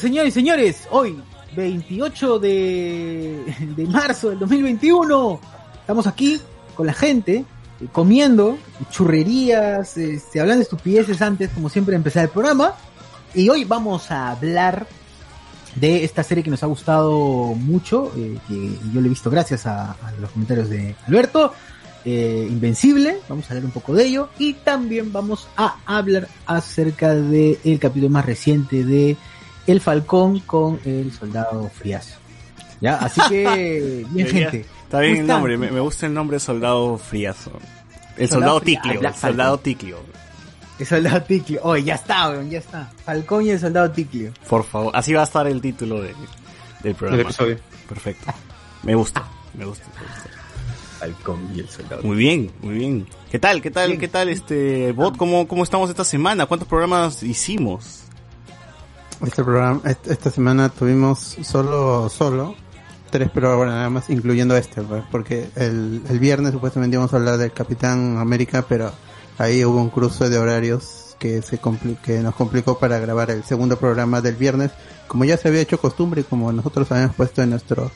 Señores y señores. Hoy, 28 de, de marzo del 2021, estamos aquí con la gente, eh, comiendo churrerías, este, hablando de estupideces antes, como siempre, de empezar el programa. Y hoy vamos a hablar de esta serie que nos ha gustado mucho, eh, que yo le he visto gracias a, los comentarios de Alberto. eh, Invencible, vamos a hablar un poco de ello y también vamos a hablar acerca del capítulo más reciente de El Falcón con el soldado Friazo. Ya, así que bien gente. Está bien ¿Cómo el nombre, me, me gusta el nombre Soldado Friazo. El Soldado Ticlio, el. Soldado Ticlio. El soldado Ticlio. Oh, ya está, weón, ya está. Falcón y el soldado Ticlio. Por favor, así va a estar el título de- del programa. El episodio. Perfecto. Me gusta, me gusta, me gusta. Halcón y el soldado. Muy bien, muy bien. ¿Qué tal, qué tal, Bien. qué tal este bot? ¿Cómo, cómo estamos esta semana? ¿Cuántos programas hicimos? Este programa, est- esta semana tuvimos solo, solo, tres programas incluyendo este, pues, porque el, el viernes supuestamente íbamos a hablar del Capitán América, pero ahí hubo un cruce de horarios que se que nos complicó para grabar el segundo programa del viernes, como ya se había hecho costumbre y como nosotros habíamos puesto en nuestro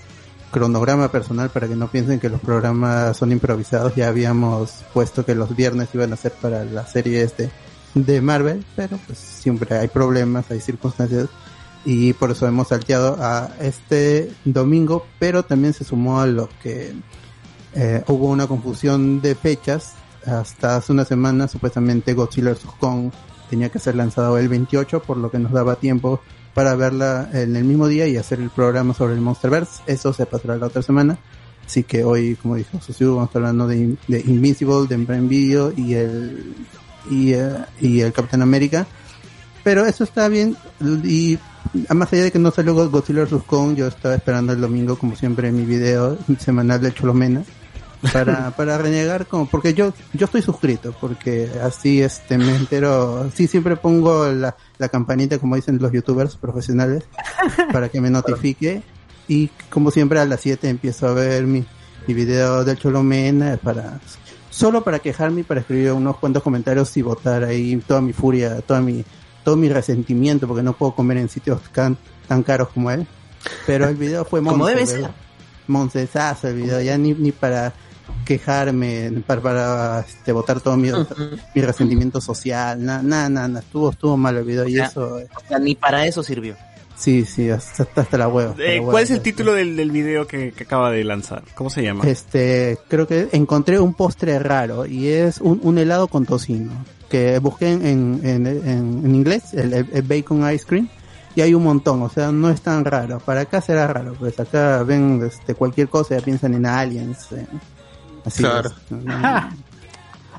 cronograma personal para que no piensen que los programas son improvisados, ya habíamos puesto que los viernes iban a ser para las series de, de Marvel, pero pues siempre hay problemas, hay circunstancias y por eso hemos salteado a este domingo, pero también se sumó a lo que eh, hubo una confusión de fechas. Hasta hace una semana supuestamente Godzilla vs. Kong tenía que ser lanzado el 28, por lo que nos daba tiempo para verla en el mismo día y hacer el programa sobre el Monsterverse. Eso se pasará la otra semana. Así que hoy, como dijo Susiu, vamos a estar hablando de, de Invincible, de Prime Video y el, y, eh, y el Capitán América. Pero eso está bien. Y más allá de que no salió Go- Godzilla vs. Kong, yo estaba esperando el domingo, como siempre, en mi video semanal de Cholomena. Para, para renegar como, porque yo, yo estoy suscrito, porque así este me entero, sí siempre pongo la, la campanita como dicen los youtubers profesionales, para que me notifique, y como siempre a las 7 empiezo a ver mi, mi video del Cholomena para, solo para quejarme y para escribir unos cuantos comentarios y votar ahí toda mi furia, toda mi, todo mi resentimiento, porque no puedo comer en sitios tan, tan caros como él. Pero el video fue Como debe ser. Moncesazo el video, ya ni, ni para quejarme, para, para este, votar todo mi, mi resentimiento social, nada, nada, nada, estuvo, estuvo mal el video y eso, eh, O sea, ni para eso sirvió. Sí, sí, hasta, hasta la huevo. hasta Eh, la huevo. ¿Cuál es el título del, del video que, que acaba de lanzar? ¿Cómo se llama? Este, creo que encontré un postre raro y es un, un helado con tocino que busqué en, en, en, inglés, el, el- el bacon ice cream, y hay un montón, o sea, no es tan raro. Para acá será raro, pues acá ven este, cualquier cosa y ya piensan en aliens. eh. Así Claro. es. No,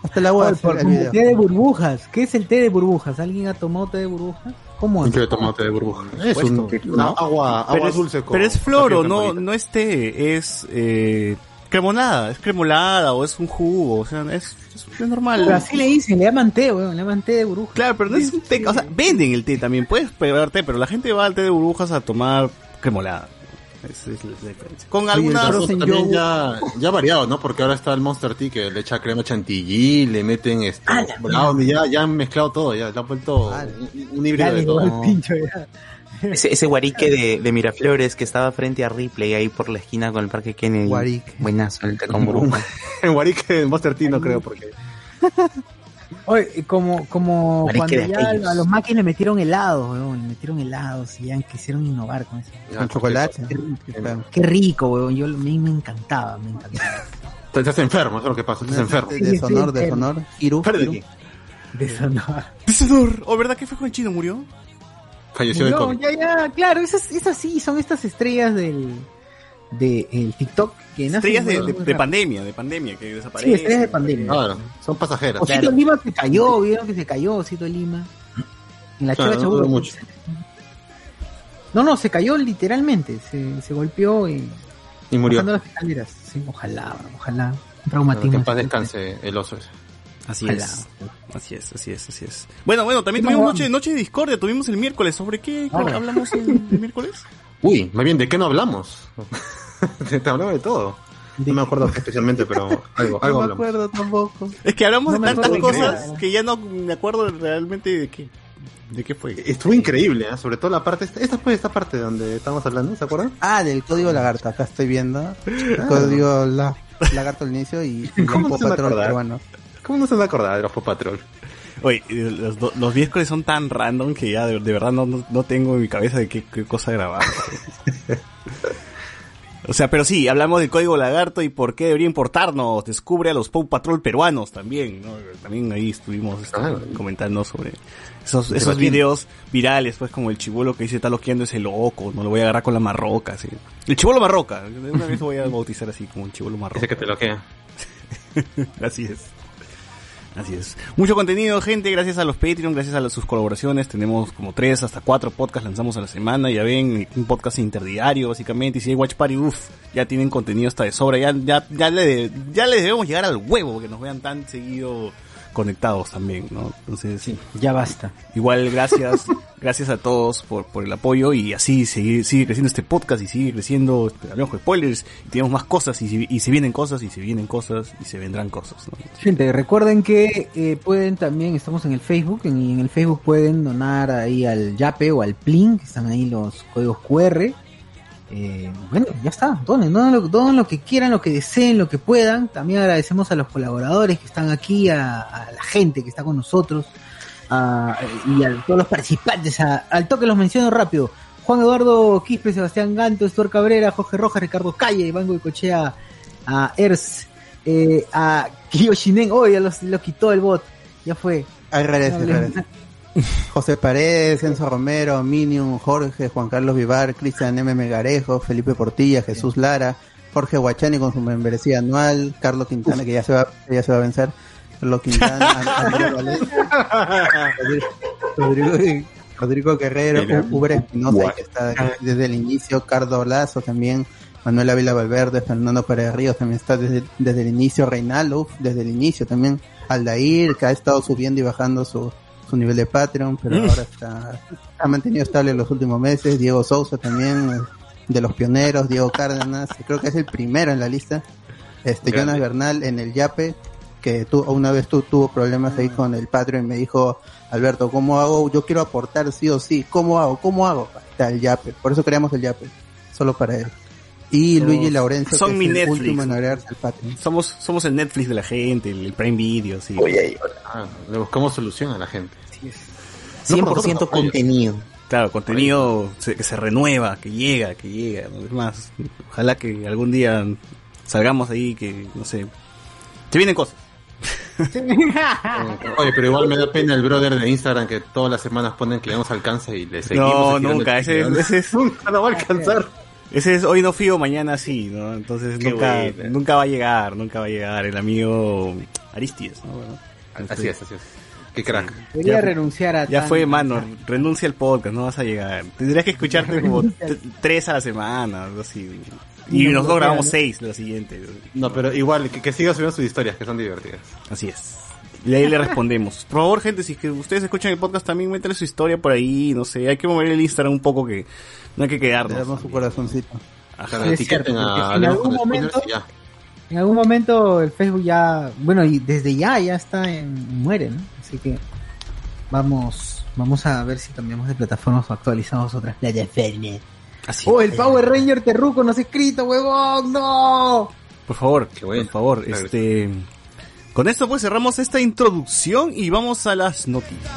Hasta la el video. té de burbujas. ¿Qué es el té de burbujas? ¿Alguien ha tomado té de burbujas? ¿Cómo es? He tomado té de burbuja. Es un, una agua, agua pero, es, dulce con pero es floro, no, no es té, es eh, cremonada, es cremolada o es un jugo, o sea, es, es, es normal. Pero así le dicen, le llaman té, weón, le llaman té de burbujas. Claro, pero no es un té, o sea, venden el té también, puedes pegar té, pero la gente va al té de burbujas a tomar cremolada. Esa es la diferencia. Con algunas... Frozen también ya, ya variado, ¿no? Porque ahora está el Monster Tea que le echa crema chantilly, le meten este brownie, ya, ya han mezclado todo, ya le han vuelto Vale. un, un híbrido de todo. pincho. Ese, ese guarique de, de Miraflores que estaba frente a Ripley ahí por la esquina con el Parque Kennedy. Guarique. Buenazo, el. En Guarique, en Monster Tea no creo, porque Oye, como, como cuando ya aquellos. a los maquis le metieron helados, weón, le metieron helados y ya quisieron innovar con eso. Con chocolate. Qué rico, weón, yo a mí me encantaba, me encantaba. Estás enfermo, eso es lo que pasa, estás enfermo. De deshonor, deshonor. Hiru. Fuera de Hiru. aquí. De eso no. Pesador, ¿o verdad que fue con el chino? ¿Murió? Falleció de No, COVID. ya, ya, claro, esas, esas sí, son estas estrellas del de el TikTok que nacen Estrellas de, de- de pandemia, de pandemia, que Sí, desaparecen. estrellas de pandemia. Claro, son pasajeras. Osito Lima se cayó, vieron que se cayó Osito Lima. En la Claro, no mucho. No, no, se cayó literalmente, se, se golpeó y Y murió. las escaleras. Sí, ojalá, ojalá. Bueno, que traumatismo. en paz descanse el oso ese. Así Ojalá. es. Así es, así es, así es. Bueno, bueno, también ¿Qué tuvimos noche, noche de discordia, tuvimos el miércoles. ¿Sobre qué hablamos el, el miércoles? Uy, más bien, ¿de qué no hablamos? Te hablamos de todo. No me acuerdo especialmente, pero algo, algo No me hablamos. acuerdo tampoco. Es que hablamos No de me tantas acuerdo de qué cosas que ya no me acuerdo realmente de qué. ¿De qué fue? Estuvo increíble, ¿eh? sobre todo la parte, esta, esta fue esta parte donde estábamos hablando, ¿se acuerdan? Ah, del código lagarto. Acá estoy viendo. El código la, lagarto al inicio y, y ¿Cómo el no se va a patrón acordar? peruano. ¿Cómo no se va a acordar de los Paw Patrol? Oye, los, los miércoles son tan random que ya de, de verdad no, no, no tengo en mi cabeza de qué, qué cosa grabar. o sea, pero sí, hablamos del código lagarto y por qué debería importarnos. Descubre a los Paw Patrol peruanos también, ¿no? También ahí estuvimos este, comentando sobre esos, esos videos virales, pues como el chivolo que dice está loqueando ese loco, no lo voy a agarrar con la marroca, así. El chivolo marroca, de una vez lo voy a bautizar así como el chivolo marroca. Ese que te lo queda. Así es. Así es. Mucho contenido, gente, gracias a los Patreon, gracias a sus colaboraciones. Tenemos como tres hasta cuatro podcasts lanzamos a la semana. Ya ven, un podcast interdiario, básicamente. Y si hay Watch Party, uff, ya tienen contenido hasta de sobra. Ya, ya, ya, le, ya le debemos llegar al huevo, que nos vean tan seguido conectados también, ¿no? Entonces, Sí, ya basta. Igual gracias, gracias a todos por, por el apoyo y así sigue, sigue creciendo este podcast y sigue creciendo, este, hablamos con spoilers y tenemos más cosas y, si- y se vienen cosas y se vienen cosas y se vendrán cosas. ¿no? Gente, recuerden que eh, pueden también, estamos en el Facebook, en, y en el Facebook pueden donar ahí al Yape o al Plin, que están ahí los códigos QR. Eh, bueno, ya está, donen, donen lo, donen lo que quieran, lo que deseen, lo que puedan. También agradecemos a los colaboradores que están aquí, a, a la gente que está con nosotros a- y a todos los participantes. a- al toque los menciono rápido. Juan Eduardo Quispe, Sebastián Ganto, Estuar Cabrera, Jorge Rojas, Ricardo Calle, Iván Goicochea, a Ers, eh, a Kiyoshinen, oh, ya los, lo quitó el bot, ya fue. No, regresa. José Paredes, Enzo Romero, Minium, Jorge, Juan Carlos Vivar, Cristian M. Megarejo, Felipe Portilla, Jesús Lara, Jorge Guachani con su membresía anual, Carlos Quintana, que ya se va, ya se va a vencer, Carlos Quintana, Valencia, Rodrigo, Rodrigo, Guerrero, U- Uber Espinosa, que está desde el inicio, Cardo Lazo también, Manuel Ávila Valverde, Fernando Pérez Ríos también está desde, desde el inicio, Reinaldo, desde el inicio también, Aldair, que ha estado subiendo y bajando su, su nivel de Patreon, pero ahora está, ha mantenido estable los últimos meses, Diego Sousa también, de los pioneros, Diego Cárdenas, creo que es el primero en la lista, este Grande. Jonas Bernal en el Yape, que tu, una vez tu, tuvo problemas ahí con el Patreon y me dijo, Alberto, ¿cómo hago? Yo quiero aportar sí o sí, ¿cómo hago? ¿Cómo hago? Está el Yape, por eso creamos el Yape, solo para él. Y Somos- Luigi Laurencio, son que mi es el Netflix. último en agregarse al Patreon. Somos, somos el Netflix de la gente, el, el Prime Video, sí. Ah, le buscamos solución a la gente. 100% contenido. Claro, contenido se- que se renueva, que llega, que llega. ¿no? Es más, ojalá que algún día salgamos ahí, que, no sé, se vienen cosas. Oye, pero igual me da pena el brother de Instagram que todas las semanas ponen que le damos alcance y le seguimos. No, nunca, ese, es, Nunca lo va a alcanzar. Ese es hoy no fío, mañana sí, ¿no? Entonces Qué nunca, buena. nunca va a llegar, nunca va a llegar el amigo Aristides, ¿no? Bueno, Así es, así es. Qué crack. Debería Ya- renunciar a Ya tan- fue, mano, renuncia al podcast, no vas a llegar. Tendrías que escucharte como tres a la semana, algo así. Y No, nosotros no, grabamos no. seis la siguiente. No, pero igual, que, que siga subiendo sus historias, que son divertidas. Así es. Y ahí le respondemos. Por favor, gente, si es que ustedes escuchan el podcast, también métele su historia por ahí, no sé. Hay que mover el Instagram un poco que no hay que Le quedarnos. damos su corazoncito. Ajá. Es cierto, a si en algún momento-. En algún momento el Facebook ya, bueno, y desde ya ya está en muere, ¿no? Así que vamos vamos a ver si cambiamos de plataformas o actualizamos otras plataformas. Así. Oh, el Power Ranger Terruco no se ha escrito, huevón, no. Por favor, por favor, Claro. este Con esto pues cerramos esta introducción y vamos a las noticias.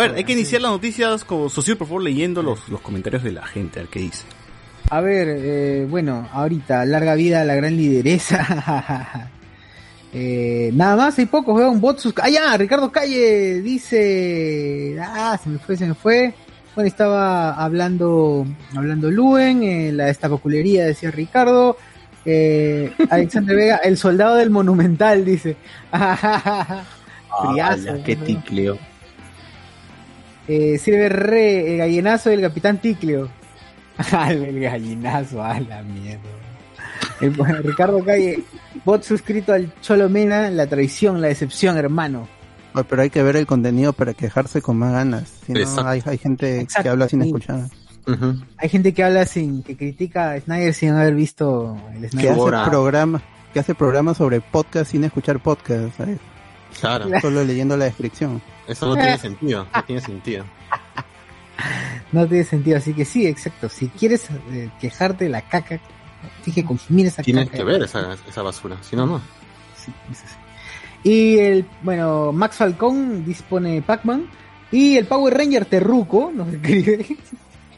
Ver, hay que iniciar las noticias con Socio, por favor, leyendo los, los comentarios de la gente, a ver qué dice. A ver, eh, bueno, ahorita, larga vida a la gran lideresa. Eh, nada más, hay pocos, veo un bot sus... ¡Ah, ya! Ricardo Calle dice... Ah, se me fue, se me fue. Bueno, estaba hablando hablando Luen, eh, la estacoculería, decía Ricardo. Eh, Alexander Vega, el soldado del monumental, dice. Friazo, Ala, qué ticleo. Eh, Silver Re, el gallinazo del capitán Ticleo. Ah, el gallinazo, a la mierda. Bueno, Ricardo Calle, bot suscrito al Cholomena, la traición, la decepción, hermano. Pero hay que ver el contenido para quejarse con más ganas. Si no, hay, hay gente Exacto, que habla sin sí. escuchar. Hay gente que habla sin, que critica a Snyder sin haber visto el Que Snyder. hace Ahora- programa, que hace programas sobre podcast sin escuchar podcast, ¿sabes? Claro, Solo leyendo la descripción. eso no tiene sentido, no tiene sentido. No tiene sentido, así que sí, exacto. Si quieres eh, quejarte de la caca, tienes que consumir esa Tienes caca. que ver esa, esa basura, si no, no. Sí, eso sí. Y el, bueno, Max Falcón dispone Pac-Man. Y el Power Ranger Terruco, nos escribe.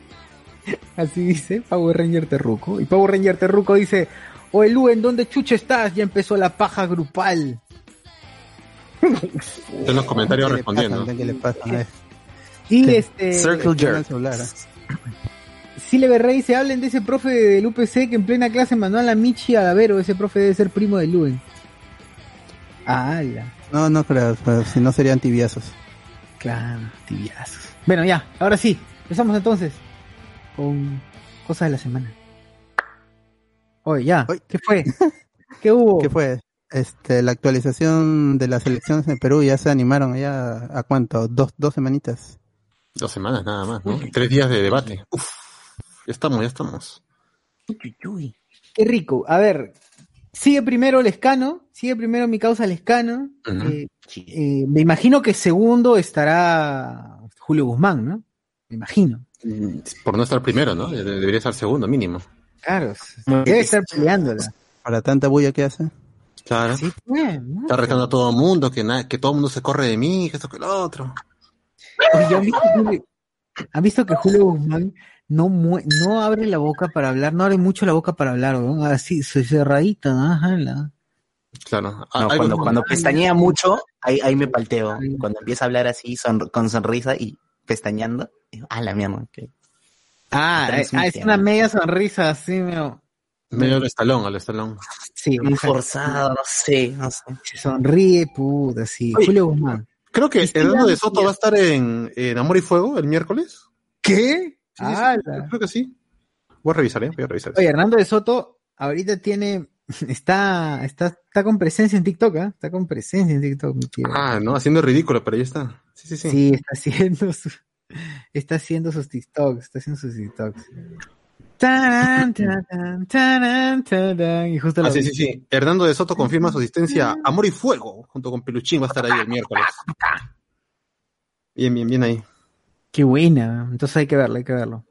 Así dice, Power Ranger Terruco. Y Power Ranger Terruco dice, Oye Lu, ¿en dónde chucha estás? Ya empezó la paja grupal. En los comentarios ¿Qué le respondiendo. pasa? ¿Qué le pasa? Eh, Y Sí. este, Circle jerk. Sile Rey se hablen de ese profe del UPC que en plena clase mandó a la Michi a Vero. Ese profe debe ser primo de Luen. ¡Hala! No, no creo, pero si no serían tibiazos. Claro, tibiazos. Bueno, ya, ahora sí. Empezamos entonces con cosas de la semana. Oye, ya. ¿Qué fue? ¿Qué hubo? ¿Qué fue? Este, la actualización de las elecciones en Perú ya se animaron, ya a cuánto, dos, dos semanitas. Dos semanas nada más, ¿no? Tres días de debate. Uf, ya estamos, ya estamos. Qué rico. A ver, sigue primero Lescano. Sigue primero mi causa Lescano. Eh, eh, me imagino que segundo estará Julio Guzmán, ¿no? Me imagino. Por no estar primero, ¿no? De- Debería estar segundo mínimo. Claro, debe estar peleándola. Para tanta bulla que hace. Claro. Sí, bueno. Está retando a todo el mundo, que, na- que todo el mundo se corre de mí, que esto que lo otro. Oye, ¿han visto, Julio- han visto que Julio Guzmán no no abre la boca para hablar, no abre mucho la boca para hablar, ¿no? Así, se- cerradita, ajá, la- Claro. No, cuando, cuando pestañea mucho, ahí, ahí me palteo. Cuando empieza a hablar así, son- con sonrisa y pestañeando, digo, ah, la mierda. ok". Ah, Transmite, ah, es una ¿no? media sonrisa, así, medio. Medio al estalón, al estalón. Sí, Muy forzado, no sé, no sé. se sonríe, puta, sí. Oye. Julio Guzmán. Creo que Hernando de. Soto va a estar en, en Amor y Fuego el miércoles. ¿Qué? Sí, creo que sí. Voy a revisar, ¿eh? Voy a revisar. Oye, Hernando de Soto ahorita tiene, está, está, está con presencia en TikTok, ¿ah? Está con presencia en TikTok, mi tío. Ah, no, haciendo ridículo, pero ya está. Sí, sí, sí. Sí, está haciendo su, está haciendo sus TikToks, está haciendo sus TikToks. Tarán, tarán, tarán, tarán, y justo Ah, sí, sí, sí. Hernando de Soto confirma su asistencia a Amor y Fuego, junto con Peluchín, va a estar ahí el miércoles. Bien, bien, bien ahí. Qué buena, entonces hay que verlo, hay que verlo.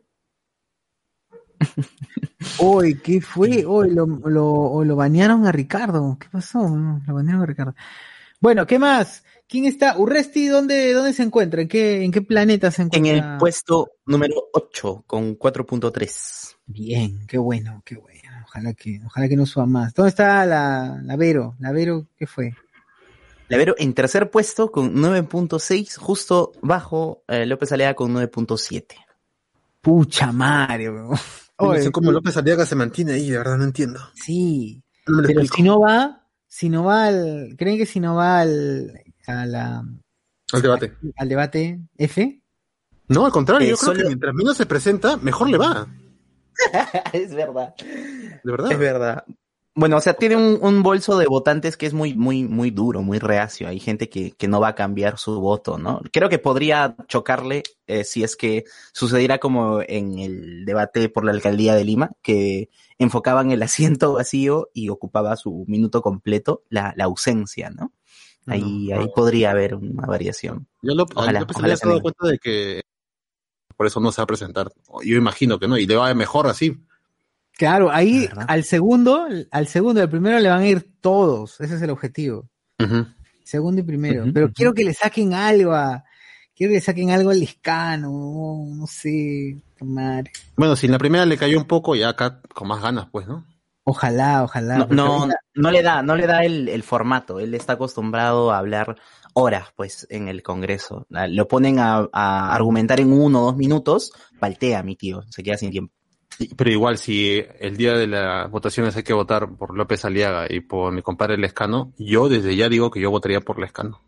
Uy, ¿qué fue? Uy, lo, lo, o lo banearon a Ricardo. ¿Qué pasó? Lo banearon a Ricardo. Bueno, ¿qué más? ¿Quién está? Urresti, ¿dónde, dónde se encuentra? ¿En qué, en qué planeta se En encuentra? el puesto número 8 con 4.3. Bien, qué bueno, qué bueno. Ojalá que, ojalá que no suba más. ¿Dónde está la, la Vero? ¿La Vero qué fue? Lavero en tercer puesto con 9.6, justo bajo eh, López Alea con 9.7. Pucha Mario. weón. No Oye, sé cómo López Aliaga se mantiene ahí, de verdad, no entiendo. Sí, No pero explico. si no va, si no va al, ¿creen que si no va al, a la, Al debate. al debate F? No, al contrario, Eh, yo creo solo- que mientras menos se presenta, mejor le va. es verdad. De verdad. Es verdad. Bueno, o sea, tiene un, un bolso de votantes que es muy, muy, muy duro, muy reacio. Hay gente que, que no va a cambiar su voto, ¿no? Creo que podría chocarle eh, si es que sucediera como en el debate por la alcaldía de Lima, que enfocaban el asiento vacío y ocupaba su minuto completo, la, la ausencia, ¿no? Ahí, No, ahí podría haber una variación. Yo lo, Ojalá, se ha dado cuenta de que por eso no se va a presentar. Yo imagino que no, y le va mejor así. Claro, ahí al segundo, al segundo, al primero le van a ir todos. Ese es el objetivo. Segundo y primero. Pero quiero que le saquen algo a, quiero que le saquen algo al Lescano, no, no sé, madre. Bueno, si en la primera le cayó un poco, ya acá con más ganas, pues, ¿no? Ojalá, ojalá. No, no, le da, no le da el, el formato. Él está acostumbrado a hablar horas, pues, en el Congreso. Ah, Lo ponen a, a argumentar en uno o dos minutos, paltea mi tío, se queda sin tiempo. Pero igual, si el día de las votaciones hay que votar por López Aliaga y por mi compadre Lescano, yo desde ya digo que yo votaría por Lescano.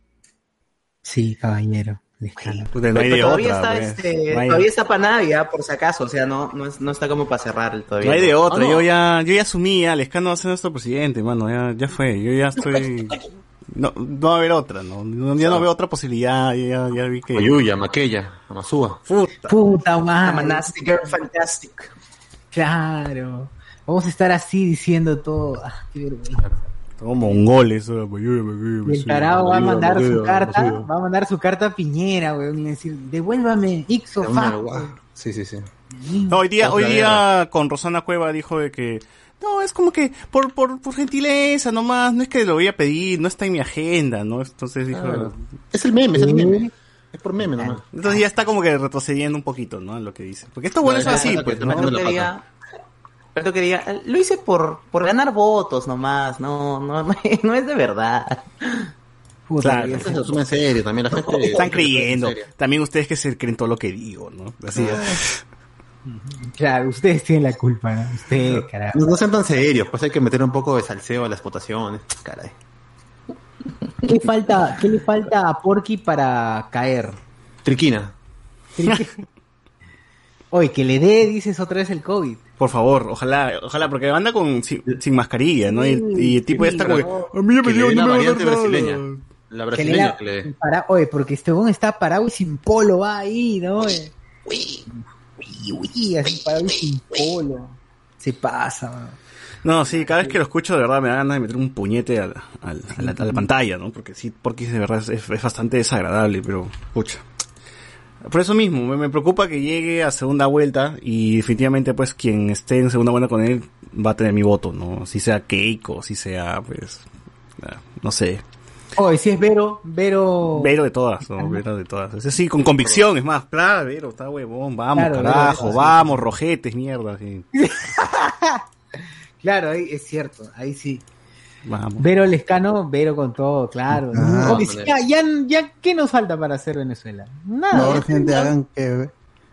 Sí, caballero. Lescano. Puta, no hay de todavía otra. está, pues. este, no, hay, todavía está para Navidad, por si acaso, o sea, no, no, es- no está como para cerrar el todavía. no hay de otra. No. Yo ya, yo ya asumí, ya, Lescano va a ser nuestro presidente, mano. Ya, ya fue. Yo ya estoy. No, no va a haber otra, no. no- ya no veo otra posibilidad. Ya, ya vi que. Oyuya, Maquella, Amasúa. Puta. Puta madre. Amanastic Girl Fantastic. Claro. Vamos a estar así diciendo todo. Ah, qué vergüenza. Como mongoles. Y el tarado va a mandar su carta, va a mandar su carta a Piñera, weón, y decir, devuélvame, Ixo. Sí, sí, sí. No, hoy día, hoy día con Rosana Cueva dijo de que no, es como que por, por, por gentileza nomás, no es que lo voy a pedir, no está en mi agenda, ¿no? Entonces dijo, Ah, Es el meme, es el meme. Es por meme nomás. entonces ya está como que retrocediendo un poquito, ¿no? En lo que dice. Porque esto bueno es así, pues, que ¿no? te Pero que diga, eh, lo hice por, por ganar votos nomás, no, no, no es de verdad. Puta, Claro. se- asume en serio también la gente. Están creyendo. También ustedes que se creen todo lo que digo, ¿no? Así es. Claro, ustedes tienen la culpa, ¿no? Ustedes, carajo. No, no sean tan serios, pues hay que meter un poco de salseo a las votaciones. Caray. ¿Qué, falta, ¿Qué le falta a Porky para caer? Triquina. Oye, que le dé, dices otra vez el COVID. Por favor, ojalá, ojalá, porque anda con sin, sin mascarilla, ¿no? Y, y el tipo ya está como que, a mí ya me Que dio, no me va a dar variante nada". brasileña. La Que le brasileña que le dé. para- oye, porque este weón está parado y sin polo, va ahí, ¿no? Eh, Uy, uy, así parado y sin polo. Se pasa, weón. No, sí, cada vez que lo escucho de verdad me da ganas de meter un puñete la, a la pantalla, ¿no? Porque sí, porque de verdad es, es bastante desagradable, pero pucha. Por eso mismo, me, me preocupa que llegue a segunda vuelta y definitivamente pues quien esté en segunda vuelta con él va a tener mi voto, ¿no? Si sea Keiko, si sea pues, ah, no sé, Oye, si es Vero, Vero... Vero de todas, ¿no? Vero de todas. Ese sí, con convicción, es más, claro, Vero, está huevón, vamos, Claro, carajo, Vero, vamos, rojetes, mierda, sí. Claro, ahí es cierto, ahí sí. Vamos. Vero Lescano, Vero con todo, claro. Ah, sí, ya, ya, ya, ¿qué nos falta para hacer Venezuela? Nada. No, gente, hagan que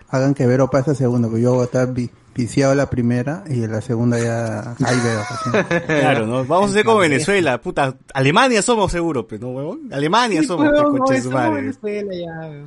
hagan que Vero pase a segundo, que yo voy a estar vi- viciado la primera y en la segunda ya ahí veo. Claro, ¿no? Vamos a hacer como Venezuela, puta. Alemania somos seguro, pues, ¿no, huevón? Alemania Sí, somos, pues, pues, no, no. Venezuela ya.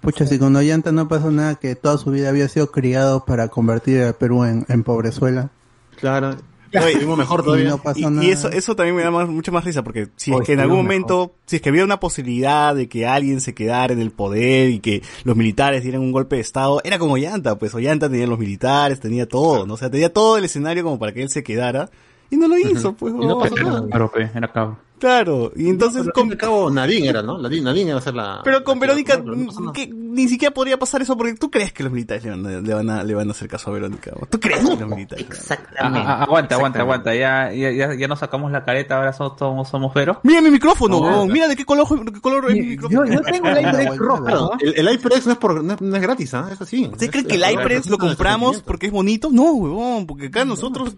Pucha, si con Ollanta no pasó nada, que toda su vida había sido criado para convertir a Perú en, en pobrezuela. Claro. Oye, Vivimos mejor Y todavía. no pasó Y, nada. y eso, eso también me da más, mucha más risa, porque si es que en algún momento, si es que había una posibilidad de que alguien se quedara en el poder y que los militares dieran un golpe de estado, era como Ollanta, pues Ollanta tenía los militares, tenía todo, ¿no? O sea, tenía todo el escenario como para que él se quedara, y no lo hizo, pues, Y no pasó nada. Claro, era cabo. Claro, y entonces al con, al cabo, Nadine era, ¿no? Nadine, Nadine iba a ser la... pero con la- Verónica, no, no que ni siquiera podría pasar eso porque tú crees que los militares le van a, le van a, le van a hacer caso a Verónica. ¿Tú crees que los militares? le van a- Ah, Exactamente. ah, aguanta, aguanta, Exactamente. aguanta. Ya, ya, ya, ya nos sacamos la careta, ahora somos, somos, somos Vero. Mira mi micrófono, No, huevón, no. mira de qué color, de qué color es mi micrófono. yo tengo el HyperX rojo, Claro, ¿no? el, el HyperX no es, por, no, es- no es gratis, ¿ah? Es así. ¿Usted cree que el es- lo compramos porque es bonito? No, huevón, porque acá nosotros...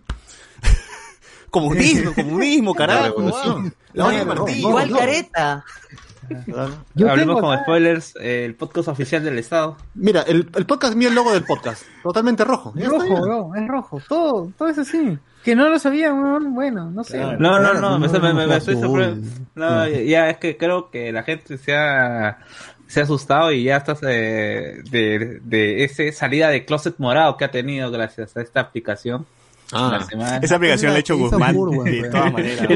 comunismo, comunismo, carajo. La Igual no. careta. Yo Hablemos tengo con spoilers, eh, el podcast oficial del Estado. Mira, el, el podcast, mira el logo del podcast. Totalmente rojo. Está, rojo, weón, es rojo, todo, todo es así. Que no lo sabía, bueno, no sé. Claro. No, no, no, no, me, no, me- me- no, me estoy no, ya, es que creo que la gente se ha, se ha asustado y ya estás de, de, de ese salida de closet morado que ha tenido gracias a esta aplicación. Ah. Esa aplicación la ha hecho Guzmán de todas maneras.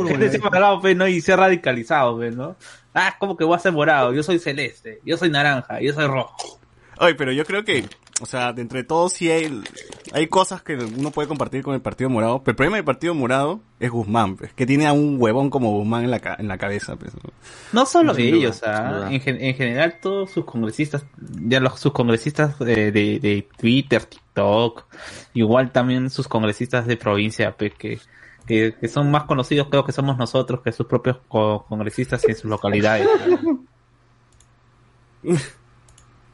Pues, ¿no? Y se ha radicalizado, pues, ¿no? Ah, como que voy a ser morado, yo soy celeste, yo soy naranja, yo soy rojo. Oye, pero yo creo que, o sea, de entre todos sí hay, hay cosas que uno puede compartir con el Partido Morado, pero el problema del Partido Morado es Guzmán, pues, que tiene a un huevón como Guzmán en la, ca- en la cabeza, pues. ¿no? No solo ellos, sin ah, duda. en, gen- en general todos sus congresistas, ya los sus congresistas de, de, de Twitter, TikTok, igual también sus congresistas de provincia, pues, que, que, que son más conocidos creo que somos nosotros que sus propios co- congresistas en sus localidades.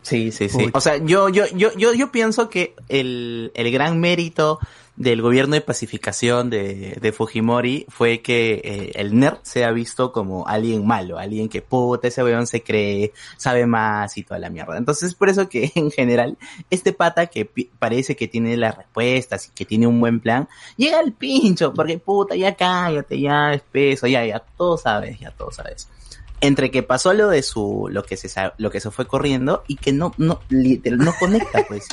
Sí, sí, sí. O sea, yo, yo, yo, yo, yo pienso que el, el gran mérito del gobierno de pacificación de, de Fujimori fue que eh, el nerd se ha visto como alguien malo, alguien que puta, ese weón se cree, sabe más y toda la mierda. Entonces, por eso que en general, este pata que parece que tiene las respuestas y que tiene un buen plan, llega al pincho, porque puta, ya cállate, ya espeso, ya, ya, todo sabes, ya todo sabes entre que pasó lo de su lo que se lo que se fue corriendo y que no no literal, no conecta pues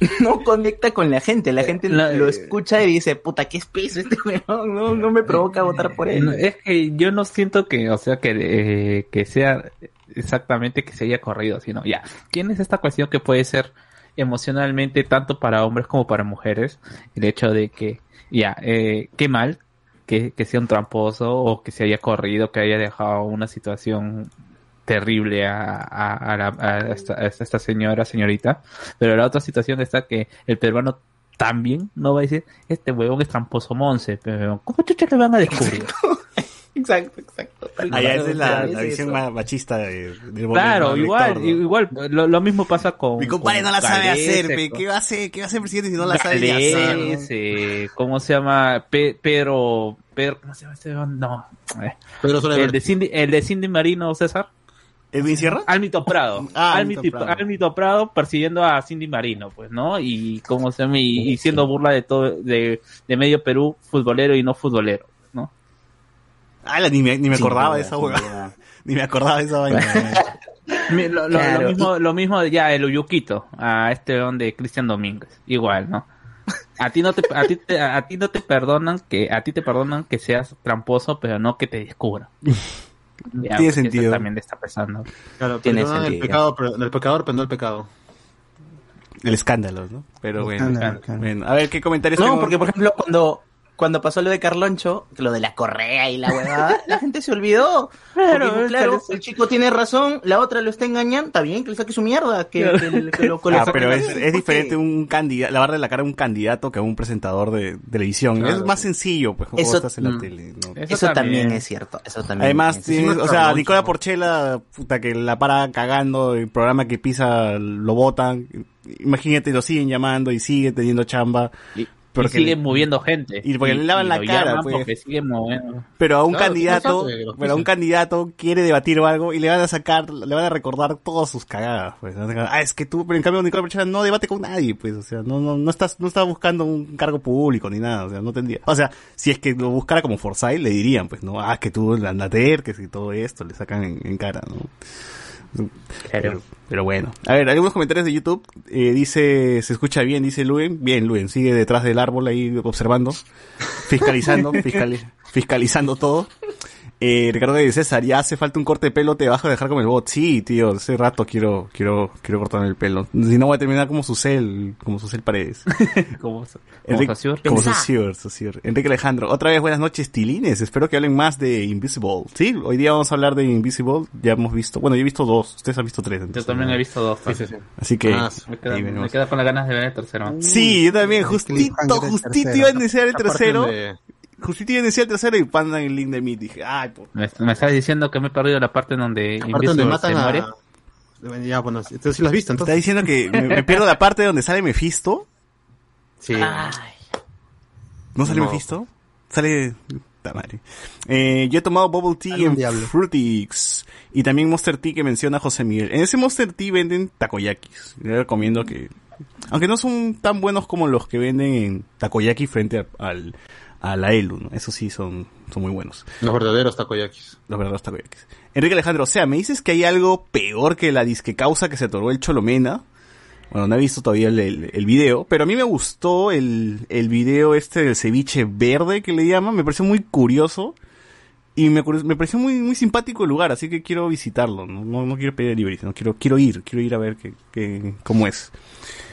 no conecta con la gente la gente La- lo escucha y dice puta qué espeso este weón no, no me provoca votar por él es que yo no siento que, o sea, que, eh, que sea exactamente que se haya corrido, sino ya, ¿quién es esta cuestión que puede ser emocionalmente tanto para hombres como para mujeres? El hecho de que, ya, eh, qué mal que, sea un tramposo o que se haya corrido, que haya dejado una situación terrible a, la- esta señora, señorita, pero la otra situación está que el peruano también no va a decir, este huevón es tramposo Monse, pero ¿cómo chucha le van a descubrir? Exacto exacto Allá esa es la, la visión eso. ma- machista de- del Claro, del igual, igual, lo, lo mismo pasa con... Mi compadre con no la sabe hacer, pe. ¿Qué va a hacer? ¿Qué va a hacer presidente si no la sabe hacer? ¿cómo se llama? Pe- Pedro, Pedro, ¿cómo se llama este? No, eh, Pedro el de Cindy, el de Cindy Marino, César. ¿Edwin Sierra? Almito Prado. Ah, Almito, Almito Prado. Almito Prado persiguiendo a Cindy Marino, pues, ¿no? Y cómo se llama, y, y siendo burla de todo, de, de medio Perú, futbolero y no futbolero, ¿no? Ah, la- ni me, ni me acordaba duda, de esa hueá. Ni me acordaba de esa vaina. Lo, lo- Claro, lo mismo, lo mismo de ya el Uyuquito, a este don de Cristian Domínguez, igual, ¿no? A ti no te, a ti te- a ti no te perdonan que, a ti te perdonan que seas tramposo, pero no que te descubran. Ya, Tiene sentido. también le está pesando. Claro, Tiene perdona el sentido. pecado, pero- el pecador perdonó el pecado. El escándalo, ¿no? Pero bueno. Escándalo, escándalo. bueno, a ver, ¿qué comentarios no tengo? porque por ejemplo cuando cuando pasó lo de Carloncho, lo de la correa y la huevada, la gente se olvidó. Claro, Porque, claro, el chico tiene razón, la otra lo está engañando, está bien que le saque su mierda, que, que, que lo, que lo Ah, saque pero es, diferente un candidato, lavarle la cara a un candidato que a un presentador de televisión. Claro. Es más sencillo, pues, como Eso- estás en la mm. tele, ¿no? Eso, también. es cierto, eso también Además, es tienes, o sea, Nicola. Porchela, puta, que la para cagando, el programa que pisa lo botan. Imagínate, lo siguen llamando y sigue teniendo chamba. Y, Porque y sigue le- moviendo gente. y porque le lavan la lo cara, pues. Porque sigue moviendo. Pero a un Claro, candidato, no pero a un candidato quiere debatir o algo y le van a sacar, le van a recordar todas sus cagadas, pues. Ah, es que tú, pero en cambio Nicola Porchela no debate con nadie, pues, o sea, no, no, no estás, no está buscando un cargo público ni nada, o sea, no tendría. O sea, si es que lo buscara como Forsyth, le dirían, pues, no, ah, que tú la Nader, que si todo esto le sacan en, en cara, ¿no? Pero, pero bueno. A ver, algunos comentarios de YouTube. Eh, dice, se escucha bien, dice Luen. Bien, Luen, sigue detrás del árbol ahí observando, fiscalizando, fiscali- fiscalizando todo. Eh, Ricardo de César, ya hace falta un corte de pelo, te vas a dejar como el bot. Sí, tío, hace rato quiero, quiero, quiero cortarme el pelo. Si no voy a terminar como su cel, como su cel paredes. Como, como Enrique, como. Saussure, Saussure. Enrique Alejandro, otra vez buenas noches, tilines. Espero que hablen más de Invisible. Sí, hoy día vamos a hablar de Invisible. Ya hemos visto, bueno, yo he visto dos, ustedes han visto tres. Yo entonces, también ¿no? he visto dos. Así que, Ah, me, queda, me con las ganas de ver el tercero. Sí, yo también, justito, justito iba a iniciar el tercero. de- Justito iba a iniciar el tercero y pandan el link de mí. Dije, ay, por... Me, me estás diciendo que me he perdido la parte donde Aparte donde Invisible matan se muere. a... Ya, bueno, entonces sí lo has visto, Está entonces. diciendo que me, me pierdo la parte donde sale Mephisto. Sí. ¿No sale No. Mephisto? Sale... madre. Eh, yo he tomado Bubble Tea en diablo. Fruitix. Y también Monster Tea que menciona José Miguel. En ese Monster Tea venden takoyakis. Le recomiendo que... Aunque no son tan buenos como los que venden en takoyaki frente a- al, a la Elu, ¿no? Esos sí son, son muy buenos. Los verdaderos takoyakis. Los verdaderos takoyakis. Enrique Alejandro, o sea, ¿me dices que hay algo peor que la disque causa que se otorgó el Cholomena? Bueno, no he visto todavía el, el, el video, pero a mí me gustó el, el video este del ceviche verde que le llaman, me pareció muy curioso y me, me pareció muy, muy simpático el lugar, así que quiero visitarlo, no, no, no quiero pedir delivery, no quiero, quiero ir, quiero ir a ver qué, qué, cómo es.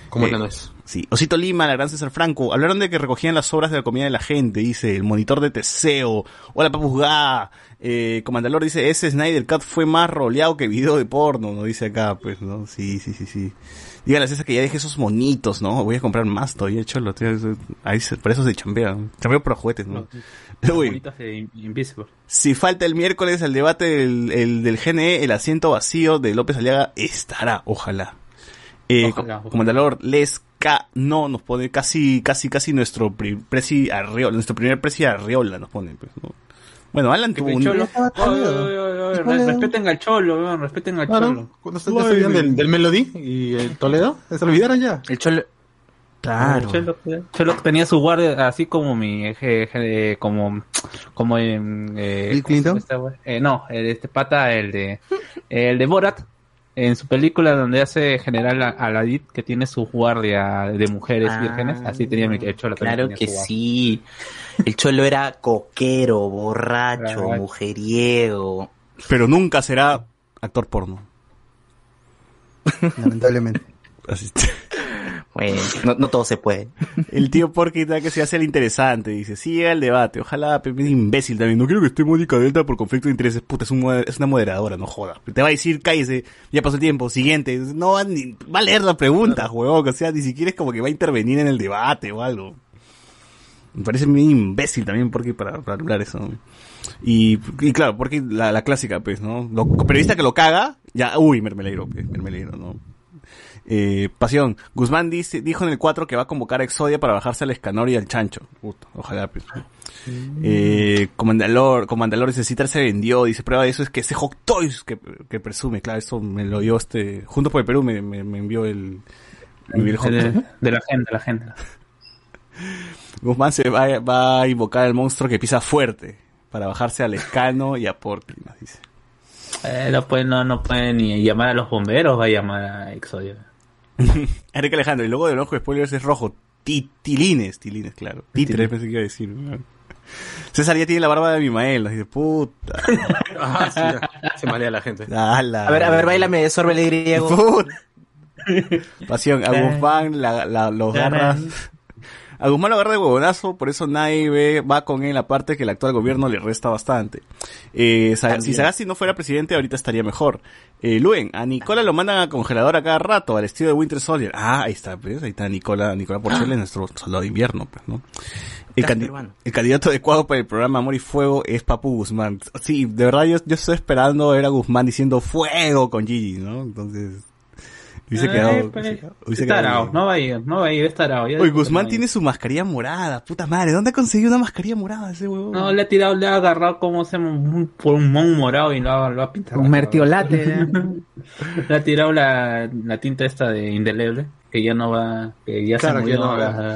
¿Cómo es Eh, la nuez? Sí, Osito Lima, la gran César Franco, hablaron de que recogían las obras de la comida de la gente, dice, el monitor de Teseo, hola Papuzgá, eh, Comandalor dice, ese Snyder Cut fue más roleado que video de porno, no dice acá, pues, ¿no? Sí, sí, sí, sí. Dígale a César que ya deje esos monitos, ¿no? Voy a comprar más todavía, cholo, tío, ahí se- por eso se chambea, chambeo por juguetes, ¿no? Uy, de Invisible. si falta el miércoles el debate del, el, del GNE, el asiento vacío de López Aliaga estará, ojalá. Eh, Ojalá, ojalá. Comandador Les K no nos pone casi, casi, casi nuestro pri- presi Arriola, nuestro primer presi Arriola nos pone, pues, ¿no? Bueno, Alan tuvo un... Cholo. Oye, oye, oye. Respeten al cholo, weón, respeten al Claro, cholo. cuando se, olvidan del, del Melody y el Toledo, se olvidaron ya. El cholo. Claro. Cholo, Cholo tenía su guardia así como mi eh, eh, como como en eh, ¿Bill ¿cómo se llama Clinton? güey? Eh, no, el, este pata el de el de Borat en su película donde hace general a- Aladid que tiene su guardia de mujeres Ah, vírgenes, así tenía mi el Cholo también Claro que sí. El cholo era coquero, borracho, Claro. mujeriego. Pero nunca será actor porno. Lamentablemente. Así- Bueno, no, no todo se puede. El tío Porky está que se hace el interesante, dice, sí llega el debate, ojalá, es imbécil también, no quiero que esté Mónica Delta por conflicto de intereses, puta, es, un es una moderadora, no joda. Te va a decir, cállese, ya pasó el tiempo, siguiente, no va, ni, va a leer la pregunta, huevón, o sea, ni siquiera es como que va a intervenir en el debate o algo. Me parece muy imbécil también Porky para, para hablar eso. Y, y claro, Porky, la, la clásica, pues, ¿no? Lo, periodista que lo caga, ya, uy, mermelero, pues, mermelero, ¿no? Eh, pasión. Guzmán dice, dijo en el 4 que va a convocar a Exodia para bajarse al Escanor y al Chancho. Puta, ojalá. pues. Eh, Comandalor, Comandalor dice, Citar se vendió. Dice, prueba de eso es que ese Hot Toys que, que presume. Claro, eso me lo dio este, junto por el Perú me, me, me envió el, me envió el Hot de, la gente, la gente. Guzmán se va, va a invocar al monstruo que pisa fuerte para bajarse al Escano y a Porky, nos dice. Eh, no pueden no, no pueden ni llamar a los bomberos, va a llamar a Exodio. Enrique Alejandro, y luego del ojo de spoilers es rojo. Ti- Tilines, tilines, claro. Títeres pensé que iba a decir. César ya tiene la barba de Abimael, nos dice, puta. Ah, sí, ya. Se malea la gente. ala. A ver, a ver, bailame de sorbele griego. Puta. Pasión, a Guzmán la, la, los garras. A Guzmán lo agarra de huevonazo, por eso nadie ve, va con él, aparte que el actual gobierno le resta bastante. Eh, si. Sagasti no fuera presidente, ahorita estaría mejor. Eh, Luen, a Nicola lo mandan a congelador a cada rato, al estilo de Winter Soldier. Ah, ahí está, pues, ahí está Nicola, Nicola Porcel, nuestro soldado de invierno, pues, ¿no? Candi- el candidato adecuado para el programa Amor y Fuego es Papu Guzmán. Sí, de verdad yo, yo estoy esperando ver a Guzmán diciendo fuego con Gigi, ¿no? Entonces, hubiese Eh, quedado... pues, hubiese no va a ir, no va a ir, está arao, ya Oye, Guzmán no tiene su mascarilla morada, puta madre. ¿Dónde ha conseguido una mascarilla morada ese huevón? No, le ha tirado, le ha agarrado como se un, por un mon morado y lo ha, lo ha pintado. Un mertiolate. ¿eh? Le ha tirado la, la tinta esta de indeleble, que ya no va, que ya Claro, se que murió no, la, la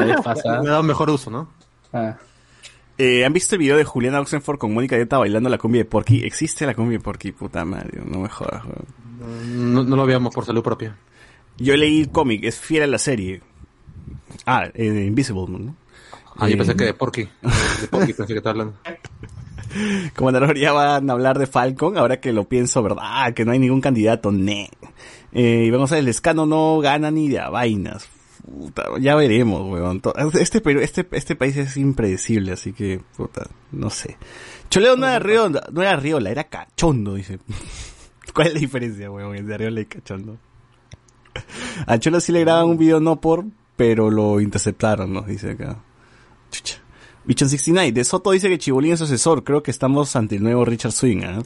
vez Le pasada. ha dado mejor uso, ¿no? Ah. Eh, ¿Han visto el video de Juliana Oxenford con Mónica Dieta bailando la cumbia de Porky? Existe la cumbia de Porky, puta madre, no me jodas. No, no lo veamos por salud propia. Yo leí el cómic, es fiel a la serie. Ah, eh, de Invisible, ¿no? Ah, yo Eh, pensé que de Porky. De Porky pensé que estaba hablando. Comandador, ya van a hablar de Falcon, ahora que lo pienso, ¿verdad? Que no hay ningún candidato, ne. Eh, y vamos a ver, el escano no gana ni de a vainas. Puta, ya veremos, weón. Este, este, este país es impredecible, así que, puta, no sé. Choleo no era Riola, no era Riola, era cachondo, dice. ¿Cuál es la diferencia, weón, entre Riola y cachondo? A Cholo sí le graban un video no por, pero lo interceptaron, nos dice acá. Chucha. Bichon 69, de Soto dice que Chibolín es su asesor. Creo que estamos ante el nuevo Richard Swing, ¿ah?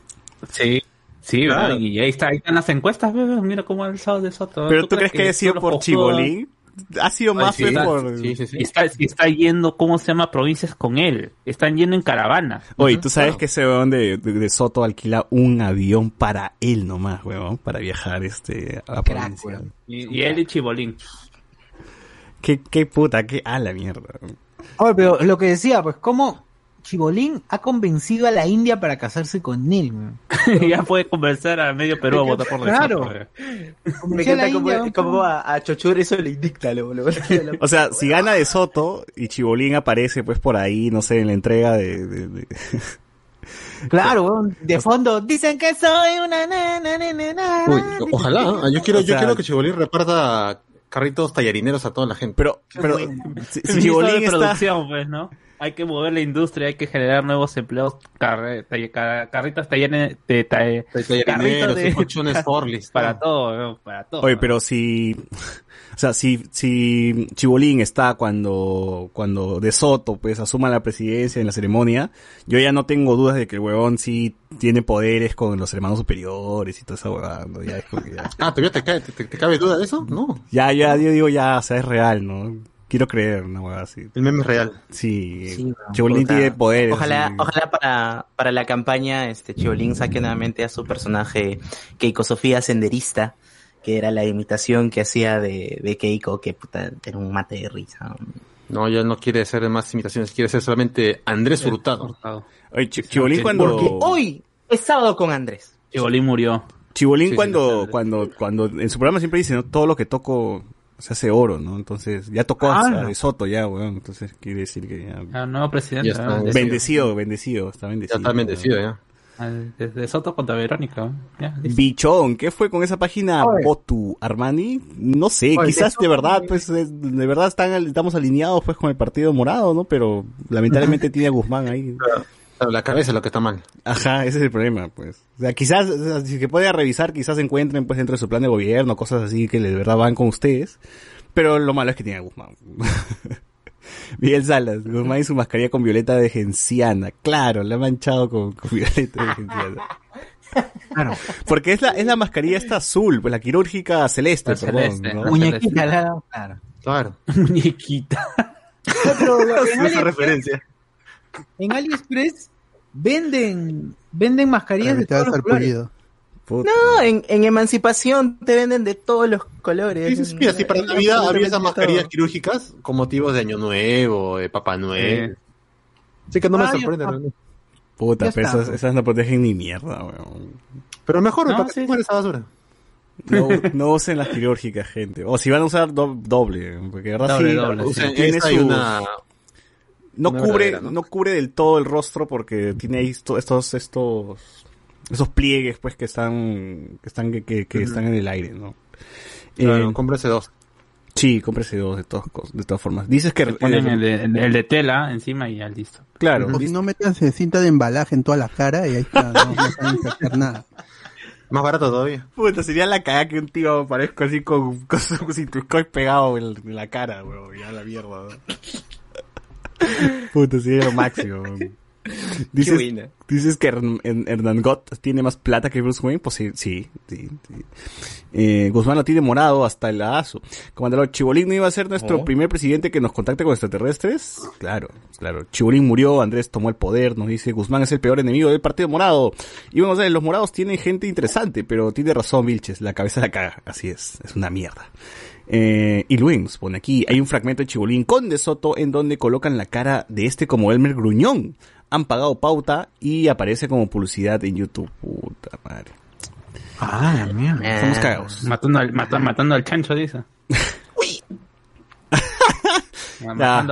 Sí. Sí, Claro. ¿verdad? y ahí, está, ahí están las encuestas, bebé. Mira cómo ha alzado de Soto. Pero tú crees que haya sido por Chibolín? Ha sido más sí, está- por... Y está, y está yendo, ¿cómo se llama? Provincias con él. Están yendo en caravana. Oye, tú sabes que ese weón de, de- de Soto alquila un avión para él nomás, weón, para viajar este a la provincia. Y, y él y Chibolín. Qué, qué puta, qué a la mierda. Oye, pero lo que decía, pues, ¿cómo Chibolín ha convencido a la India para casarse con él? ya puede convencer a medio Perú a votar por De Claro. Bebé. Me la encanta India, cómo a, a Chochur eso le indicta, lo, lo- O sea, si gana de Soto y Chibolín aparece pues por ahí, no sé, en la entrega de... de- de- Claro, de fondo, dicen que soy una nana, nana, nana. Uy, ojalá. ¿ah? Yo quiero, O yo sea- quiero que Chibolín reparta carritos tallarineros a toda la gente. Pero, pero, si, si Chibolín está... producción, pues, ¿no? Hay que mover la industria, hay que generar nuevos empleos, carre- talle- ca- carritos talleres de, talle- carritos de- colchones Forlis. para todo, ¿no? para todo. Oye, pero si, o sea, si, si Chibolín está cuando, cuando De Soto, pues, asuma la presidencia en la ceremonia, yo ya no tengo dudas de que el huevón sí tiene poderes con los hermanos superiores y toda esa huevada, ¿no? Ya es como que ya, Ah, ¿todavía te, cabe- te, te- te cabe duda de eso? No. ya, ya, yo digo ya, o sea, es real, ¿no? Quiero creer una huevada así. El meme es real. Sí, Sí, Chibolín tiene poderes. Ojalá, sí. ojalá para, para la campaña este Chibolín saque nuevamente a su personaje Keiko Sofía Senderista, que era la imitación que hacía de, de Keiko, que puta, era un mate de risa. No, ya no quiere hacer más imitaciones, quiere ser solamente Andrés Hurtado. Oye, Chi- Chibolín cuando... Porque hoy es sábado con Andrés. Chibolín murió. Chibolín Sí, sí, cuando, cuando, cuando, en su programa siempre dice, ¿no? Todo lo que toco se hace oro, ¿no? Entonces, ya tocó Ah. de Soto ya, weón. Entonces, quiere decir que ya... Ah, nuevo presidente. Ya está. ¿no? Bendecido. Bendecido, bendecido, está Ya bendecido. está bendecido, ya. Ah, Desde Soto contra Verónica. Ya. Bichón, ¿qué fue con esa página Oye. Botu Armani? No sé, Oye, quizás de verdad, pues, es- de verdad están, estamos alineados pues con el partido morado, ¿no? Pero lamentablemente tiene a Guzmán ahí. Claro, la cabeza es lo que está mal. Ajá, ese es el problema, pues. O sea, quizás, o sea, si se puede revisar, quizás encuentren, pues, dentro de su plan de gobierno, cosas así que de verdad van con ustedes. Pero lo malo es que tiene a Guzmán. Miguel Salas, Guzmán y su mascarilla con violeta de genciana. Claro, la ha manchado con, con violeta de genciana. Claro. Porque es la, es la mascarilla esta azul, pues la quirúrgica celeste, La perdón, celeste. ¿no? Muñequita, la- claro. Claro. Muñequita. Pero en, Esa referencia. En AliExpress venden, venden mascarillas de todos los colores. No, en, en Emancipación te venden de todos los colores. Sí, sí, sí, mira, sí, para Navidad había esas mascarillas todo. quirúrgicas con motivos de Año Nuevo, de Papá Noel. Sí. Así que no me Ah, sorprende. está. realmente. Puta, pero esas, esas no protegen ni mierda, weón. Pero mejor, No, ¿para qué sí. esa basura? No, no usen las quirúrgicas, gente. O si van a usar do- doble, porque de verdad Doble, sí, doble, sí, Usen tiene esa y sus- una... no cubre, verdadera, ¿no? ¿no? cubre del todo el rostro porque tiene ahí esto- estos, estos, esos pliegues pues que están, que están, que, que, que están en el aire, ¿no? Claro, Eh, cómprese dos. sí, cómprese dos de todas de todas formas. Dices que ponen el de, el de tela encima y ya listo. claro, O si no metas cinta de embalaje en toda la cara y ahí está, no, no nada. Más barato todavía. Puta, sería la cagada que un tío aparezca así con, con su cinturón pegado en, en la cara, weón. Ya la mierda, weón. Puta, sería lo máximo. Dices, dices que Hern- Hern- Hernán Gott tiene más plata que Bruce Wayne, pues sí, sí, sí. sí. Eh, Guzmán lo tiene morado hasta el aso. Comandante Chibolín no iba a ser nuestro Oh. primer presidente que nos contacte con extraterrestres. Claro, claro. Chibolín murió, Andrés tomó el poder, nos dice Guzmán es el peor enemigo del partido morado. Y vamos a ver, los morados tienen gente interesante, pero tiene razón Vilches, la cabeza la caga. Así es, es una mierda. Eh, y Luis pone aquí, hay un fragmento de Chibolín con De Soto en donde colocan la cara de este como Elmer Gruñón. Han pagado pauta y aparece como publicidad en YouTube. Puta madre. Ah, mierda. Estamos cagados. Matando al, mata- matando al chancho, dice.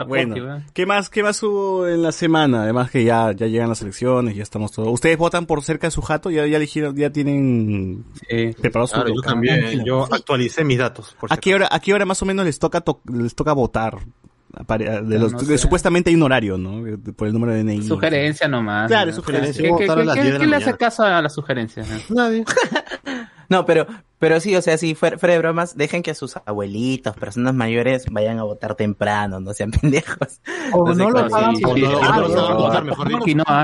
Bueno. ¿qué más, qué más hubo en la semana? Además que ya, ya llegan las elecciones, ya estamos todos. ¿Ustedes votan por cerca de su jato? ¿Ya, ya eligieron, ya tienen preparado su Claro, yo local? también. Yo actualicé mis datos. Por ¿A qué hora, a qué hora más o menos les toca to- les toca votar? De los, No de- sé. supuestamente hay un horario, ¿no? Por el número de DNI. Sugerencia nomás. Claro, ¿no? sugerencia. ¿Qué, qué, Votar a las qué- 10 de la qué le hace caso a las sugerencias? eh? Nadie. No, pero, pero sí, o sea, si fuera, fuera de bromas, dejen que sus abuelitos, personas mayores, vayan a votar temprano, no sean pendejos. O no los hagan votar, mejor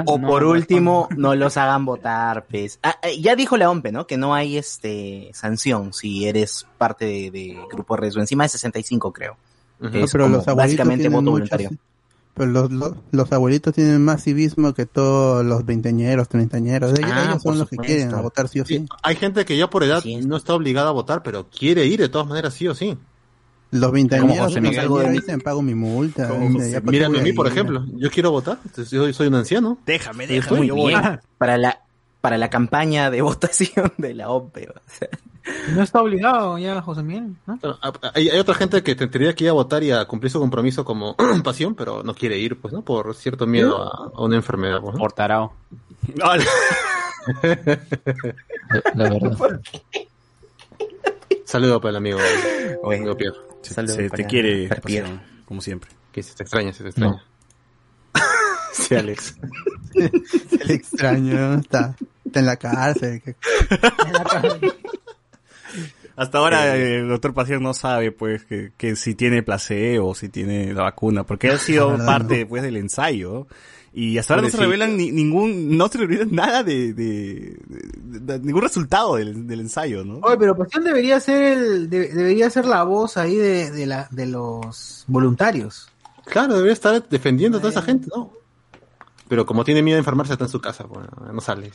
O por último, no los hagan votar, pues. Ah, eh, ya dijo la OMPE, ¿no? Que no hay este sanción si eres parte de, de grupo riesgo. Encima de 65, creo. Ujú. No, Es pero como los abuelitos básicamente voto voluntario. Sí. Pero los, los, los abuelitos tienen más civismo que todos los veinteñeros, treintañeros. Ellos, Ah, ellos son los que quieren a votar sí o sí. Sí, hay gente que ya por edad es. no está obligada a votar, pero quiere ir de todas maneras, sí o sí. Los veinteañeros José Miguel. veinteañeros dicen pago mi multa. Como ya, José- ¿para qué Mírame a mí, por ejemplo. Yo quiero votar. Yo soy un anciano. Déjame, Sí, déjame, yo voy. Bien, para la, para la campaña de votación de la OMPE. o sea. No está obligado ya José Miguel, Hay, hay otra gente que tendría que ir a votar y a cumplir su compromiso como pasión, pero no quiere ir, pues, ¿no? Por cierto miedo a, a una enfermedad, pues, ¿no? Por tarao. Ah, La verdad. Saludo para el amigo, Bueno. amigo Pierre. se, te quiere, para Pierre. pasión, como siempre. Que se te extraña, se te extraña. Sí, Alex. El extraño está, está en la cárcel. Hasta ahora eh, el doctor Pasión no sabe, pues, que, que si tiene placebo o si tiene la vacuna, porque ha sido verdad, parte, pues, del ensayo. Y hasta ahora no se Pobrecito. revelan ni- ningún, no se revelan nada de, de, de- de- ningún resultado del, del ensayo, ¿no? Oye, pero Pasión debería ser el, de- debería ser la voz ahí de, de la, de los voluntarios. Claro, debería estar defendiendo a toda esa gente, ¿no? Pero como tiene miedo de enfermarse, está en su casa, bueno, no sale.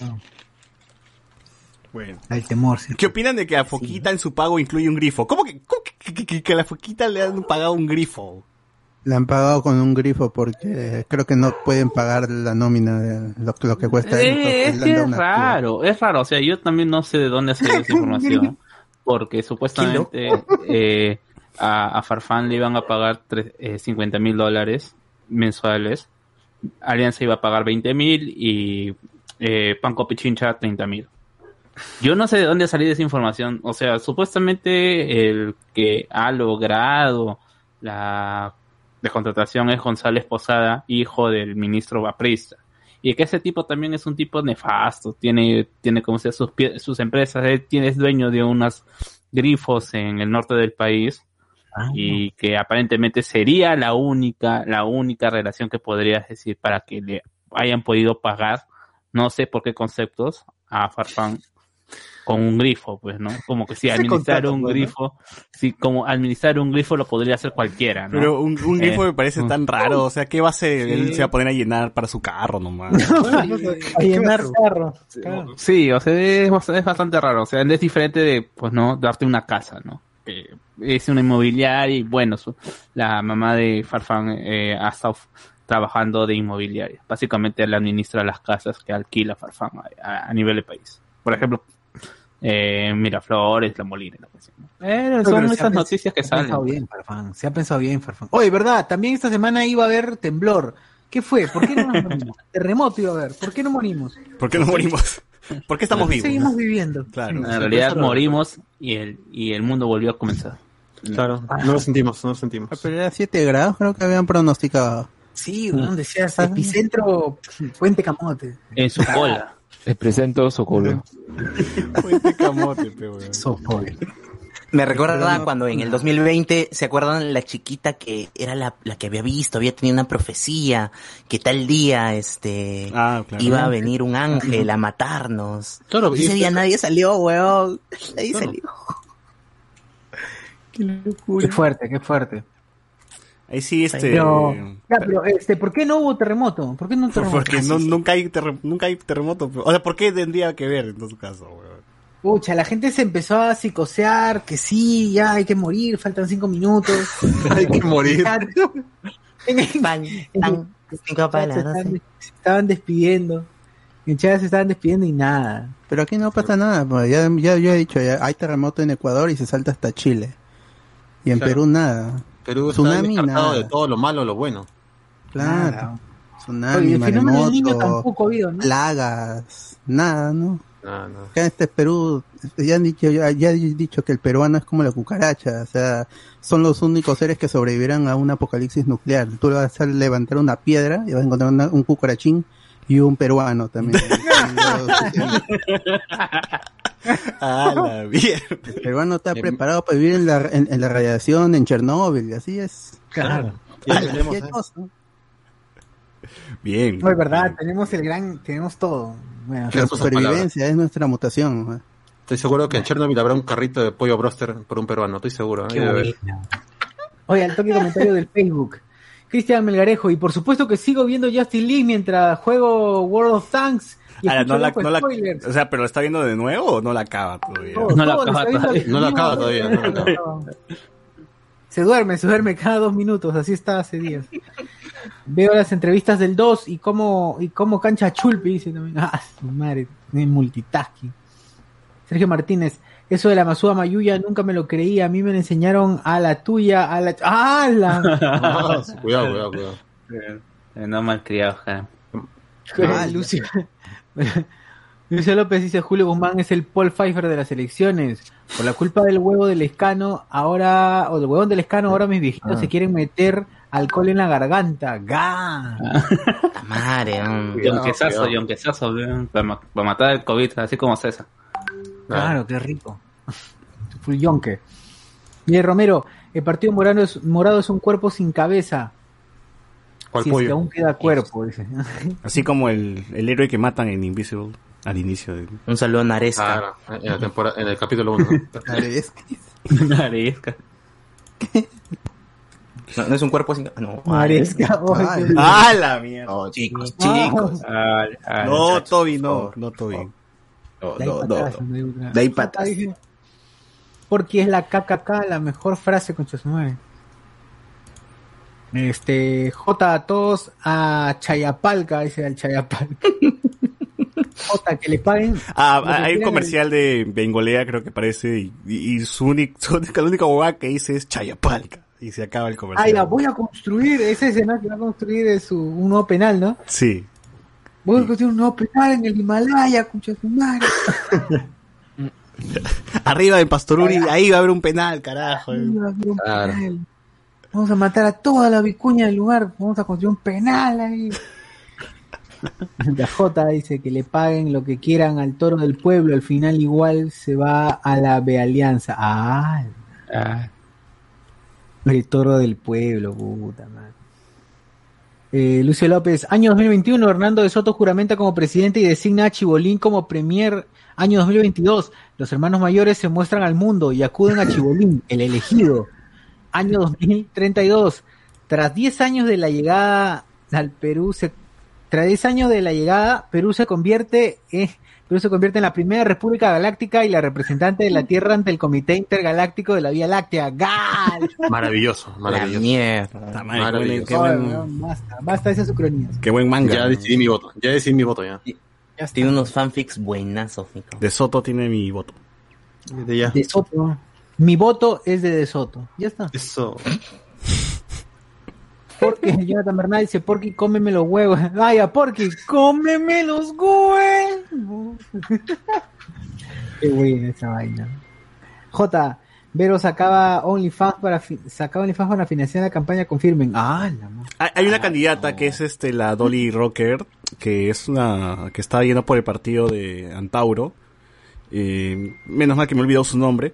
Bueno. El temor, sí. ¿Qué opinan de que a Foquita en su pago incluye un grifo? ¿Cómo que, cómo que, que- que- que a la Foquita le han pagado un grifo? Le han pagado con un grifo porque creo que no pueden pagar la nómina de lo, lo que cuesta. Eh, es que es raro, es raro. O sea, yo también no sé de dónde ha salido esa información. Porque supuestamente eh, a, a Farfán le iban a pagar tres- eh, 50 mil dólares mensuales. Alianza iba a pagar 20 mil y eh, Panco Pichincha 30 mil. Yo no sé de dónde ha salido esa información. O sea, supuestamente el que ha logrado la de contratación es González Posada, hijo del ministro Baprista. Y que ese tipo también es un tipo nefasto, tiene, tiene como sea sus, sus empresas, él tiene, es dueño de unas grifos en el norte del país y que aparentemente sería la única, la única relación que podrías decir para que le hayan podido pagar, no sé por qué conceptos, a Farfán con un grifo, pues, ¿no? Como que si Ese administrar contrato, un pues, ¿no? grifo, si como administrar un grifo lo podría hacer cualquiera, ¿no? Pero un, un grifo Eh, me parece tan raro, o sea, ¿qué va a hacer? Sí. Él se va a poner a llenar para su carro nomás. A llenar carro. Sí, o sea, es bastante, es bastante raro. O sea, es diferente de, pues, no, darte una casa, ¿no? Que es una inmobiliaria y, bueno, su- la mamá de Farfán eh, ha estado trabajando de inmobiliaria. Básicamente, él administra las casas que alquila Farfán a, nivel de país. Por ejemplo, eh, Miraflores, La Molina, la cuestión, ¿no? Eh, Pero son ha esas noticias que se ha pensado salen. bien, Farfán. Se ha pensado bien, Farfán. Oye, verdad, también esta semana iba a haber temblor. ¿Qué fue? ¿Por qué no nos morimos? Terremoto iba a haber. ¿Por qué no morimos? ¿Por qué no morimos? ¿Por qué estamos ¿Por qué vivos? seguimos viviendo? Claro. En realidad morimos y el, y el mundo volvió a comenzar. Claro, no lo sentimos, no lo sentimos. Ah, Pero era 7 grados, creo que habían pronosticado. Sí, weón, decías epicentro Puente Camote. En su cola. Les presento Socorro. Fuente camote, pe, weón. Me recuerda no- cuando en el 2020, ¿se acuerdan la chiquita que era la, la que había visto, había tenido una profecía, que tal día este Ah, claro. iba a venir un ángel a matarnos? Claro, Y ese día nadie salió, weón. Nadie Claro. salió. Qué fuerte, qué fuerte. Ahí sí, este... Pero, ya, pero este, ¿por qué no hubo terremoto? ¿Por qué no terremoto? Porque no, nunca hay terre- nunca hay terremoto. O sea, ¿por qué tendría que ver en todo caso, weón? Pucha, la gente se empezó a psicosear, que sí, ya hay que morir, faltan cinco minutos. Hay que morir. Van, van, cinco para las se, estaban, se estaban despidiendo. Se estaban despidiendo y nada. Pero aquí no pasa nada, pues ya, ya yo he dicho, ya hay terremoto en Ecuador y se salta hasta Chile. Y en Claro. Perú nada. Perú está Tsunami descartado nada. de todo lo malo, lo bueno. Claro. Nada. Tsunami, Oye, el fenómeno del niño tampoco ha habido, ¿no? plagas, nada, ¿no? No, no. Acá en este Perú, ya han dicho, ya, ya he dicho que el peruano es como la cucaracha, o sea, son los únicos seres que sobrevivirán a un apocalipsis nuclear. Tú le vas a levantar una piedra y vas a encontrar una- un cucarachín y un peruano también. Ah, la mierda. el peruano está preparado para vivir en la, en, en la radiación, en Chernóbil, y así es. Claro. Tenemos, ¿eh? cosa. Bien. No, es verdad, tenemos el gran, tenemos todo. Bueno, La supervivencia es nuestra mutación. ¿no? Estoy seguro que en Chernobyl habrá un carrito de pollo broster por un peruano, estoy seguro. ¿eh? Oye, al toque comentario del Facebook. Cristian Melgarejo, y por supuesto que sigo viendo Justin League mientras juego World of Tanks y Ah, escucho no la, Loco no la- Spoilers. o sea, pero ¿lo está viendo de nuevo o no la acaba todavía? No la acaba todavía. al No la acaba todavía, no la acaba. Se duerme, se duerme cada dos minutos, así está hace días. Veo las entrevistas del 2 y cómo, y cómo cancha Chulpi, dice también. Ah, su madre, de multitasking. Sergio Martínez, eso de la Masuda Mayuya nunca me lo creía, a mí me lo enseñaron a la tuya, a la... ¡Ah, la! Ah, cuidado, cuidado, cuidado. Eh, No malcriado, ja. Ah, Lucio. Lucio López dice Julio Guzmán es el Paul Pfeiffer de las elecciones. Por la culpa del huevo del escano, ahora, o del huevón del escano, ahora mis viejitos Ah. se quieren meter alcohol en la garganta. ¡Ga! Madre, mm. Y aunque cuidado. sazo, y aunque sazo, para, ma- para matar el COVID, así como César. Claro, qué rico. Full yonke. Miguel Romero, el partido morado es, morado es un cuerpo sin cabeza. ¿Cuál si es que aún queda cuerpo, dice. Así como el, el héroe que matan en Invisible al inicio. De... Un saludo a Naresca. Claro, en, la temporada, en el capítulo 1. Naresca. Naresca. No, no es un cuerpo sin... No, Maresca. ¡Ah, la mierda! No, chicos, Ah. chicos. Ah, ah, No, Toby, no, no, Toby. No, De ahí no, no, de ahí. Dice, Porque es la KKK, la mejor frase con madre. Este, J a todos a Chayapalca, dice al Chayapalca. J, que le paguen. Ah, que hay un comercial de Bengolea, creo que parece, y, y- y su, único, su única, la única que dice es Chayapalca. Y se acaba el comercial. Ay, la voy a construir, ese escenario que va a construir es su, un nuevo penal, ¿no? Sí. Voy a construir un nuevo penal en el Himalaya, concha su madre. Arriba en Pastoruri, ahí va a haber un penal, carajo. Ahí va a haber un Claro. penal. Vamos a matar a toda la vicuña del lugar, vamos a construir un penal ahí. La J dice que le paguen lo que quieran al toro del pueblo, al final igual se va a la Bealianza. Ah, ah. El toro del pueblo, puta madre. Eh, Lucio López, año 2021, Hernando de Soto juramenta como presidente y designa a Chibolín como premier. Año 2022, los hermanos mayores se muestran al mundo y acuden a Chibolín, el elegido. Año 2032, tras 10 años de la llegada al Perú, se, tras 10 años de la llegada, Perú se convierte en, Perú se convierte en la primera república galáctica y la representante de la Tierra ante el Comité Intergaláctico de la Vía Láctea. ¡Gal! Maravilloso, La maravilloso. mierda. Puta madre, Maravilloso. qué buen, basta, basta esas ucronías. qué buen manga. Ya decidí mi voto, ya decidí mi voto ya. Ya. Tiene unos fanfics buenazos, Nico. De Soto tiene mi voto. Desde ya. De Soto. Mi voto es de De Soto. Ya está. Eso. Porque Jonathan Bernal dice, Porky, cómeme los huevos. Vaya, Porky, cómeme los huevos. Qué buena esa vaina. J. Vero sacaba OnlyFans para sacaba OnlyFans para financiar la campaña confirmen. Ah, la. Hay, hay una candidata que es este la Dolly Rocker, que es una que está yendo por el partido de Antauro. Eh, menos mal que me he olvidado su nombre.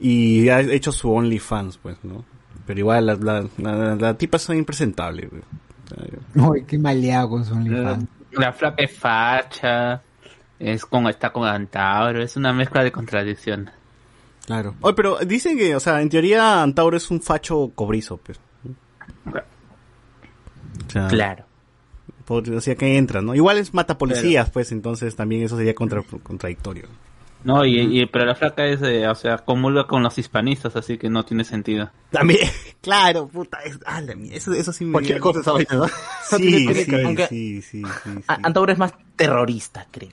Y ha hecho su OnlyFans, pues, ¿no? Pero igual la, la, la, la tipa es impresentable, güey. Uy, qué maleado con su OnlyFans. La flaca es facha, es con, está con Antauro, es una mezcla de contradicciones. Claro. Oye, pero dicen que, o sea, en teoría Antauro es un facho cobrizo, pues. O sea, Claro. por- o sea, que entra, ¿no? Igual es mata policías, pues, entonces también eso sería contra, contradictorio. No, y, y- pero la flaca es, eh, o sea, comulga con los hispanistas, así que no tiene sentido. También, claro, puta, es, ah, la eso, eso sí me... Cualquier cosa esa vaina, ¿no? Sí, sí, que- aunque- sí, sí, sí, sí. Antauro es más terrorista, creo.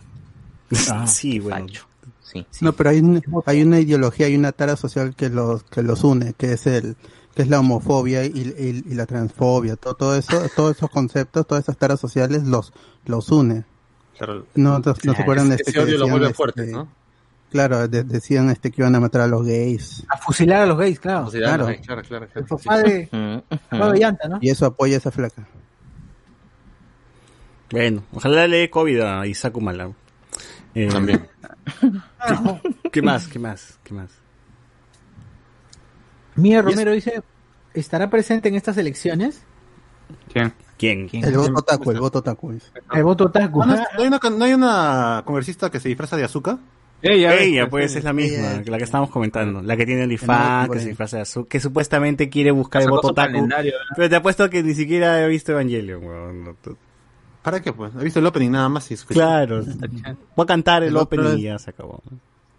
Sí, bueno. Facho. Sí. No, pero hay, un- hay una ideología, hay una tara social que los que los une, que es el que es la homofobia y, y- y la transfobia, todo, todo eso, todos esos conceptos, todas esas taras sociales los los une. Claro. No, no, no se acuerdan de Ese este que odio decían, vuelve este, fuertes, ¿no? Claro, de- decían este que iban a matar a los gays. A fusilar a los gays, claro. Sea, Claro. no, claro, claro, El claro. papá de. Llanta, ¿no? Y eso apoya a esa flaca. Bueno, ojalá le dé COVID a Isaac Humala. Eh, También. ¿Qué más? ¿Qué más? ¿Qué más? Mía Romero dice, ¿estará presente en estas elecciones? ¿Quién? ¿Quién? El voto taco, el voto taco. El voto taco. ¿No, no hay una, ¿No hay una congresista que se disfraza de azúcar? Ella, pues, es la misma, Ella. la que estábamos comentando. La que tiene OnlyFans, que se ahí. disfraza de azul, que supuestamente quiere buscar el voto ¿verdad? Pero te apuesto que ni siquiera he visto Evangelion, weón. No, tú- ¿Para qué? Pues he visto el opening nada más y. Claro. Voy a cantar el, opening es- y ya se acabó.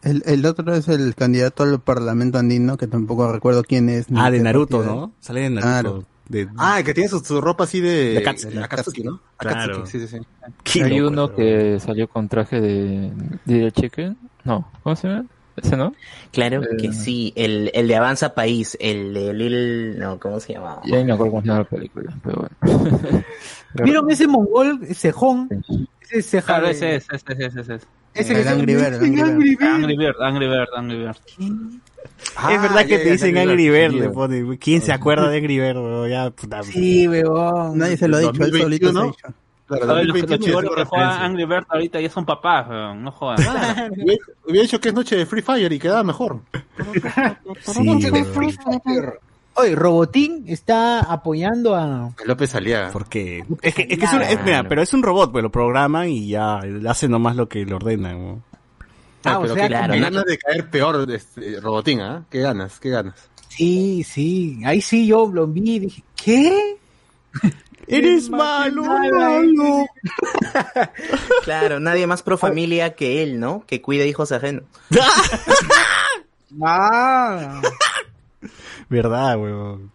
El, el otro es el candidato al Parlamento andino, que tampoco recuerdo quién es. ni Ah, de Naruto, partido ¿no? Sale de Naruto. De... Ah, el que tiene su, su ropa así de... De Akatsuki. de Akatsuki, ¿no? Claro. Akatsuki, sí, sí, sí. Qué Hay uno ese, que salió con traje de, de Chicken. No, ¿cómo se llama? ¿Ese no? Claro Eh. que sí, el, el de Avanza País, el de Lil... No, ¿cómo se llama? Ya ni me acuerdo cómo se llama la película, pero bueno. ¿Vieron ese mongol cejón? Ese ceja Claro, ese es, ese es, ese es. ese. que Angry se- Bird, el Angry Bird. Angry Bird, Angry Bird, Angry Bird. Es verdad que ya, te ya, dicen ya, Angry Bird, le pone. ¿Quién se acuerda de Angry Bird, weón? Ya, puta. Sí, weón. Nadie se lo ha dicho, él solito se ha 2021, dicho. Claro, Todos los, los 2021 chibolos tengo que juegan. Angry Bird ahorita ya son papás, weón, no jodan. Hubiera hubiera dicho que es noche de Free Fire y quedaba mejor. Sí, weón. Oye, Robotín está apoyando a... López Aliaga. ¿Por qué? Es que, es que es un, es- mira, pero es un robot, pues lo programan y ya hace nomás lo que le ordenan. weón. Ah, o pero sea, qué, claro, ganas de caer peor este, Robotín, ¿ah? Qué ganas, qué ganas. Sí, sí. Ahí sí yo lo vi y dije, ¿qué? Eres malo, malo. Claro, nadie más pro familia que él, ¿no? Que cuida hijos ajenos. Ah, ¿Verdad, weón?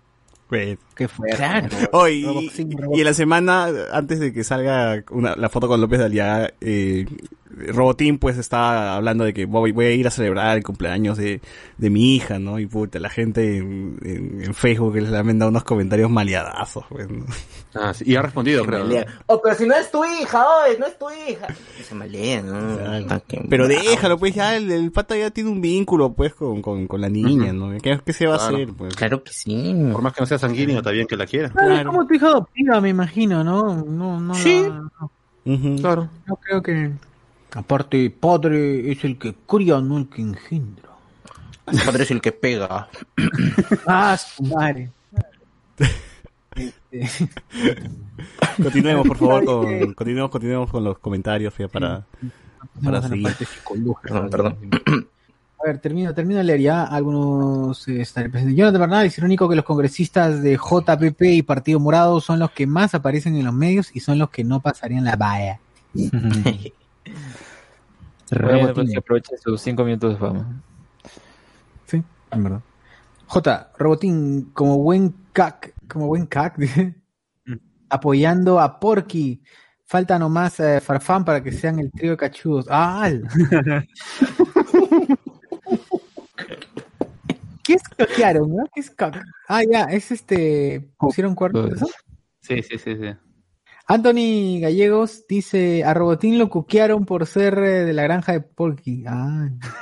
Güey. Qué fue. Claro. Oh, y, en la semana, antes de que salga una- la foto con López de Aliaga, eh, Robotín pues está hablando de que voy, voy a ir a celebrar el cumpleaños de, de mi hija, ¿no? Y puta, la gente en, en- en Facebook les ha mandado unos comentarios maleadazos, pues, ¿no? Ah, sí, y ha respondido, creo. ¿no? Oh, pero si no es tu hija, oye, no es tu hija. Se malea, ¿no? Ah, qué Pero déjalo, pues ya el, el pata ya tiene un vínculo pues con, con, con la niña, ¿no? ¿Qué, qué se va a Claro. hacer? Pues? Claro que sí. Por más que no sea sanguíneo, está bien que la quiera. Claro, es como tu hija adoptiva, me imagino, ¿no? No, no, Sí. no, no, Ujú. Claro. no creo que... Aparte, padre es el que cría, no el que engendra. El padre es el que pega. Ah, su madre. Continuemos, por favor, con, continuemos, continuemos con los comentarios ya para, para seguir. parte psicológica. Perdón, perdón. A ver, termino, termino de leer ya algunos eh, están presentes. Jonathan Bernal es irónico que los congresistas de JPP y Partido Morado son los que más aparecen en los medios y son los que no pasarían la valla. Bueno, pues sus cinco minutos de fama. Sí, en verdad. J, Robotín, como buen cac, como buen cac, dice, apoyando a Porky. Falta nomás eh, Farfán para que sean el trío de cachudos. ¡Ah! al. ¿Qué es caquearon, no? ¿Qué es? Ah, ya, es este. ¿Pusieron cuarto de eso? Sí, sí, sí, sí. Anthony Gallegos dice: A Robotín lo cuquearon por ser eh, de la granja de Porky. Ah.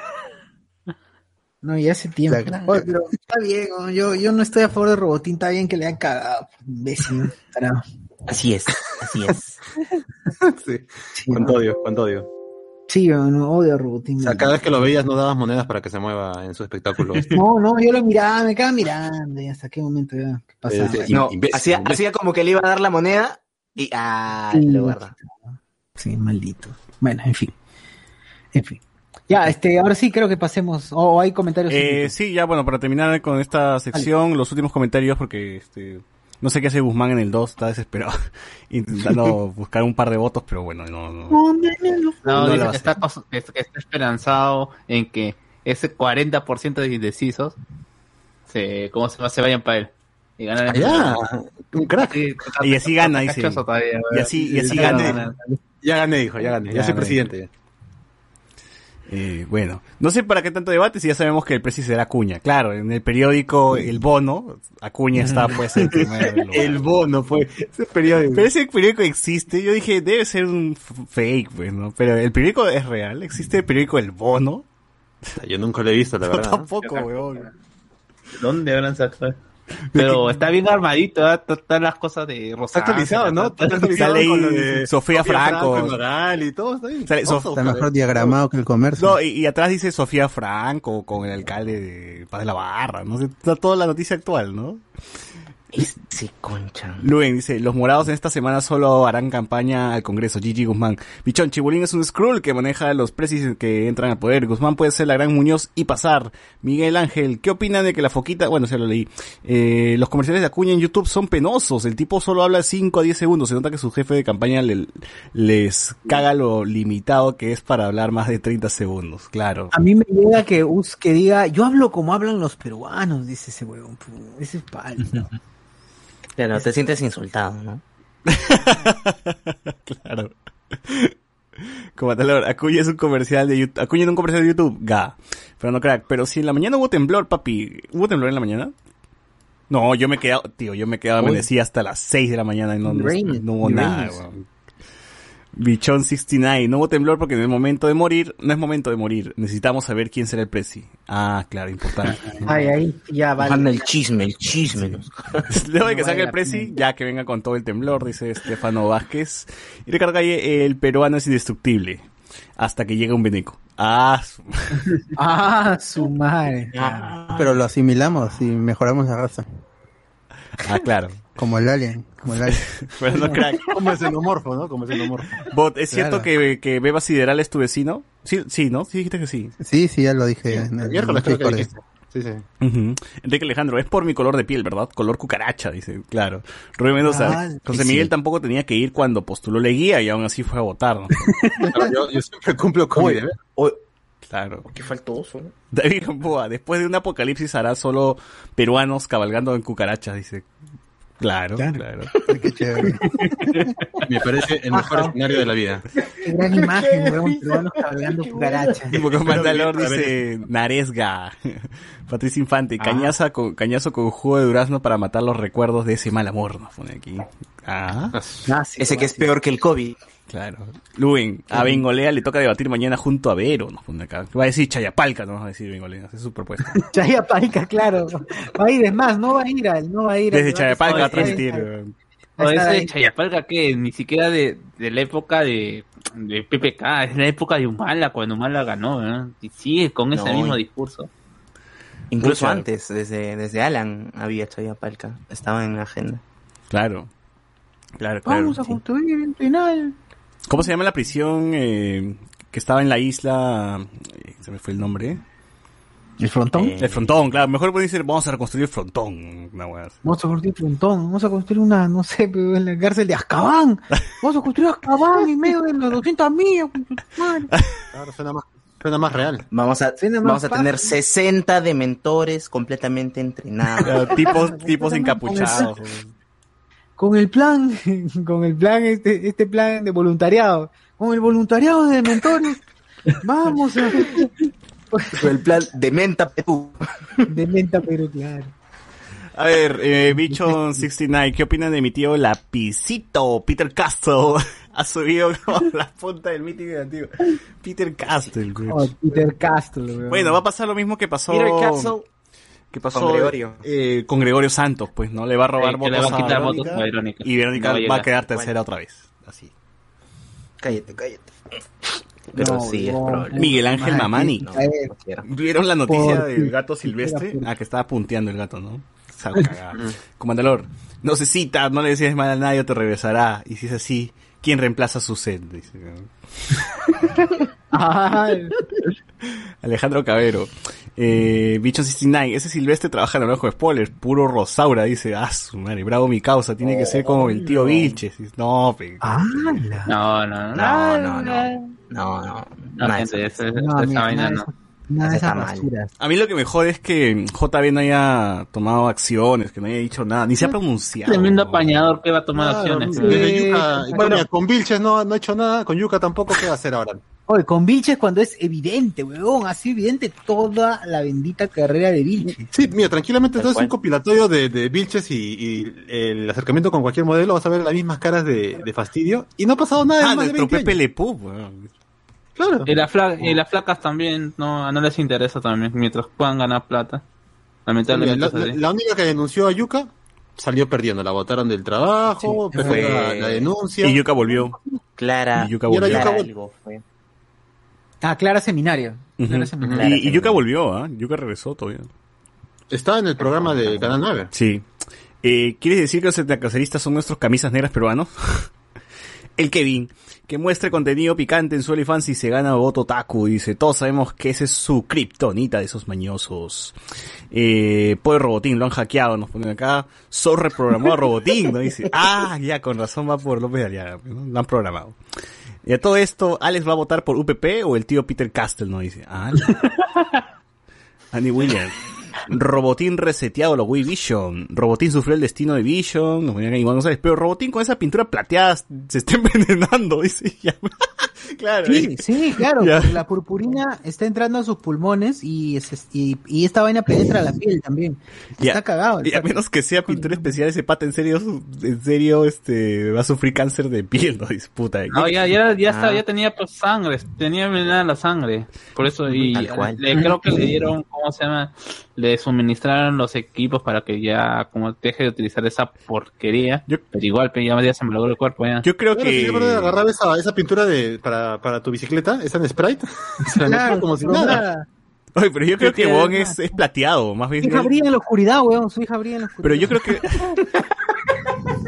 No, ya hace tiempo. Oye, pero está bien, ¿no? yo, yo no estoy a favor de Robotín, está bien que le hayan cagado, imbécil. Así es, así es. Sí. Sí, Cuánto no, odio, cuánto odio. Sí, no, odio a Robotín. O sea, cada vez que lo veías no dabas monedas para que se mueva en su espectáculo. No, no, yo lo miraba, me quedaba mirando, y hasta qué momento ya, ¿qué? Eh, sí, No, Imbécil, hacía, imbécil. hacía como que le iba a dar la moneda y ah, Sí, lo guarda. Sí, maldito. Bueno, en fin. En fin. Ya, este, ahora sí creo que pasemos, o hay comentarios. Eh, sí, ya bueno, para terminar con esta sección, los últimos comentarios, porque este no sé qué hace Guzmán en el 2, está desesperado, intentando buscar un par de votos, pero bueno, no, no. No, No dice que está, que está esperanzado en que ese 40% de indecisos se, ¿cómo se, se vayan para él. Y ganar el Ya, un crack. Sí, Y así gana, dice. todavía, Y así, y así Sí, gana. gana. Ya gané, dijo, ya gané. Ya, Ya soy gané. presidente. Eh, bueno, no sé para qué tanto debate si ya sabemos que el precio será Acuña. Claro, en el periódico El Bono, Acuña está pues en primer lugar. El bono fue. Ese periódico. Pero ese periódico existe, yo dije, debe ser un fake, pues, ¿no? Pero el periódico es real, existe el periódico El Bono. Yo nunca lo he visto, la Yo verdad. tampoco, weón. ¿Dónde habrán sacado? Pero está bien armadito, ¿eh? To- todas las cosas de Rosario. Está actualizado, ¿no? Está actualizado Sale con lo ahí de Sofía Franco. el Noral y todo. Está bien. Sale Sof- Está mejor diagramado que el comercio. No, y, y atrás dice Sofía Franco con el alcalde de Paz de la Barra, no sé, está toda la noticia actual, ¿no? Ese concha. Luen dice, los morados en esta semana solo harán campaña al Congreso. Gigi Guzmán. Bichón, Chibulín es un Skrull que maneja los precis que entran al poder. Guzmán puede ser la gran Muñoz y pasar. Miguel Ángel, ¿qué opinan de que la foquita, bueno, se lo leí, eh, los comerciales de Acuña en YouTube son penosos. El tipo solo habla 5 a 10 segundos. Se nota que su jefe de campaña le- les caga lo limitado que es para hablar más de 30 segundos. Claro. A mí me llega que, us- que diga, yo hablo como hablan los peruanos, dice ese huevón. Ese es falso. Claro, te sientes insultado, ¿no? Claro. Como tal, Acuña es un comercial de YouTube. Acuña en un comercial de YouTube. Ga. Pero no crack. Pero si en la mañana hubo temblor, papi. ¿Hubo temblor en la mañana? No, yo me he quedado, tío, yo me he quedado, Uy. amanecí hasta las 6 de la mañana y no, no, hubo nada, weón. Bichón 69, no hubo temblor porque en el momento de morir, no es momento de morir, necesitamos saber quién será el presi. Ah, claro, importante. Ay, ahí, ya vale. Manda el chisme, el chisme. Luego de que salga el presi, ya que venga con todo el temblor, dice Estefano Vázquez. Y Ricardo Calle, el peruano es indestructible. Hasta que llega un veneco. Ah, su- Ah, su madre. Pero lo asimilamos y mejoramos la raza. Ah, claro. Como el alien. Como el alien. Pero no crack. Como el xenomorfo, ¿no? Como el xenomorfo. Bot, ¿es cierto Claro. que, que Beba Sideral es tu vecino? Sí, sí, ¿no? Sí, dijiste que sí. Sí, sí, ya lo dije. en el- Miércoles en el creo que Discord. dijiste. Sí, sí. Ujú. Enrique Alejandro, es por mi color de piel, ¿verdad? Color cucaracha, dice, claro. Rubén Mendoza, Ah, José sí. Miguel tampoco tenía que ir cuando postuló Leguía y aún así fue a votar, ¿no? Claro, yo, yo siempre cumplo con mi deber. Claro. Qué faltoso. ¿no? David Gamboa, después de un apocalipsis hará solo peruanos cabalgando en cucarachas, dice. Claro, claro. Qué chévere. Me parece el mejor escenario de la vida. Qué gran imagen, huevón, peruanos cabalgando cucarachas. Tipo con Mandalor dice Naresga. Patricia Infante, cañaza con, cañazo con jugo de durazno para matar los recuerdos de ese mal amor, nos pone aquí. Ah, Ah, sí, Ese que es peor que el COVID. Claro. Luen, a Bengolea le toca debatir mañana junto a Vero, nos pone acá. Va a decir Chayapalca, no va a decir Bengolea, esa es su propuesta. Chaya Palca, claro. Va a ir, es más, no va a ir al, no va a ir Desde Chayapalca va a transmitir. ahí. eh, Va a O estar ese de. Chayapalca que ni siquiera de, de la época de, de PPK, es la época de Humala, cuando Humala ganó, ¿no? Y sigue con ese No, mismo y- discurso. Incluso antes, desde, desde Alan había Chayapalca. Estaba en la agenda. Claro. Claro, claro. Vamos a construir el penal. ¿Cómo se llama la prisión eh, que estaba en la isla? eh, Se me fue el nombre. ¿El frontón? Eh, El frontón, claro. Mejor puede decir, vamos a reconstruir el frontón. Así. Vamos a construir frontón, vamos a construir una, no sé, pero en la cárcel de Azkaban. Vamos a construir Azkaban en medio de las 200 millas. Claro, suena más, suena más real. Vamos a, vamos a tener fácil. 60 dementores completamente entrenados. Claro, tipos, tipos encapuchados. Con el plan, con el plan, este, este plan de voluntariado. Con el voluntariado de mentores. Vamos a... el plan de Menta Perú. De menta, pero claro. A ver, eh, Bichon69, ¿qué opinan de mi tío Lapicito, Peter Castle? ha subido como la punta del mítico y antiguo. Peter Castle, güey. Oh, Peter Castro, weón. Bueno, va a pasar lo mismo que pasó... Peter Castle. Que pasó Con Gregorio. eh, con Gregorio Santos, pues, ¿no? Le va a robar Eh, votos le va a quitar Verónica, votos a Verónica. y Verónica No va a va a llegar. quedar tercera otra vez. Así. Cállate, cállate. Pero No, sí, es no, probable. Miguel Ángel Ay, Mamani. No, no. ¿Vieron la noticia del gato silvestre? Ah, que estaba punteando el gato, ¿no? Cagada. Comandalor, no se cita, no le decías mal a nadie o te regresará. Y si es así, ¿quién reemplaza su sed? Dice. Ah, Alejandro Cabero. Eh, Bicho 69, ese Silvestre trabaja en el ojo de spoilers, puro Rosaura, dice, ah, su madre, bravo mi causa, tiene que ser como el tío Vilches. No, pe. No, no, no. No, no, no. No, no. No, No, gente, eso- esa, No, nada de esas basuras. A mí lo que me jode es que JB no haya tomado acciones, que no haya dicho nada, ni se ha pronunciado. Tremendo apañador que va a tomar Claro, acciones. Sí. Yuka- Bueno. con Vilches no, no ha hecho nada, con Yuka tampoco, ¿qué va a hacer ahora? Oye, con Vilches cuando es evidente, weón, así evidente toda la bendita carrera de Vilches. Sí, mira, tranquilamente entonces cual. un compilatorio de, de Vilches y, y el acercamiento con cualquier modelo, vas a ver las mismas caras de, de fastidio y no ha pasado nada Ah, más de nuestro 20 Pepe. Le weón. Claro. Y, la fla- y las flacas también no, no les interesa también, mientras puedan ganar plata. Lamentablemente la, es así. la- la única que denunció a Yuka salió perdiendo, la botaron del trabajo, Sí, fue- la, la denuncia. Y Yuka volvió. Clara. Y Yuka Y ahora volvió. Yuka algo fue. Ah, Clara Seminario. Clara. Seminario. Y, y Yuka volvió, ¿ah? Yuka regresó todavía. Estaba en el programa de Canal 9. Sí. Eh, ¿Quieres decir que los caceristas son nuestros camisas negras peruanos? El Kevin, que muestre contenido picante en su OnlyFans y se gana voto taku. Dice, todos sabemos que ese es su kriptonita de esos mañosos. Eh, Poder Robotín, lo han hackeado, nos ponen acá. Sor reprogramó a Robotín, ¿no? Dice, ah, ya, con razón va por López de Aliaga, ¿no? Lo han programado. Y a todo esto, ¿Alex va a votar por UPP o el tío Peter Castle, no? Dice, ah, Annie Williams. Robotín reseteado lo Wii Vision. Robotín sufrió el destino de Vision. Nos ponían ahí Iván González. Pero Robotín con esa pintura plateada se está envenenando, dice ya. Claro. Sí, eh. sí, claro, Ya. la purpurina está entrando a sus pulmones y, es- y, y esta vaina penetra la piel también. Ya. Está cagado. Y a menos que sea pintura especial, ese pata en serio, en serio, este, va a sufrir cáncer de piel, no disputa. No, ya, ya, ya, está, Ah. ya tenía pues, sangre, tenía envenenada la sangre. Por eso, y le, creo que le dieron, ¿cómo se llama? Le suministraron los equipos para que ya, como deje de utilizar esa porquería. Yo- pero igual, pe, ya, ya se me logró el cuerpo, ya. Yo creo si que... yo esa, esa pintura de, para, para tu bicicleta, esa en Sprite, se la Claro, como si nada. nada. Oye, pero yo creo que que- Wong es, es plateado, más bien. Su hija brilla en la oscuridad, weón. Su hija brilla en la oscuridad. Pero yo creo que...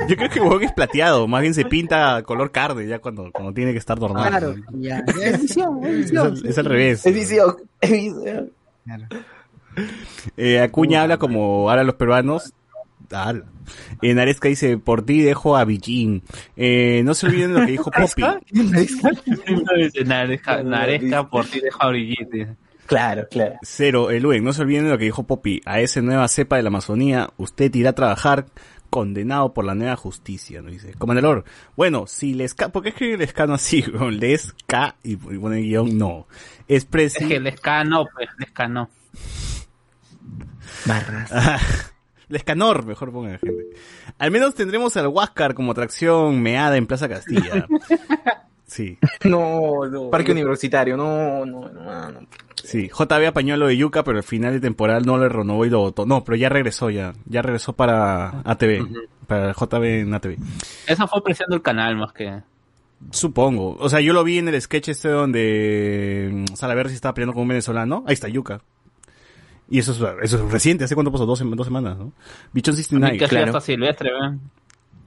Yo creo que Wong es plateado, más bien se pinta color carne ya cuando, cuando tiene que estar normal. Claro, ya. Es visión, es visión. al, es al revés. Es visión, es visión. Eh, Acuña habla como ahora los peruanos. Eh, Naresca dice, por ti dejo a Villín. Eh, no se olviden lo que dijo Poppy. Naresca, Naresca por ti deja brillete. Claro, claro. Cero, el Luen, no se olviden de lo que dijo Poppy. A esa nueva cepa de la Amazonía, usted irá a trabajar condenado por la nueva justicia, ¿no? Dice. Comandador, bueno, si les ca... ¿Por qué escribe el escano así? Les K y pone guion no. Es Es presi... que el escano, pues, el escano. Barras. Ah, Lescanor, mejor pongan gente. Al menos tendremos al Huáscar como atracción meada en Plaza Castilla. Sí, No, no. Parque Universitario, no, no, no. no. sí. JB apañó lo de Yuca, pero al final de temporal no le renovó y lo votó. No, pero ya regresó ya. Ya regresó para ATV. Para JB en ATV. Eso fue presión del canal más que. Supongo. O sea, yo lo vi en el sketch este donde mm, Salaverry estaba peleando con un venezolano. Ahí está Yuca. Y eso es, eso es reciente. ¿Hace cuánto pasó? Dos, dos semanas, ¿no? Bichon A mí 69. que claro. hasta Silvestre, ¿ven?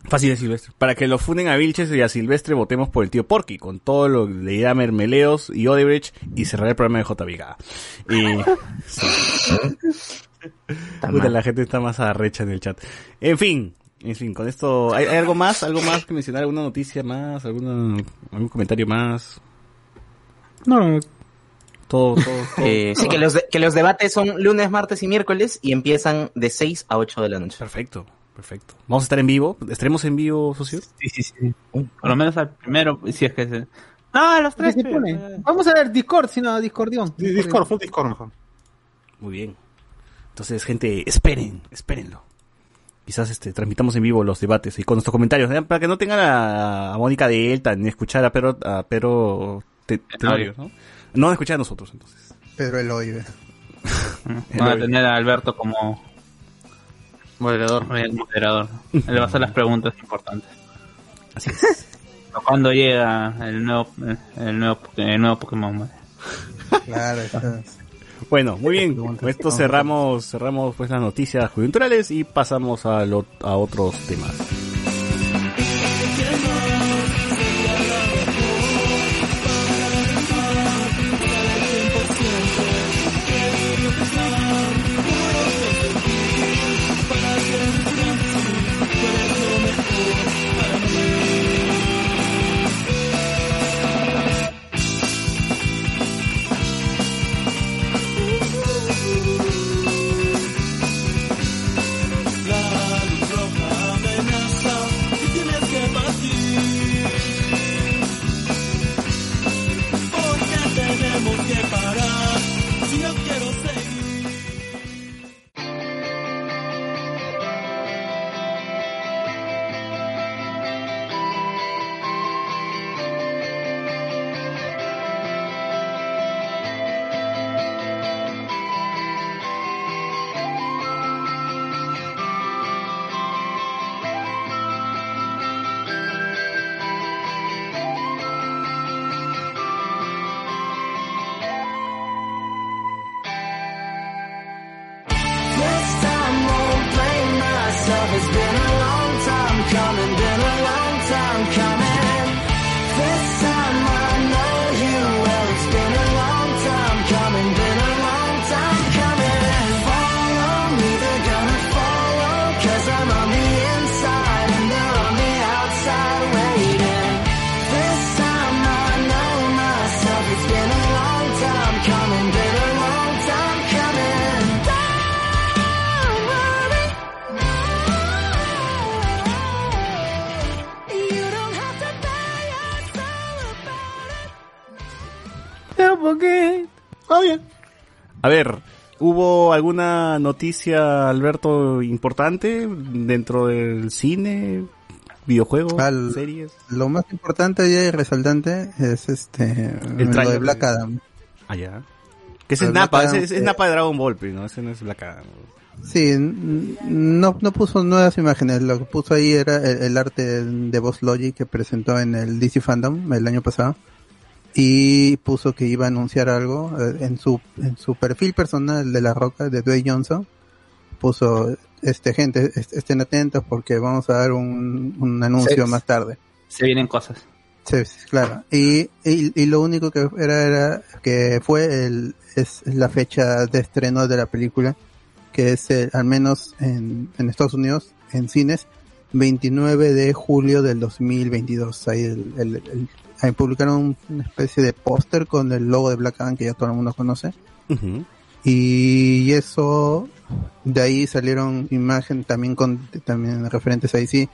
Fácil de Silvestre. Para que lo funen a Vilches y a Silvestre, votemos por el tío Porky, con todo lo de irá Mermeleos y Odebrecht y cerrar el programa de JVG. Y Puta, la gente está más arrecha en el chat. En fin, en fin, con esto, ¿hay, hay algo más? ¿Algo más que mencionar? ¿Alguna noticia más? ¿Alguna, algún comentario más? No, todo, todo, todo. Eh, sí, que los, de- que los debates son lunes, martes y miércoles y empiezan de 6 a 8 de la noche. Perfecto, perfecto. ¿Vamos a estar en vivo? ¿Estaremos en vivo, socio? Sí, sí, sí. Por lo menos al primero, si es que se... No, los ¿Qué tres. se pone? Vamos a ver Discord, si no, Discordión. Di- Discord, full Discord mejor. Muy bien. Entonces, gente, esperen, espérenlo. Quizás este transmitamos en vivo los debates y con nuestros comentarios, ¿eh? para que no tengan a, a Mónica de Elta ni escuchar a Pedro, a Pedro Te- Tenorio, ¿no? No van a escuchar a nosotros, entonces. Pedro Eloy. ve. Van a tener a Alberto como Moderador. el moderador. Él va a hacer las preguntas importantes. Así es. Cuando llega el nuevo, el nuevo, el nuevo Pokémon? Claro, Bueno, muy bien. Con esto cerramos, cerramos pues las noticias coyunturales y pasamos a, lo- a otros temas. A ver, ¿hubo alguna noticia, Alberto, importante dentro del cine, videojuegos, Al- series? Lo más importante y resaltante es este lo de tráiler Black de- Adam. Allá. Que ese Pero es Napa, Black Adam, ese es, es eh, Napa de Dragon Ball, no, ese no es Black Adam. Sí, no, no puso nuevas imágenes, lo que puso ahí era el, el arte de Boss Logic que presentó en el DC Fandom el año pasado y puso que iba a anunciar algo eh, en su en su perfil personal de La Roca de Dwayne Johnson puso este gente est- estén atentos porque vamos a dar un, un anuncio más tarde Se vienen cosas. Sí, sí, claro. Y, y, y lo único que era, era que fue el, es la fecha de estreno de la película, que es el- al menos en, en Estados Unidos, en cines, 29 de julio del 2022. Ahí, el, el- el- ahí publicaron una especie de póster con el logo de Black Adam que ya todo el mundo conoce. Y eso, de ahí salieron imágenes también con, también referentes ahí sí,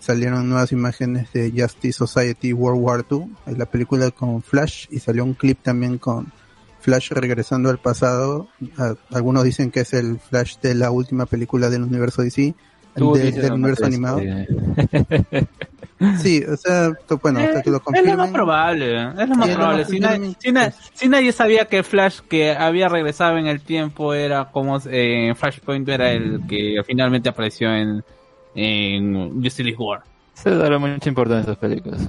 salieron nuevas imágenes de Justice Society World War II, en la película con Flash, y salió un clip también con Flash regresando al pasado. Algunos dicen que es el Flash de la última película del universo DC, de- del universo animado. Sí, o sea, bueno, hasta que lo Eh, es lo más confirmen. probable, ¿eh? es lo más Sí, lo probable. más Si, nadie sabía que Flash que había regresado en el tiempo era como eh, Flashpoint era el que finalmente apareció en, en Justice League War. Se dará mucha importancia a esas películas.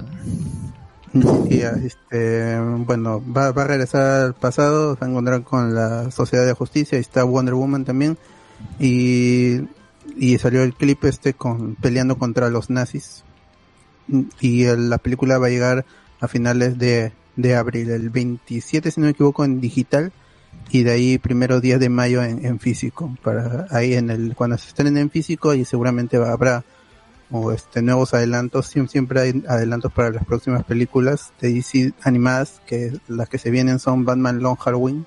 Y, este, bueno, va, va a regresar al pasado, se va a encontrar con la Sociedad de Justicia, y está Wonder Woman también, y, y salió el clip este con peleando contra los nazis. Y la película va a llegar a finales de, de abril, el 27 si no me equivoco en digital, y de ahí primero días de mayo en, físico, para ahí en el, cuando se estrenen en físico y seguramente habrá o este nuevos adelantos, Siem- siempre hay adelantos para las próximas películas de DC animadas, que las que se vienen son Batman Long Halloween,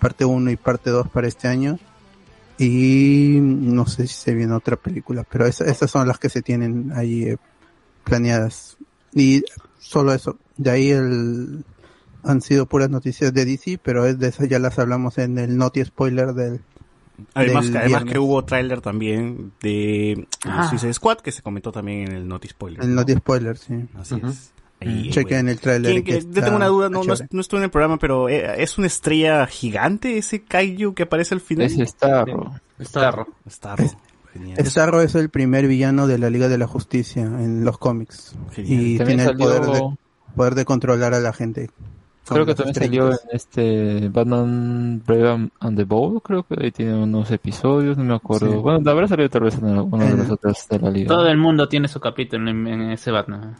parte 1 y parte 2 para este año. Y no sé si se viene otra película, pero esa- esas son las que se tienen ahí eh, planeadas. Y solo eso, de ahí el, han sido puras noticias de DC, pero es de esas ya las hablamos en el Noti Spoiler del, Además, del que, además que hubo tráiler también de Ah. Suicide Squad que se comentó también en el Noti Spoiler. el Noti Spoiler, sí. Así es. Ahí, Chequen bueno. el tráiler. ¿Quién- que que- está- yo tengo una duda, no, no, no estuve en el programa, pero eh, ¿es una estrella gigante ese Kaiju que aparece al final? Es Starro. Starro. Starro. Genial. Starro es el primer villano de la Liga de la Justicia en los cómics. Genial. Y También tiene el poder de, poder de controlar a la gente. Creo que también salió en este Batman Brave and- the Bold, creo que ahí tiene unos episodios, no me acuerdo. Sí. Bueno, habrá salido tal vez en alguno de los otros de la liga. Todo el mundo tiene su capítulo en, en ese Batman.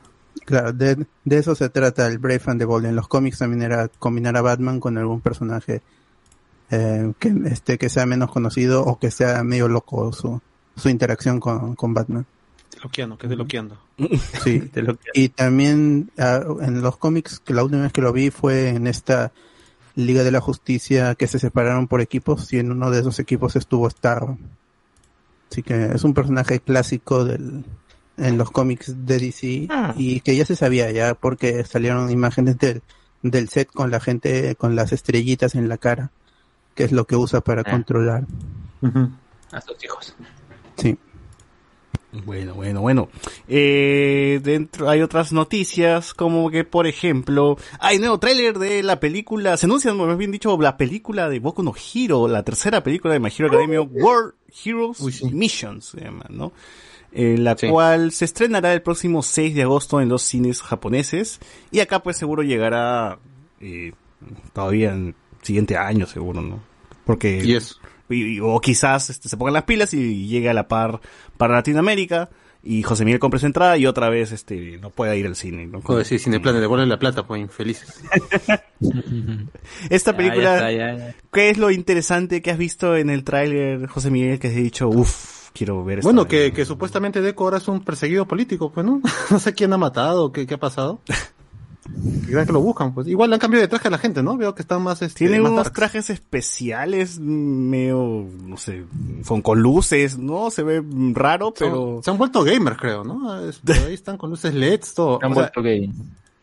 Claro, de, de eso se trata el Brave and the Bold. En los cómics también era combinar a Batman con algún personaje eh, que, este, que sea menos conocido o que sea medio loco su, interacción con, con Batman. Loqueando, que es de loqueando. Sí. Y también ah, en los cómics, que la última vez que lo vi fue en esta Liga de la Justicia que se separaron por equipos y en uno de esos equipos estuvo Starro. Así que es un personaje clásico del, en los cómics de DC y que ya se sabía ya porque salieron imágenes del, del set con la gente con las estrellitas en la cara, que es lo que usa para controlar. A sus hijos. Sí. Bueno, bueno, bueno. Eh, dentro hay otras noticias como que, por ejemplo, hay nuevo tráiler de la película, se anuncia, más bien dicho, la película de Boku no Hero, la tercera película de My Hero Academia, World Heroes Missions, se llama, ¿no? Eh, la cual se estrenará el próximo 6 de agosto en los cines japoneses y acá pues seguro llegará eh, todavía en siguiente año seguro, ¿no? Porque Y eso. Y- y- o quizás este, se pongan las pilas y llegue a la par para Latinoamérica y José Miguel compre su entrada y otra vez este no pueda ir al cine. ¿no? Joder, sí, Cineplanet, devuelve la plata, pues infelices. Esta película, ya está, ya, ya. ¿qué es lo interesante que has visto en el tráiler, José Miguel, que has dicho, uff, quiero ver Bueno, vaina"? que, que supuestamente Deco ahora es un perseguido político, pues, ¿no? no sé quién ha matado, qué, qué ha pasado. Que crean que lo buscan, pues. Igual le han cambiado de traje a la gente, ¿no? Veo que están más, este, Tiene más unos darks. trajes especiales, medio, no sé, son con luces, ¿no? Se ve raro, pero... Se han vuelto gamers, creo, ¿no? Ahí están con luces LEDs, todo. Han O sea, vuelto gay.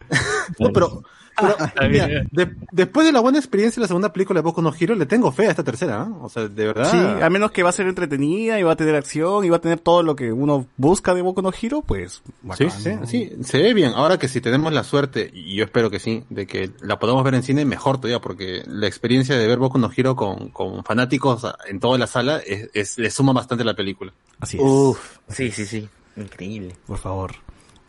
No, pero, pero, mira, de- después de la buena experiencia de la segunda película de Boku no Hero, le tengo fe a esta tercera, ¿eh? O sea, de verdad. Sí, a menos que va a ser entretenida y va a tener acción y va a tener todo lo que uno busca de Boku no Hero, pues. Sí, bacán, sí, ¿no? sí, se ve bien. Ahora que si tenemos la suerte, y yo espero que sí, de que la podamos ver en cine, mejor todavía, porque la experiencia de ver Boku no Hero con, con fanáticos en toda la sala es, es- le suma bastante a la película. Así es. Uf, sí, sí, sí. Increíble. Por favor.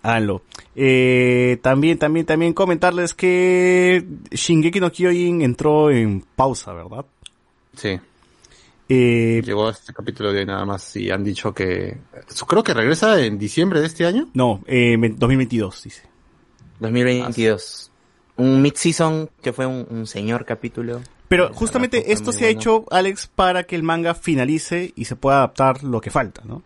Háganlo. Eh, también, también, también comentarles que Shingeki no Kyojin entró en pausa, ¿verdad? Sí. Eh, Llegó a este capítulo de nada más y han dicho que... Creo que regresa en diciembre de este año. no, eh, 2022, dice. 2022. Un mid-season que fue un, un señor capítulo. Pero justamente esto se ha hecho, Alex, para que el manga finalice y se pueda adaptar lo que falta, ¿no?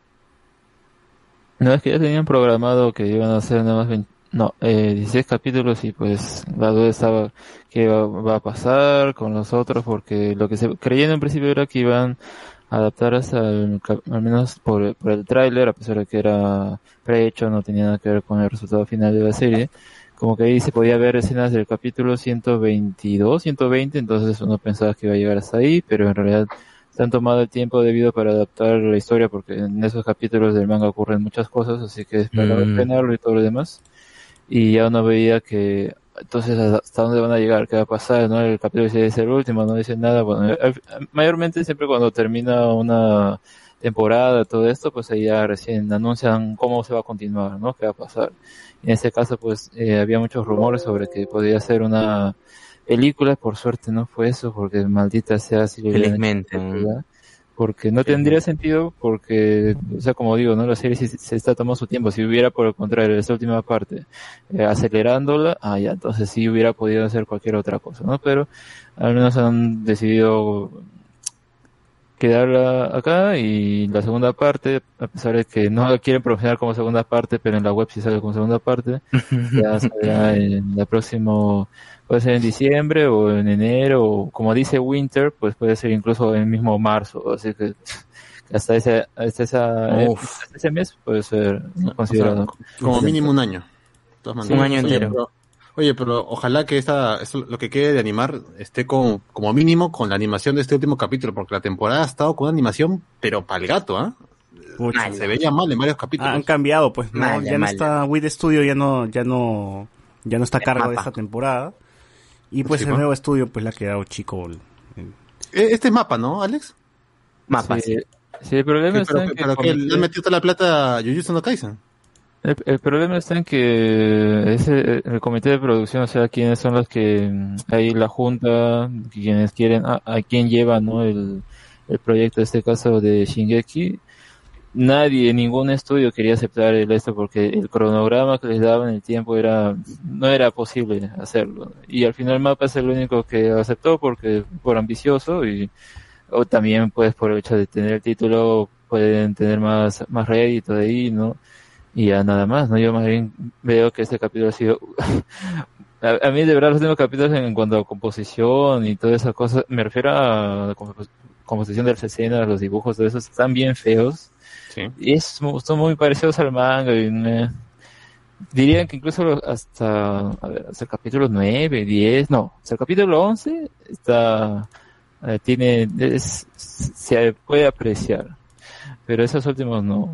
No, es que ya tenían programado que iban a hacer nada más 20 no, eh, 16 capítulos y pues la duda estaba qué va, a pasar con los otros porque lo que se creía en principio era que iban a adaptar hasta el al menos por, por el tráiler, a pesar de que era prehecho, no tenía nada que ver con el resultado final de la serie. Como que ahí se podía ver escenas del capítulo 122, 120, entonces uno pensaba que iba a llegar hasta ahí, pero en realidad se han tomado el tiempo debido para adaptar la historia porque en esos capítulos del manga ocurren muchas cosas, así que esperaba Mm. estrenarlo y todo lo demás. Y ya uno veía que entonces hasta dónde van a llegar, qué va a pasar, ¿no? El capítulo dice es el último, no dice nada. Bueno, al- mayormente siempre cuando termina una temporada, todo esto, pues ahí ya recién anuncian cómo se va a continuar, ¿no? ¿Qué va a pasar? En este caso, pues eh, había muchos rumores sobre que podría ser una película, por suerte no fue eso, porque maldita sea si Felizmente. película, porque no tendría sentido, porque, o sea, como digo, ¿no? La serie sí se está tomando su tiempo. Si hubiera, por el contrario, esta última parte, eh, acelerándola, ah, ya, entonces sí hubiera podido hacer cualquier otra cosa, ¿no? Pero al menos han decidido quedarla acá y la segunda parte, a pesar de que no la quieren promocionar como segunda parte, pero en la web sí sale como segunda parte, ya saldrá en la próximo, puede ser en diciembre o en enero, o como dice Winter, pues puede ser incluso en mismo marzo, así que hasta ese, hasta esa, eh, hasta ese mes puede ser O considerado. sea, como mínimo un año. Todas. Un año Oye, entero. pero- Oye, pero ojalá que esta, esto, lo que quede de animar esté con, como mínimo con la animación de este último capítulo, porque la temporada ha estado con una animación, pero pa'l gato, ¿ah? Pucha. Se veía mal en varios capítulos. Han cambiado, pues, no, Mala, ya no mala. está With Studio, ya no, ya no, ya no está a cargo de esta temporada. Y pues Sí, el ¿no? nuevo estudio, pues le ha quedado chico. Eh, Este es mapa, ¿no, Alex? Mapas. Sí, sí, el problema ¿Qué- está pero en que pero que como- le han metido toda la plata a Jujutsu no Kaisen. El, el problema está en que ese, el comité de producción, o sea, quienes son los que mm, hay la junta, quienes quieren, a, a quién lleva, ¿no? El, el proyecto, en este caso de Shingeki, nadie, ningún estudio quería aceptar el esto porque el cronograma que les daban el tiempo era, no era posible hacerlo. Y al final Mapa es el único que aceptó porque, por ambicioso y, o también pues por el hecho de tener el título pueden tener más, más rédito de ahí, ¿no? Y ya nada más, ¿no? Yo más bien veo que este capítulo ha sido... a, a mí de verdad los últimos capítulos en, cuanto a composición y todas esas cosas, me refiero a la compo- composición de las escenas, los dibujos, todo eso, están bien feos. Sí. Y es, son muy parecidos al manga y me- dirían que incluso hasta, a ver, hasta el capítulo 9, 10, no, hasta el capítulo 11 está, eh, tiene, es- se puede apreciar. Pero esos últimos no.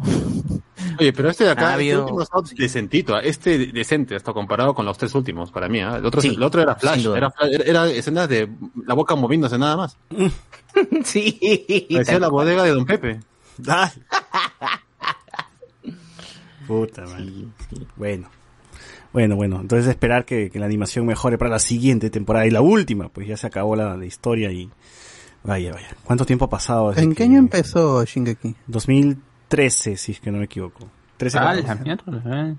Oye, pero este de acá, este último decentito, ¿ah? este decente, hasta comparado con los tres últimos, para mí, ¿ah? El otro, Sí, el otro era, Flash, era, era escenas de la boca moviéndose nada más. sí. Parecía la bodega de Don Pepe. Puta madre. Bueno. Bueno, bueno. Entonces esperar que, que la animación mejore para la siguiente temporada y la última, pues ya se acabó la, la historia y vaya, vaya. ¿Cuánto tiempo ha pasado? desde ¿En qué año empezó Shingeki? 2013, si es que no me equivoco. 13 Ah, 14. la mierda. eh.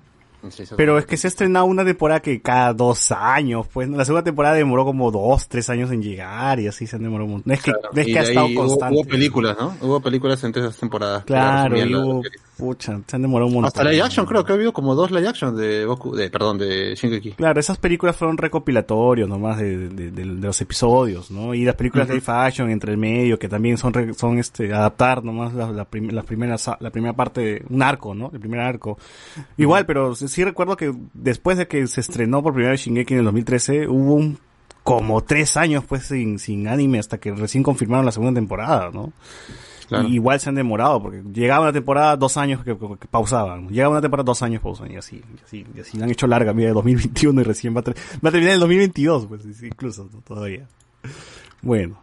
Pero es que se ha estrenado una temporada que cada dos años, pues la segunda temporada demoró como dos, tres años en llegar y así se han demorado un montón. No es que, no es que ha estado hubo- constante. Hubo, películas, ¿no? Hubo películas entre esas temporadas. Claro, y hubo, Pucha, se han demorado un montón. Hasta live action, creo que ha habido como dos live action de Goku, de, perdón, de Shingeki. Claro, esas películas fueron recopilatorios nomás de, de, de- de los episodios, ¿no? Y las películas de live action entre el medio, que también son, re- son este, adaptar nomás la, la, prim- las primeras, la primera parte, un arco, ¿no? El primer arco. Igual, pero sí sí recuerdo que después de que se estrenó por primera vez Shingeki en el 2013, hubo un, como tres años pues sin, sin anime hasta que recién confirmaron la segunda temporada, ¿no? Claro. Y igual se han demorado, porque llegaba una temporada, dos años que, que- que pausaban. Llegaba una temporada, dos años pausaban, y así, y así, y así. La han hecho larga, mira, de 2021 y recién va a, va a terminar en el 2022, pues, incluso, ¿no? todavía. Bueno.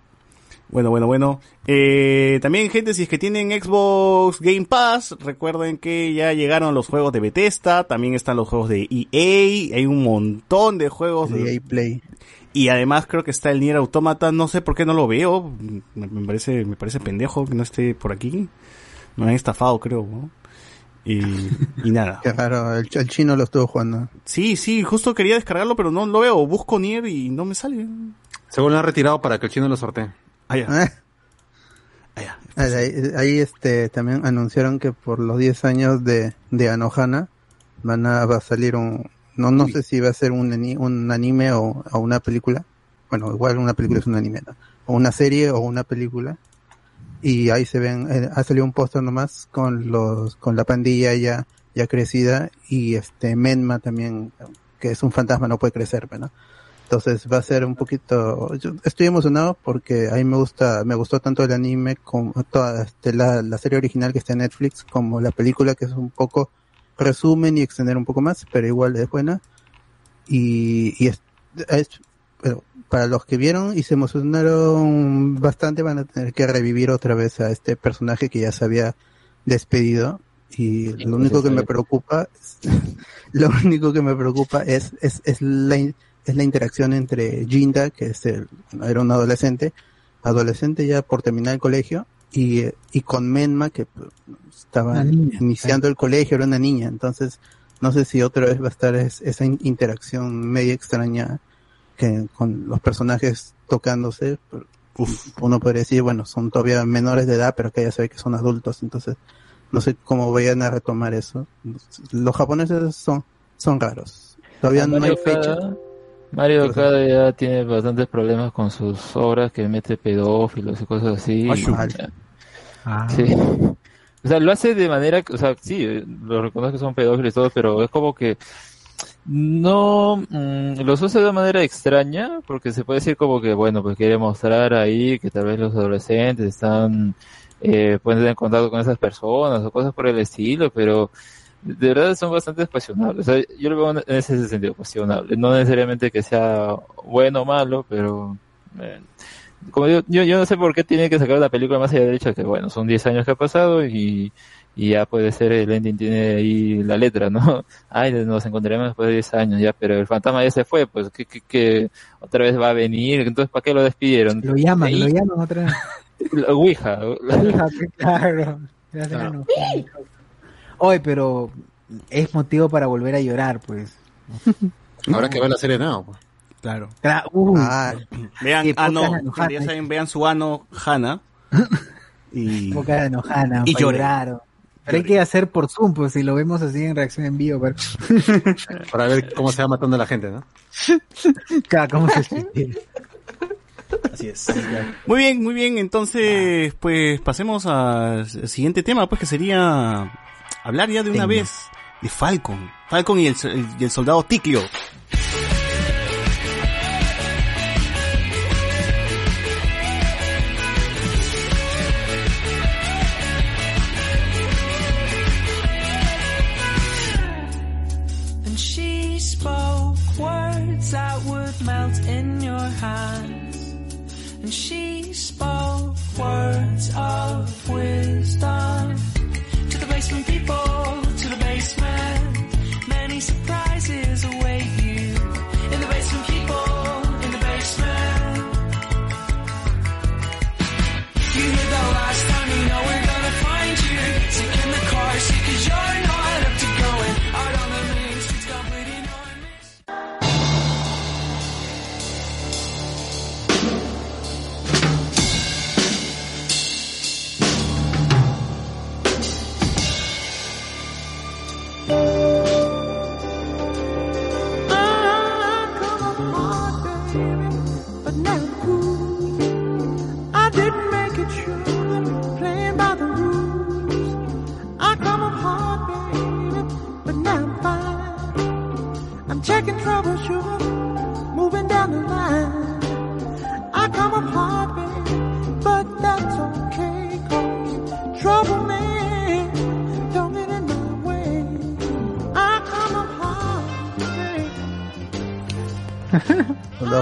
Bueno, bueno, bueno. Eh, también, gente, si es que tienen Xbox Game Pass, recuerden que ya llegaron los juegos de Bethesda, también están los juegos de EA, hay un montón de juegos De EA Play. Y además creo que está el Nier Automata, no sé por qué no lo veo, me, me parece me parece pendejo que no esté por aquí. Me han estafado, creo, ¿no? Y, y nada. Qué raro, el, el chino lo estuvo jugando. Sí, sí, justo quería descargarlo, pero no lo veo. Busco Nier y no me sale. Según lo han retirado para que el chino lo sortee. Ah, ya. Ah. Ahí, ahí, este también anunciaron que por los 10 años de, de Anohana van a, va a salir un no no sé si va a ser un, un anime o, o una película bueno igual una película es un anime ¿no? o una serie o una película y ahí se ven eh, ha salido un póster nomás con los con la pandilla ya ya crecida y este Menma también que es un fantasma no puede crecer ¿no? Entonces va a ser un poquito, yo estoy emocionado porque a mí me gusta, me gustó tanto el anime como toda este, la, la serie original que está en Netflix, como la película que es un poco resumen y extender un poco más, pero igual es buena. Y, y es, es- para los que vieron y se emocionaron bastante van a tener que revivir otra vez a este personaje que ya se había despedido. Y lo único que me preocupa, lo único que me preocupa es, es, es la, es la interacción entre Jinda, que es el, era un adolescente, adolescente ya por terminar el colegio, y, y con Menma, que pues, estaba niña. iniciando el colegio, era una niña, entonces no sé si otra vez va a estar es- esa in- interacción media extraña que con los personajes tocándose, pero uno podría decir, bueno, son todavía menores de edad, pero que ya se ve que son adultos, entonces no sé cómo vayan a retomar eso. Los japoneses son, son raros. Todavía no hay fecha. Mario Okada ya tiene bastantes problemas con sus obras que mete pedófilos y cosas así. Ashu. Ah. Sí. O sea, lo hace de manera, o sea, sí, lo reconozco que son pedófilos y todo, pero es como que no mm, los usa de manera extraña, porque se puede decir como que, bueno, pues quiere mostrar ahí que tal vez los adolescentes están, eh, pueden tener contacto con esas personas o cosas por el estilo, pero de verdad son bastante cuestionables. O sea, yo lo veo en ese sentido cuestionable. No necesariamente que sea bueno o malo, pero eh, como yo, yo, yo no sé por qué tiene que sacar una película más allá del hecho de que, bueno, son 10 años que ha pasado y, y ya puede ser el ending tiene ahí la letra, ¿no? Ay, nos encontraremos después de 10 años ya, pero el fantasma ya se fue, pues que, que, que otra vez va a venir, entonces ¿para qué lo despidieron? Lo llaman, Ahí- lo llaman otra vez. la Ouija. la- que claro. Ya se. Oye, pero es motivo para volver a llorar, pues. Ahora que va la serie nueva, pues. Claro. Cla- uh, Ah, Vean, qué ah, no, poca gente, enojada, ya saben, vean su ano, Hana. Y, Boca de enojana, Y pa' llore. llorar. Pero hay que hacer por Zoom, pues si lo vemos así en reacción en vivo, pero Para ver cómo se va matando la gente, ¿no? Claro, ¿cómo se? Así es. Muy bien, muy bien. Entonces, pues pasemos al siguiente tema, pues que sería hablar ya de una vez de Falcon. Falcon y el, el- y el soldado Tikio.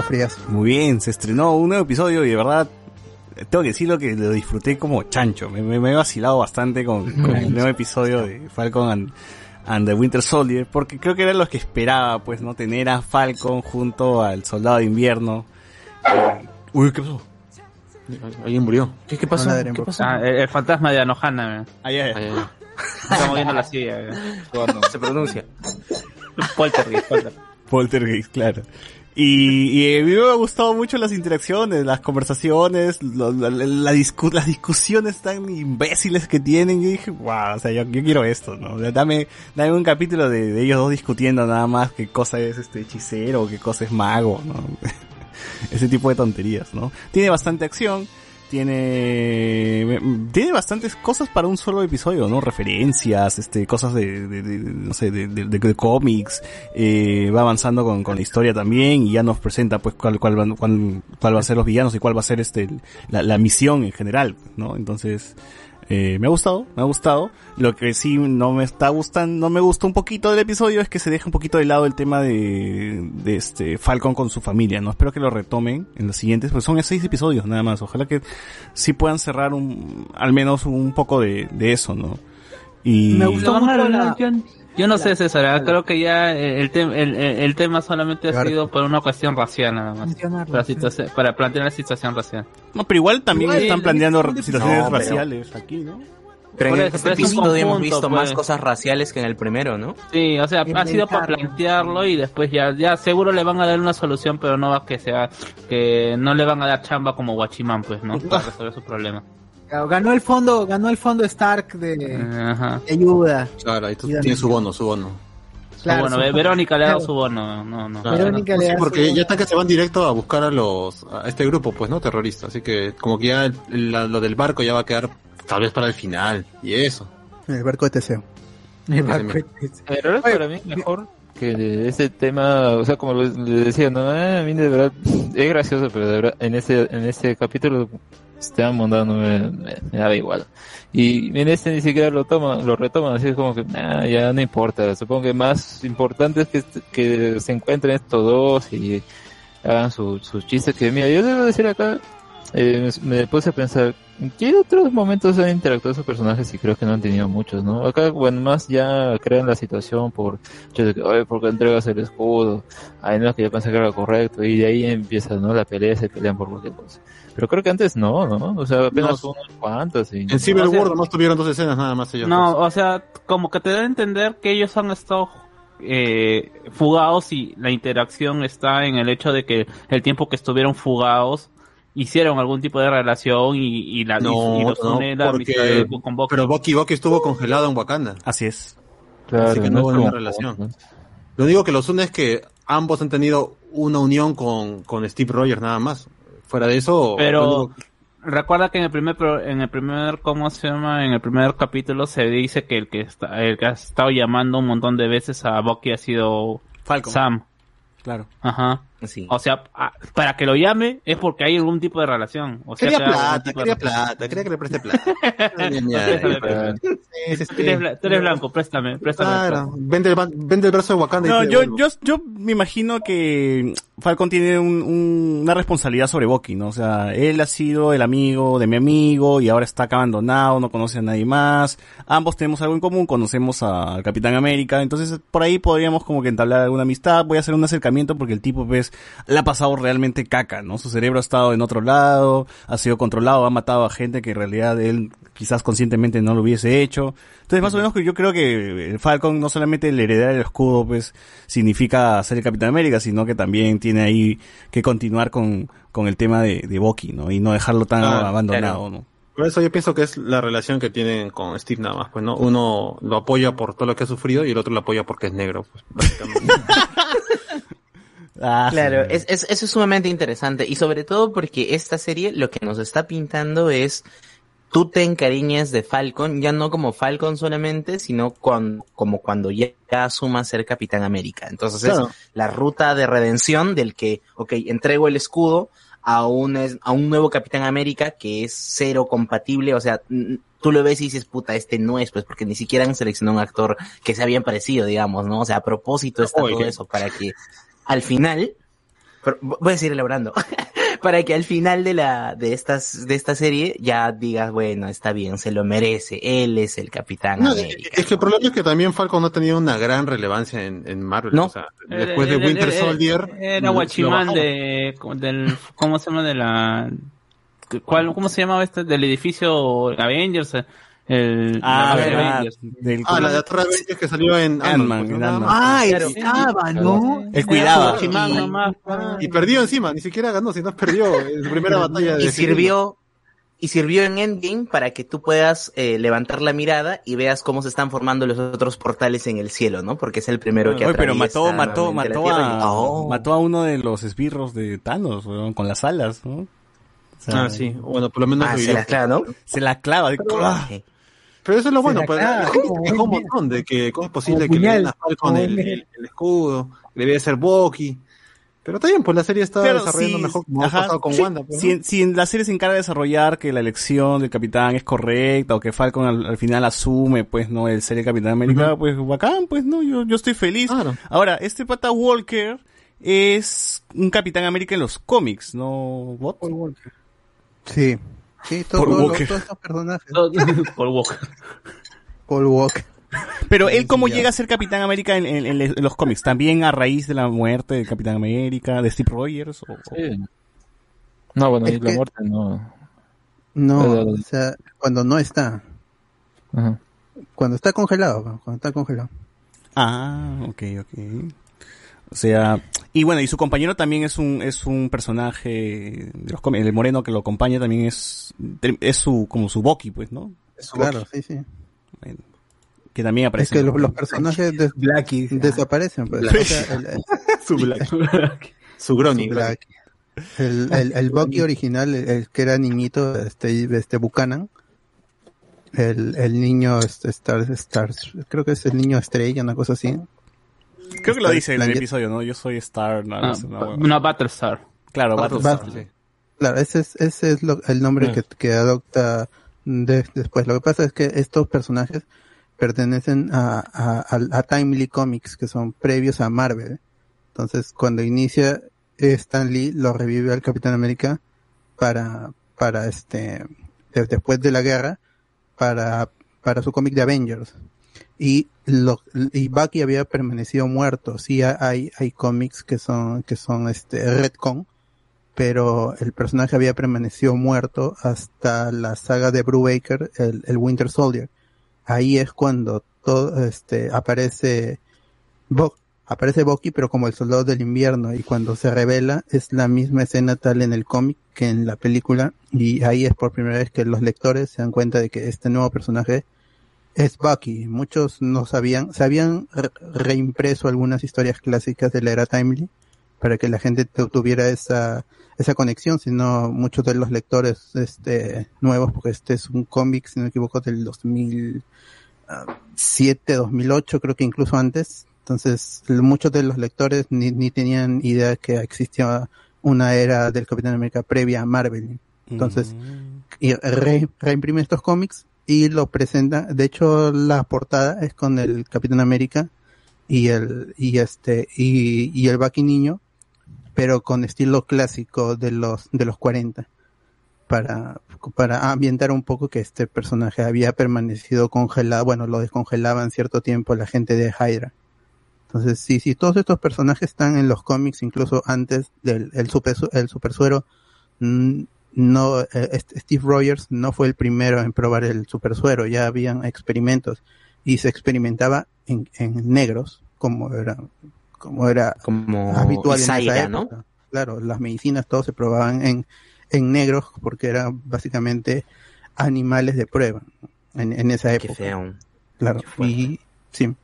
Frías. Muy bien, se estrenó un nuevo episodio y de verdad tengo que decirlo que lo disfruté como chancho. Me, me- me he vacilado bastante con, con el nuevo episodio de Falcon and, and the Winter Soldier porque creo que era lo que esperaba, pues, ¿no? Tener a Falcon junto al Soldado de Invierno. Eh, Uy, ¿qué pasó? Alguien murió. ¿Qué, qué pasó? ¿Qué pasó? Ah, el, el fantasma de Anohana, Ah, ay. está moviendo la silla. eh. Se pronuncia. Poltergeist, poltergeist. Poltergeist, claro. Y, y a mí me ha gustado mucho las interacciones, las conversaciones, lo- la- la- discu- las discusiones tan imbéciles que tienen. Y dije, wow, o sea, yo, yo quiero esto, ¿no? Dame, dame un capítulo de, de ellos dos discutiendo nada más qué cosa es este hechicero, qué cosa es mago, ¿no? Ese tipo de tonterías, ¿no? Tiene bastante acción, tiene, tiene bastantes cosas para un solo episodio, ¿no? Referencias, este, cosas de, de- de- no sé, de, de- cómics, eh, va avanzando con, con la historia también y ya nos presenta pues cuál, cuál, van- cuál, cuál va a ser los villanos y cuál va a ser este, la, la misión en general, ¿no? Entonces, eh, me ha gustado, me ha gustado. Lo que sí no me está gustando, no me gusta un poquito del episodio es que se deja un poquito de lado el tema de, de este Falcon con su familia, ¿no? Espero que lo retomen en los siguientes, porque son seis episodios nada más. Ojalá que sí puedan cerrar un, al menos un poco de, de eso, ¿no? Y Me gustó mucho la- yo, no sé, César, ¿eh? creo que ya el, tem- el, el- tema solamente ha sido por una cuestión racial nada más. Para, para plantear la situación racial. No, pero igual también Igual, están planteando situaciones No, pero- raciales aquí, ¿no? Pero en este episodio hemos visto más pues. cosas raciales que en el primero, ¿no? Sí, o sea, ha sido para plantearlo y después ya, ya seguro le van a dar una solución, pero no va que sea, que no le van a dar chamba como Guachimán, pues, ¿no? Para resolver su problema. Claro, Ganó el fondo, ganó el fondo Stark de, de ayuda. Claro, ahí tiene su bono, su bono. Claro, bueno, su- Ve- Verónica le ha dado claro. su bono, no, no. Claro. Verónica le Sí, da porque su- ya están que se van directo a buscar a los a este grupo, pues, ¿no? Terrorista. Así que como que ya el- la- lo del barco ya va a quedar tal vez para el final. Y eso. El barco de Teseo. A Ese mismo. cuente. En realidad para mí mejor que de ese tema, o sea, como les decía, no, Eh, a mí de verdad es gracioso, pero de verdad en ese en ese capítulo Esteban Mondano me, me, daba igual. Y en este ni siquiera lo toman, lo retoman, así es como que nah, ya no importa. Supongo que más importante es que, est- que se encuentren estos dos y hagan su- sus chistes que mira, yo debo decir acá, eh, me puse a pensar, ¿en qué otros momentos han interactuado esos personajes? Y creo que no han tenido muchos, ¿no? Acá, bueno, más ya crean la situación por, hecho de que, oye, ¿por qué entregas el escudo? Ay, no, que yo pensé que era correcto, y de ahí empieza, ¿no? La pelea, se pelean por cualquier cosa. Pero creo que antes no, ¿no? O sea, apenas No. unos cuantos y... En Civil War nomás tuvieron dos escenas nada más ellos. No, dos. o sea, como que te da a entender que ellos han estado eh, fugados y la interacción está en el hecho de que el tiempo que estuvieron fugados hicieron algún tipo de relación y, y la No, y, los no, une la porque- amistad de- con Bucky. Pero Bucky Bucky estuvo congelado en Wakanda. Así es. Claro, Así que no hubo ninguna como- relación. ¿no? Lo único que los une es que ambos han tenido una unión con, con Steve Rogers nada más. Fuera de eso, Pero- Recuerda que en el primer pro- en el primer cómo se llama en el primer capítulo se dice que el que está el que ha estado llamando un montón de veces a Bucky ha sido Falcon. Sam. Claro. Ajá. Sí. O sea, ah, para que lo llame es porque hay algún tipo de relación. O sea, quería plata, quería plata, quería que le preste plata. Tú eres, blanco, préstame, préstame. Claro, vende el, ba- vende el brazo de Wakanda No, yo, yo, yo me imagino que Falcon tiene un- un- una responsabilidad sobre Bucky, ¿no? O sea, él ha sido el amigo de mi amigo y ahora está acá abandonado, no conoce a nadie más. Ambos tenemos algo en común, conocemos a- al Capitán América, entonces por ahí podríamos como que entablar alguna amistad. Voy a hacer un acercamiento porque el tipo, le ha pasado realmente caca, ¿no? Su cerebro ha estado en otro lado, ha sido controlado, ha matado a gente que en realidad él quizás conscientemente no lo hubiese hecho. Entonces, más o menos que yo creo que el Falcon no solamente el heredar el escudo, pues, significa ser el Capitán América, sino que también tiene ahí que continuar con, con el tema de, de Bucky, ¿no? Y no dejarlo tan Ah, abandonado, claro. ¿no? Por eso yo pienso que es la relación que tienen con Steve nada más, pues, ¿no? Uno lo apoya por todo lo que ha sufrido y el otro lo apoya porque es negro, pues, básicamente. Ah, Claro, sí. es, es- eso es sumamente interesante y sobre todo porque esta serie lo que nos está pintando es tú te encariñes de Falcon, ya no como Falcon solamente, sino con, como cuando ya, asuma ser Capitán América. Entonces Claro. es la ruta de redención del que, ok, entrego el escudo a un, a un nuevo Capitán América que es cero compatible, o sea, tú lo ves y dices, puta, este no es, pues porque ni siquiera han seleccionado un actor que sea bien parecido, digamos, ¿no? O sea, a propósito está Oye, todo eso para que al final voy a seguir elaborando. Para que al final de la, de estas, de esta serie ya digas, bueno, está bien, se lo merece. Él es el Capitán No, América. es que el problema es que también Falcon no ha tenido una gran relevancia en, en Marvel. No. O sea, después de Eh, Winter eh, eh, Soldier. Era Guachimán de, del, ¿cómo se llama? De la, ¿cuál, cómo se llamaba este? Del edificio Avengers, el, Ah, la verdad. Del- Ah, la de Torre Avengers que salió en Ant-Man. Ant-Man. Ah, Claro. estaba, ¿no? Él cuidaba. Y-. Y perdió encima, ni siquiera ganó, sino perdió en su primera batalla de y sirvió y sirvió en Endgame para que tú puedas eh, levantar la mirada y veas cómo se están formando los otros portales en el cielo, ¿no? Porque es el primero que Oye, pero mató, mató, mató Tierra y- a, Oh. mató a uno de los esbirros de Thanos, weón, con las alas, ¿no? O sea, Ah, sí. Bueno, por lo menos Ah, se las clava, ¿no? Se la clava. de- ¡Ah! Pero eso es lo bueno, pues, la gente quejó un montón de que cómo es posible como que le den puñal, a Falcon el, buen- el- el escudo, que debía ser Bucky. Pero está bien, pues la serie está Pero desarrollando sí, mejor como ha ajá, pasado con sí, Wanda. pues, si, ¿no? si la serie se encarga de desarrollar que la elección del capitán es correcta o que Falcon al, al final asume, pues, no, el ser el capitán América, pues, bacán, pues, no, yo, yo estoy feliz. Claro. Ahora, este pata Walker es un capitán América en los cómics, ¿no? ¿Bot? Sí. Sí, todo- Paul todo- Walker. todos estos personajes. Paul Walker. Paul Walker. Pero él, ¿cómo llega a ser Capitán América en, en- en- en los cómics? ¿También a raíz de la muerte del Capitán América, de Steve Rogers? O, Sí. No, bueno, y la que- muerte no. No, o sea, cuando no está. Ajá. Cuando está congelado, cuando está congelado. Ah, ok, ok. O sea, y bueno, y su compañero también es un, es un personaje de los cómics. El moreno que lo acompaña también es, es su, como su Bucky, pues, ¿no? Claro, sí, sí. Bueno, que también Es aparece. que los, los personajes des- Blackie. desaparecen. Pues. Black. O sea, el, el- Su Black. Su Grony. Black. El, el, el Bucky original, el, el que era niñito, este, este Buchanan, el, el niño este, Star, Star, creo que es el niño estrella, una cosa así. Creo que lo dice en el episodio, ¿no? Yo soy Star, no, Ah, no hueva. una Battlestar. Claro, Battlestar, Battlestar. sí. Claro, ese es, ese es lo- el nombre Mm. que, que adopta de- después. Lo que pasa es que estos personajes pertenecen a, a, a- a Timely Comics, que son previos a Marvel. Entonces, cuando inicia Stan Lee, lo revive al Capitán América para, para este, de- después de la guerra, para, para su cómic de Avengers. Y, lo, y Bucky había permanecido muerto. Sí, hay, hay cómics que son, que son este, Redcon, pero el personaje había permanecido muerto hasta la saga de Brubaker, el, el Winter Soldier. Ahí es cuando todo, este, aparece, Bo- aparece Bucky, pero como el soldado del invierno, y cuando se revela es la misma escena tal en el cómic que en la película, y ahí es por primera vez que los lectores se dan cuenta de que este nuevo personaje es Bucky. Muchos no sabían, se habían re- reimpreso algunas historias clásicas de la era Timely para que la gente tu- tuviera esa, esa conexión, sino muchos de los lectores este, nuevos, porque este es un cómic, si no me equivoco, del 2007, 2008, creo que incluso antes. Entonces, muchos de los lectores ni, ni tenían idea que existía una era del Capitán América previa a Marvel. Entonces, Mm. y re- reimprime estos cómics y lo presenta. De hecho, la portada es con el Capitán América y el y este y, y el Bucky niño, pero con estilo clásico de los de los 40 para para ambientar un poco que este personaje había permanecido congelado, bueno, lo descongelaban cierto tiempo la gente de Hydra. Entonces, sí, todos estos personajes están en los cómics, incluso antes del el super, el super suero, mm, no, eh, este Steve Rogers no fue el primero en probar el super suero, ya habían experimentos y se experimentaba en, en negros, como era, como era Como habitual en esa ¿no? época. Claro, las medicinas todos se probaban en, en negros porque eran básicamente animales de prueba en, en esa Qué época. feo. Claro, Qué y sí.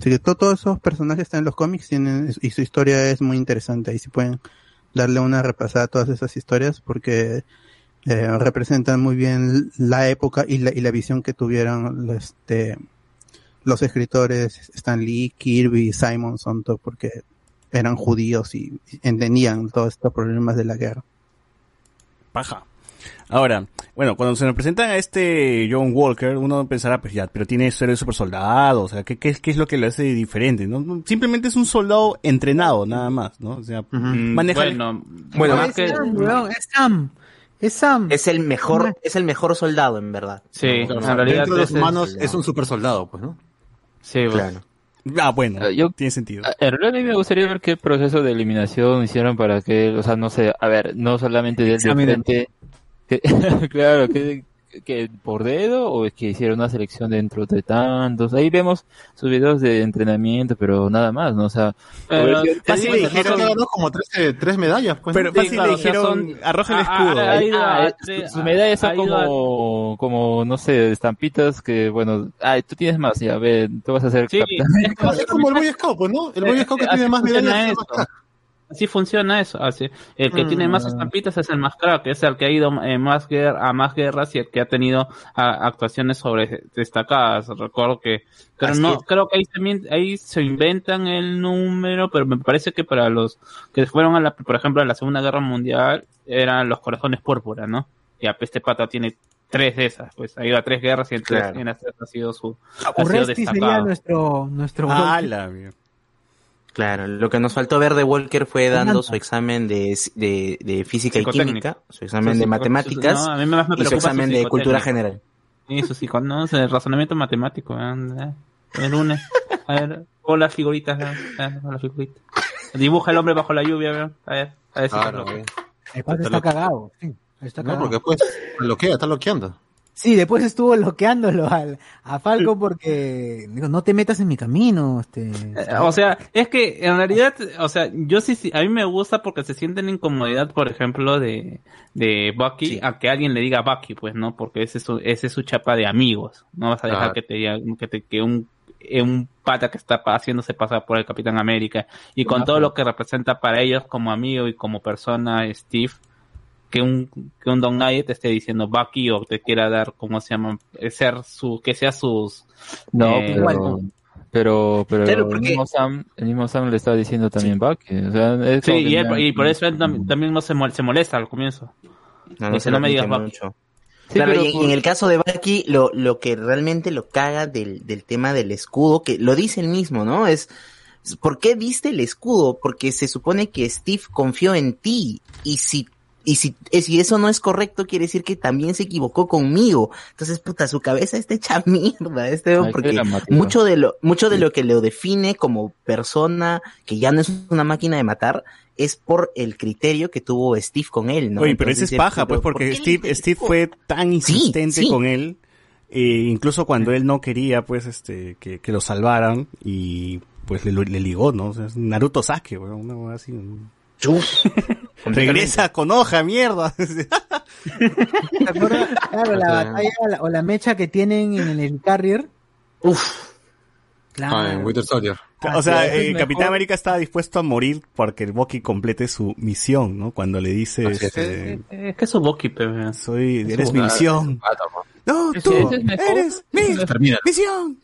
Así que to- todos esos personajes están en los cómics tienen, y su historia es muy interesante. Ahí sí pueden darle una repasada a todas esas historias porque eh, representan muy bien la época y la, y la visión que tuvieron este, los escritores Stan Lee, Kirby, Simonson, todo porque eran judíos y entendían todos estos problemas de la guerra. Paja. Ahora, Bueno, cuando se nos presentan a este John Walker, uno pensará, pues ya, pero tiene ser de super soldado, o sea, ¿qué, qué, es- qué es lo que le hace diferente? ¿no? Simplemente es un soldado entrenado, nada más, ¿no? O sea, maneja... Bueno, Bueno, más es que... Sam, weón, es Sam. Es Sam. Es el mejor, es el mejor soldado, en verdad. Sí, en realidad dentro de los humanos es un super soldado, pues, ¿no? Sí, pues. Claro. Ah, bueno, Ah, yo- tiene sentido. Ah, En realidad a mí me gustaría ver qué proceso de eliminación hicieron para que, o sea, no sé, a ver, no solamente de, frente, claro, que, que por dedo o es que hicieron una selección dentro de tantos. Ahí vemos sus videos de entrenamiento, pero nada más, ¿no? O sea, Pero hubiera- te fácil le no dijeron- son- ganó como tres, eh, tres medallas, pues. Pero ¿no? fácil claro, le o sea, dijeron, son- arroja el Ah, escudo. ah, Ah, eh, tres- sus medallas son como, como, no sé, estampitas que, bueno, ay, tú tienes más, ya, ve, tú vas a ser Sí, capitán. es como- el Boy Scout, pues, ¿no? El Boy Scout que tiene más medallas. Así funciona eso. Así. El que Mm. tiene más estampitas es el más crack, es el que ha ido eh, más guer- a más guerras y el que ha tenido ah, actuaciones sobre destacadas. Recuerdo que, pero Así no, es. creo que ahí también, ahí se inventan el número, pero me parece que para los que fueron a la, por ejemplo, a la Segunda Guerra Mundial, eran los corazones púrpura, ¿no? Y a este pata tiene tres de esas, pues ha ido a tres guerras y en tres, Claro. en las tres ha sido su, ha sido Urresti sería destacado. nuestro, nuestro Ah, la mierda. Claro, lo que nos faltó ver de Walker fue dando su examen de, de, de física y química, su examen Su de psico- matemáticas no, a mí más me y su examen su de cultura general. Sí, Eso sí, con no, el razonamiento matemático. ¿eh? El lunes. A ver, pon las figuritas. ¿eh? Pon las figuritas. Dibuja el hombre bajo la lluvia. ¿eh? A ver, a ver si Claro, se eh. El padre Está está cagado. Sí, está No, cagado. porque después bloquea, está bloqueando. Sí, después estuvo bloqueándolo al, a Falco porque digo, no te metas en mi camino. Este, Eh, O sea, es que en realidad, o sea, yo sí, sí, a mí me gusta porque se sienten incomodidad, por ejemplo, de, de Bucky, Sí. a que alguien le diga Bucky, pues, ¿no? Porque ese es su, ese es su chapa de amigos. No vas a dejar que te diga, que te, que un, eh, un pata que está haciéndose pasar por el Capitán América y con todo lo que representa para ellos como amigo y como persona Steve, que un, que un Don Gaye te esté diciendo Bucky o te quiera dar, ¿cómo se llama? Eh, Ser su, que sea sus, No, Eh, pero, igual. pero, pero Claro, el, porque- mismo Sam, el mismo Sam le estaba diciendo también Bucky. O sea, es Sí, y, él- y por eso él tam- también no se, mol- se molesta al comienzo. No, Dice, se no me digas Bucky. mucho. Sí, Claro, pero y en, por- en el caso de Bucky, lo, lo que realmente lo caga del, del tema del escudo, que lo dice él mismo, ¿no? Es, ¿por qué diste el escudo? Porque se supone que Steve confió en ti, y si, y si, eh, si eso no es correcto, quiere decir que también se equivocó conmigo. Entonces, puta, su cabeza está hecha mierda, este, Ay, porque mucho de lo, mucho de lo que lo define como persona que ya no es una máquina de matar, es por el criterio que tuvo Steve con él, ¿no? Oye, pero ese es paja, pues, ¿por porque Steve, Steve fue tan insistente sí. con él, eh, incluso cuando él no quería, pues, este, que, que lo salvaran, y pues le, le ligó, ¿no? O sea, es Naruto Sasuke, weón, una así. un- Regresa con hoja, mierda. ¿Te acuerdas? Claro, la batalla la- o la mecha que tienen en el Carrier. Uf, Claro. Ah, en Winter Soldier. o sea, es eh, mejor. Capitán América estaba dispuesto a morir porque el Bucky complete su misión, ¿no? Cuando le dice, es. este, Es que eso Bucky, pero... soy, eres mi misión. No, tú es eres mi es- misión.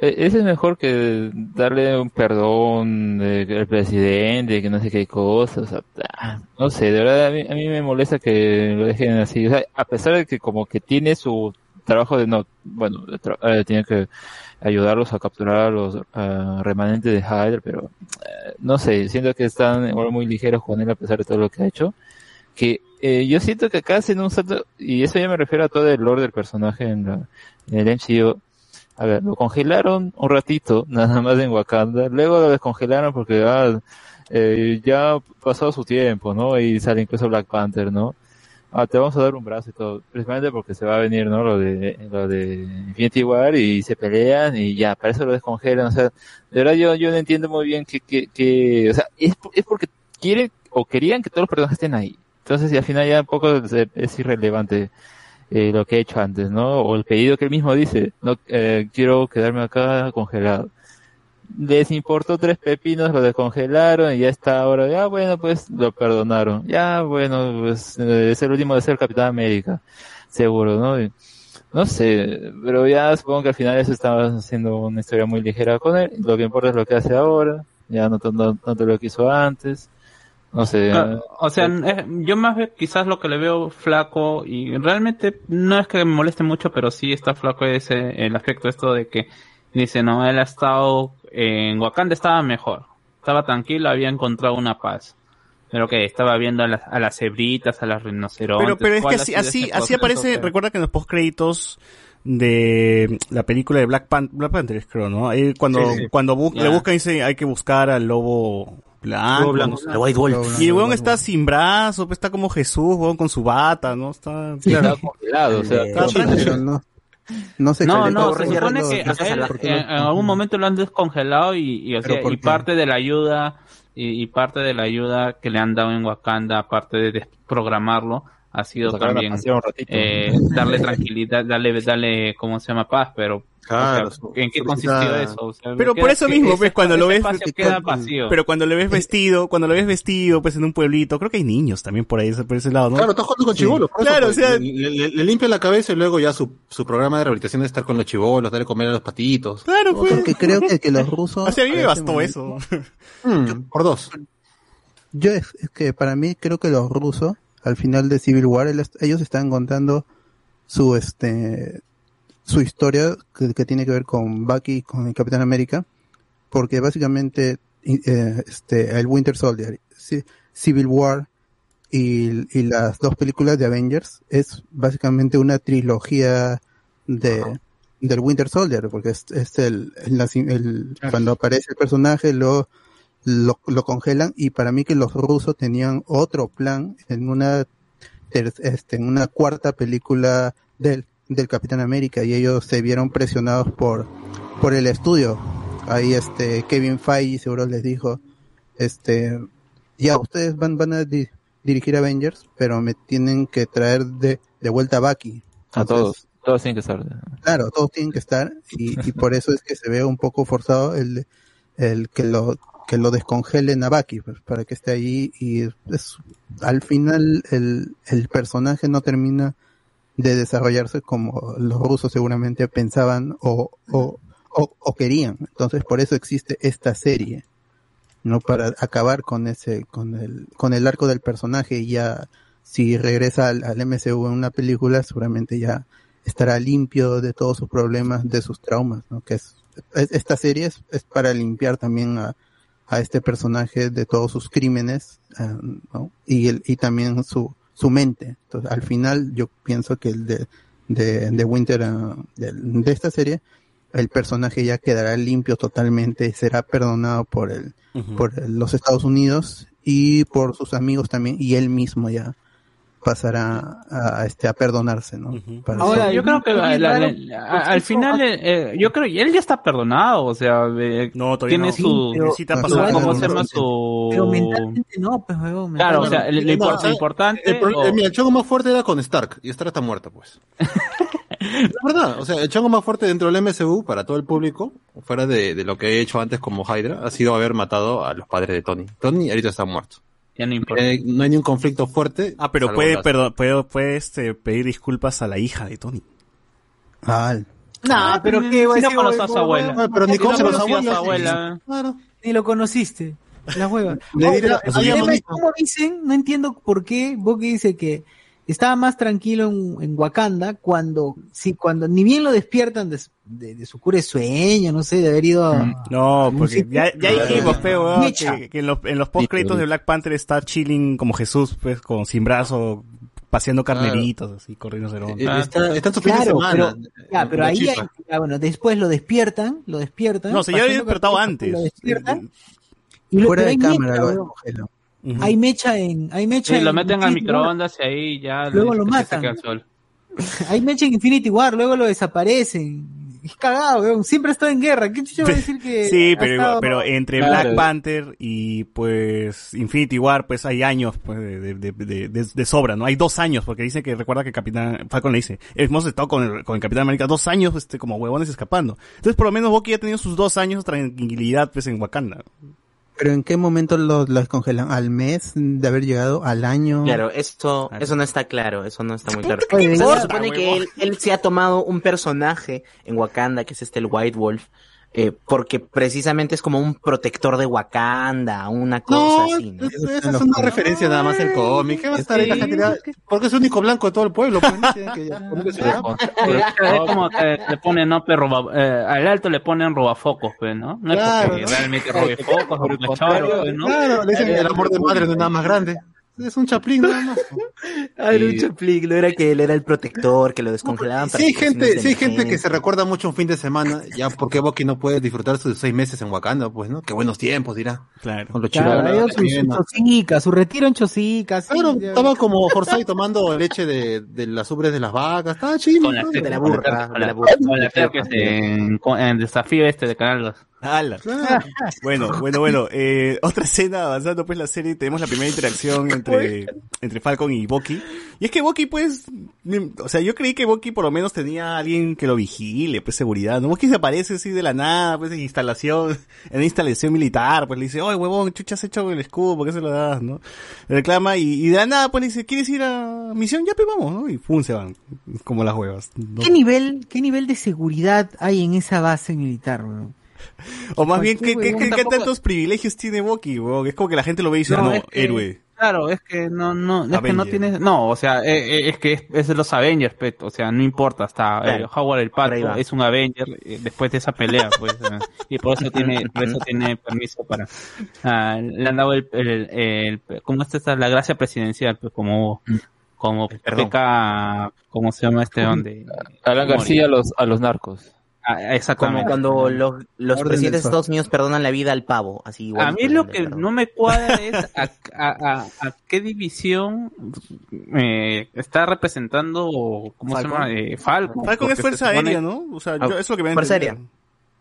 Eh, Ese es mejor que darle un perdón al presidente, que no sé qué cosa, o sea, ah, no sé, de verdad a mí, a me molesta que lo dejen así, o sea, a pesar de que como que tiene su trabajo de no, bueno, eh, tiene que ayudarlos a capturar a los ah, remanentes de Hydra, pero eh, no sé, siento que están muy ligeros con él a pesar de todo lo que ha hecho, que eh, yo siento que acá hacen un salto, y eso ya me refiero a todo el lore del personaje en, la, en el MCU, a ver, lo congelaron un ratito, nada más en Wakanda, luego lo descongelaron porque ah, eh, ya pasó su tiempo, ¿no? Y sale incluso Black Panther, ¿no? Ah, te vamos a dar un brazo y todo, principalmente porque se va a venir, ¿no? Lo de, lo de Infinity y se pelean y ya, para eso lo descongelan, o sea, de verdad yo, yo no entiendo muy bien que, que, que o sea, es, es porque quieren o querían que todos los personajes estén ahí. Entonces, y al final ya un poco es irrelevante eh, lo que he hecho antes, ¿no? O el pedido que él mismo dice, no eh, quiero quedarme acá congelado. Les importó tres pepinos, lo descongelaron y ya está ahora, ya bueno, pues lo perdonaron. Ya bueno, pues eh, es el último de ser Capitán América, seguro, ¿no? No sé, pero ya supongo que al final eso estaba haciendo una historia muy ligera con él. Lo que importa es lo que hace ahora, ya no tanto, tanto lo que hizo antes. No sé. Ah, o sea, eh, yo más ve- quizás lo que le veo flaco y realmente no es que me moleste mucho, pero sí está flaco ese el aspecto esto de que dice, no, él ha estado en Wakanda estaba mejor, estaba tranquilo, había encontrado una paz. Pero que estaba viendo a las, a las cebritas, a las rinocerontes. Pero, pero es que ¿cuál ha así, así, aparece, que- recuerda que en los postcréditos de la película de Black, Pan Black Panther, creo, ¿no? Ahí cuando, Sí, sí. cuando bu- le buscan dice hay que buscar al lobo blanco. Blanco. El White Wolf. Y el weón está sin brazo, pues, está como Jesús, weón, con su bata, ¿no? Está... Está congelado, o sea, Eh, Está Sí, tranquilo. pero no, no sé No, no, se supone que a él qué en, algún momento lo han descongelado y, y, o ¿Pero sea, por y qué? parte de la ayuda y, y parte de la ayuda que le han dado en Wakanda, aparte de desprogramarlo, ha sido también eh, darle tranquilidad, darle, darle, ¿cómo se llama? Paz, pero Claro, o sea, su- ¿en qué consistió eso? O sea, Pero por eso que mismo, ese pues, cuando lo ves- espacio queda vacío. Pero cuando le ves vestido, cuando lo ves vestido, pues en un pueblito, creo que hay niños también por ahí, por ese lado, ¿no? Claro, está jugando con chibolos. por eso, Claro, pues, o sea- le, le- le limpia la cabeza y luego ya su, su programa de rehabilitación es estar con los chibolos, darle comer a los patitos. Claro, pues. Porque creo que, que los rusos... O sea, a mí me bastó momento- eso. Mm, por dos. Yo es, es que para mí creo que los rusos, al final de Civil War, el- ellos están contando su este su historia que, que tiene que ver con Bucky, con el Capitán América, porque básicamente eh, este el Winter Soldier, Ci- Civil War y, y las dos películas de Avengers es básicamente una trilogía de del Winter Soldier, porque es, es el, el cuando aparece el personaje lo lo, lo congelan y para mí que los rusos tenían otro plan en una este, en una cuarta película del, del Capitán América y ellos se vieron presionados por por el estudio ahí este Kevin Feige seguro les dijo este ya ustedes van van a di- dirigir Avengers pero me tienen que traer de, de vuelta a Bucky A Entonces, todos. Todos tienen que estar. Claro, todos tienen que estar y, y por eso es que se ve un poco forzado el, el que lo que lo descongelen a Bucky pues, para que esté ahí y es, al final el, el personaje no termina de desarrollarse como los rusos seguramente pensaban o, o, o, querían. Entonces por eso existe esta serie, no para acabar con ese con el con el arco del personaje y ya si regresa al, al MCU en una película seguramente ya estará limpio de todos sus problemas, de sus traumas, ¿no? Que es, es- esta serie es, es para limpiar también a, a este personaje de todos sus crímenes, eh, ¿no? Y el, y también su, su mente. Entonces, al final yo pienso que el de, de, de Winter, ah, de, de esta serie, el personaje ya quedará limpio totalmente, será perdonado por el, por los Estados Unidos y por sus amigos también, y él mismo ya pasará a, a, este a perdonarse, ¿no? Para Ahora, yo creo que la- la- la- a- al final, eh, yo creo él ya está perdonado, o sea, eh, No, todavía tiene no. su, Sí, ha su- pasado. ¿cómo se No, llama no, su? Pero mentalmente no, pues, huevón. Claro, o sea, mentalmente- el- lo, impor- No, lo importante. El, o- eh, mira, el chongo más fuerte era con Stark, y Stark está muerto, pues. Es verdad, o sea, el chongo más fuerte dentro del MCU para todo el público, fuera de, de lo que he hecho antes como Hydra, ha sido haber matado a los padres de Tony. Tony ahorita está muerto. Ya no importa. Eh, no hay ni un conflicto fuerte. Ah, pero puede, perdón, puede, puede este, pedir disculpas a la hija de Tony. Ah, No, pero Si qué no decir, conoces a su abuela. Ah, pero ni Si no conoce a su abuela. Claro. Ni lo conociste. La hueva. Le Oh, dirá, pero. ¿Cómo dicen? No entiendo por qué Bucky dice que estaba más tranquilo en, en Wakanda cuando, sí, cuando ni bien lo despiertan de, su- de, de su cura de sueño, no sé, de haber ido a... No, un porque ya, ya dijimos, feo, weón, que, que en los, en los post créditos de Black Panther está chilling como Jesús, pues, con sin brazo, paseando carneritos, así, corriendo Eh, cero. Está, está en su fin de Claro, semana. pero, ya, pero ahí, hay- ah, bueno, después lo despiertan, lo despiertan. No, se ya había despertado antes. Lo despiertan. Y lo, fuera de hay cámara mecha, lo. Hay mecha en, hay mecha Sí, lo en meten al microondas y ahí ya. Luego lo se matan. Hay mecha en Infinity War, luego lo desaparecen. Es cagado, weón. Siempre estado en guerra. ¿Qué chucho va a decir que Sí, pero, estado- pero entre Claro. Black Panther y pues Infinity War, pues hay años pues de, de, de, de- de- de sobra, ¿no? Hay dos años, porque dice que recuerda que Capitán Falcon le dice, hemos estado con el, con el Capitán América dos años, este, como huevones escapando. Entonces por lo menos Bucky ya ha tenido sus dos años de tranquilidad pues en Wakanda. Pero ¿en qué momento lo, lo descongelan? ¿Al mes de haber llegado? ¿Al año? Claro, esto, eso no está claro, eso no está muy claro. Se supone que él, él se ha tomado un personaje en Wakanda, que es este el White Wolf, eh, porque precisamente es como un protector de Wakanda, una cosa No, así, ¿no? es- esa es una referencia nada más en cómic. ¿Qué va a estar ahí la gente? Porque es el único blanco de todo el pueblo. Pues, ¿no? Tienen que. Es como que le ponen, no, pero roba- eh, al alto le ponen robafocos, pues, ¿no? No es Claro, porque ¿no? realmente robe focos, pues, ¿no? Claro, le dicen el amor de madre no es nada más grande. Es un chaplín nada más. Ah, era un chaplín, no era que él era el protector, que lo descongelaban. para Sí gente, sí hay gente que se recuerda mucho un fin de semana, ya porque Bucky no puede disfrutar sus seis meses en Wakanda, pues, ¿no? Qué buenos tiempos, dirá. Claro. Con los Claro, su, su chosica, su retiro en chosica. sí, Claro, ya. estaba como Forsyth tomando leche de, de las ubres de las vacas, estaba chido. Con la, ¿no? de la burra, con la la burra. con la que es en, en el desafío este de Canal 2. Bueno, bueno, bueno. Eh, otra escena avanzando pues la serie, tenemos la primera interacción entre, entre Falcon y Bucky. Y es que Bucky pues, o sea, yo creí que Bucky por lo menos tenía a alguien que lo vigile, pues seguridad. ¿no? Bucky se aparece así de la nada, pues en instalación, en instalación militar, pues le dice, oye huevón, chucha has hecho el escudo, ¿por qué se lo das, no? Le reclama y, y de la nada pues le dice, ¿quieres ir a misión? Ya pues vamos, ¿no? Y pum, se van, como las huevas. ¿no? ¿Qué nivel, ¿Qué nivel de seguridad hay en esa base militar, weón? O más bien, ¿qué, qué, tantos privilegios tiene Bucky, weón? Es como que la gente lo ve y dice, no, es que- héroe. Claro, es que no, no, es que no tienes, no, o sea, eh, eh, es que es, es de los Avengers, pe, o sea, no importa, hasta eh, Howard el Pato es un Avenger eh, después de esa pelea, pues, eh, y por eso tiene, por eso tiene permiso para, ah, le han dado el, el, el- ¿cómo está esta, la gracia presidencial, pues, como, como peca, ¿cómo se llama este donde? Alan García a los, a los narcos. Ah, Como exactamente. cuando los, los presidentes de Estados Unidos perdonan la vida al pavo, así igual. A mí lo que no me cuadra es a, a, a, a qué división eh, está representando, ¿cómo Falcon. se llama? Eh, Falcon. Falcon es fuerza supone- aérea, ¿no? O sea, Ah, yo, eso es lo que me Fuerza aérea.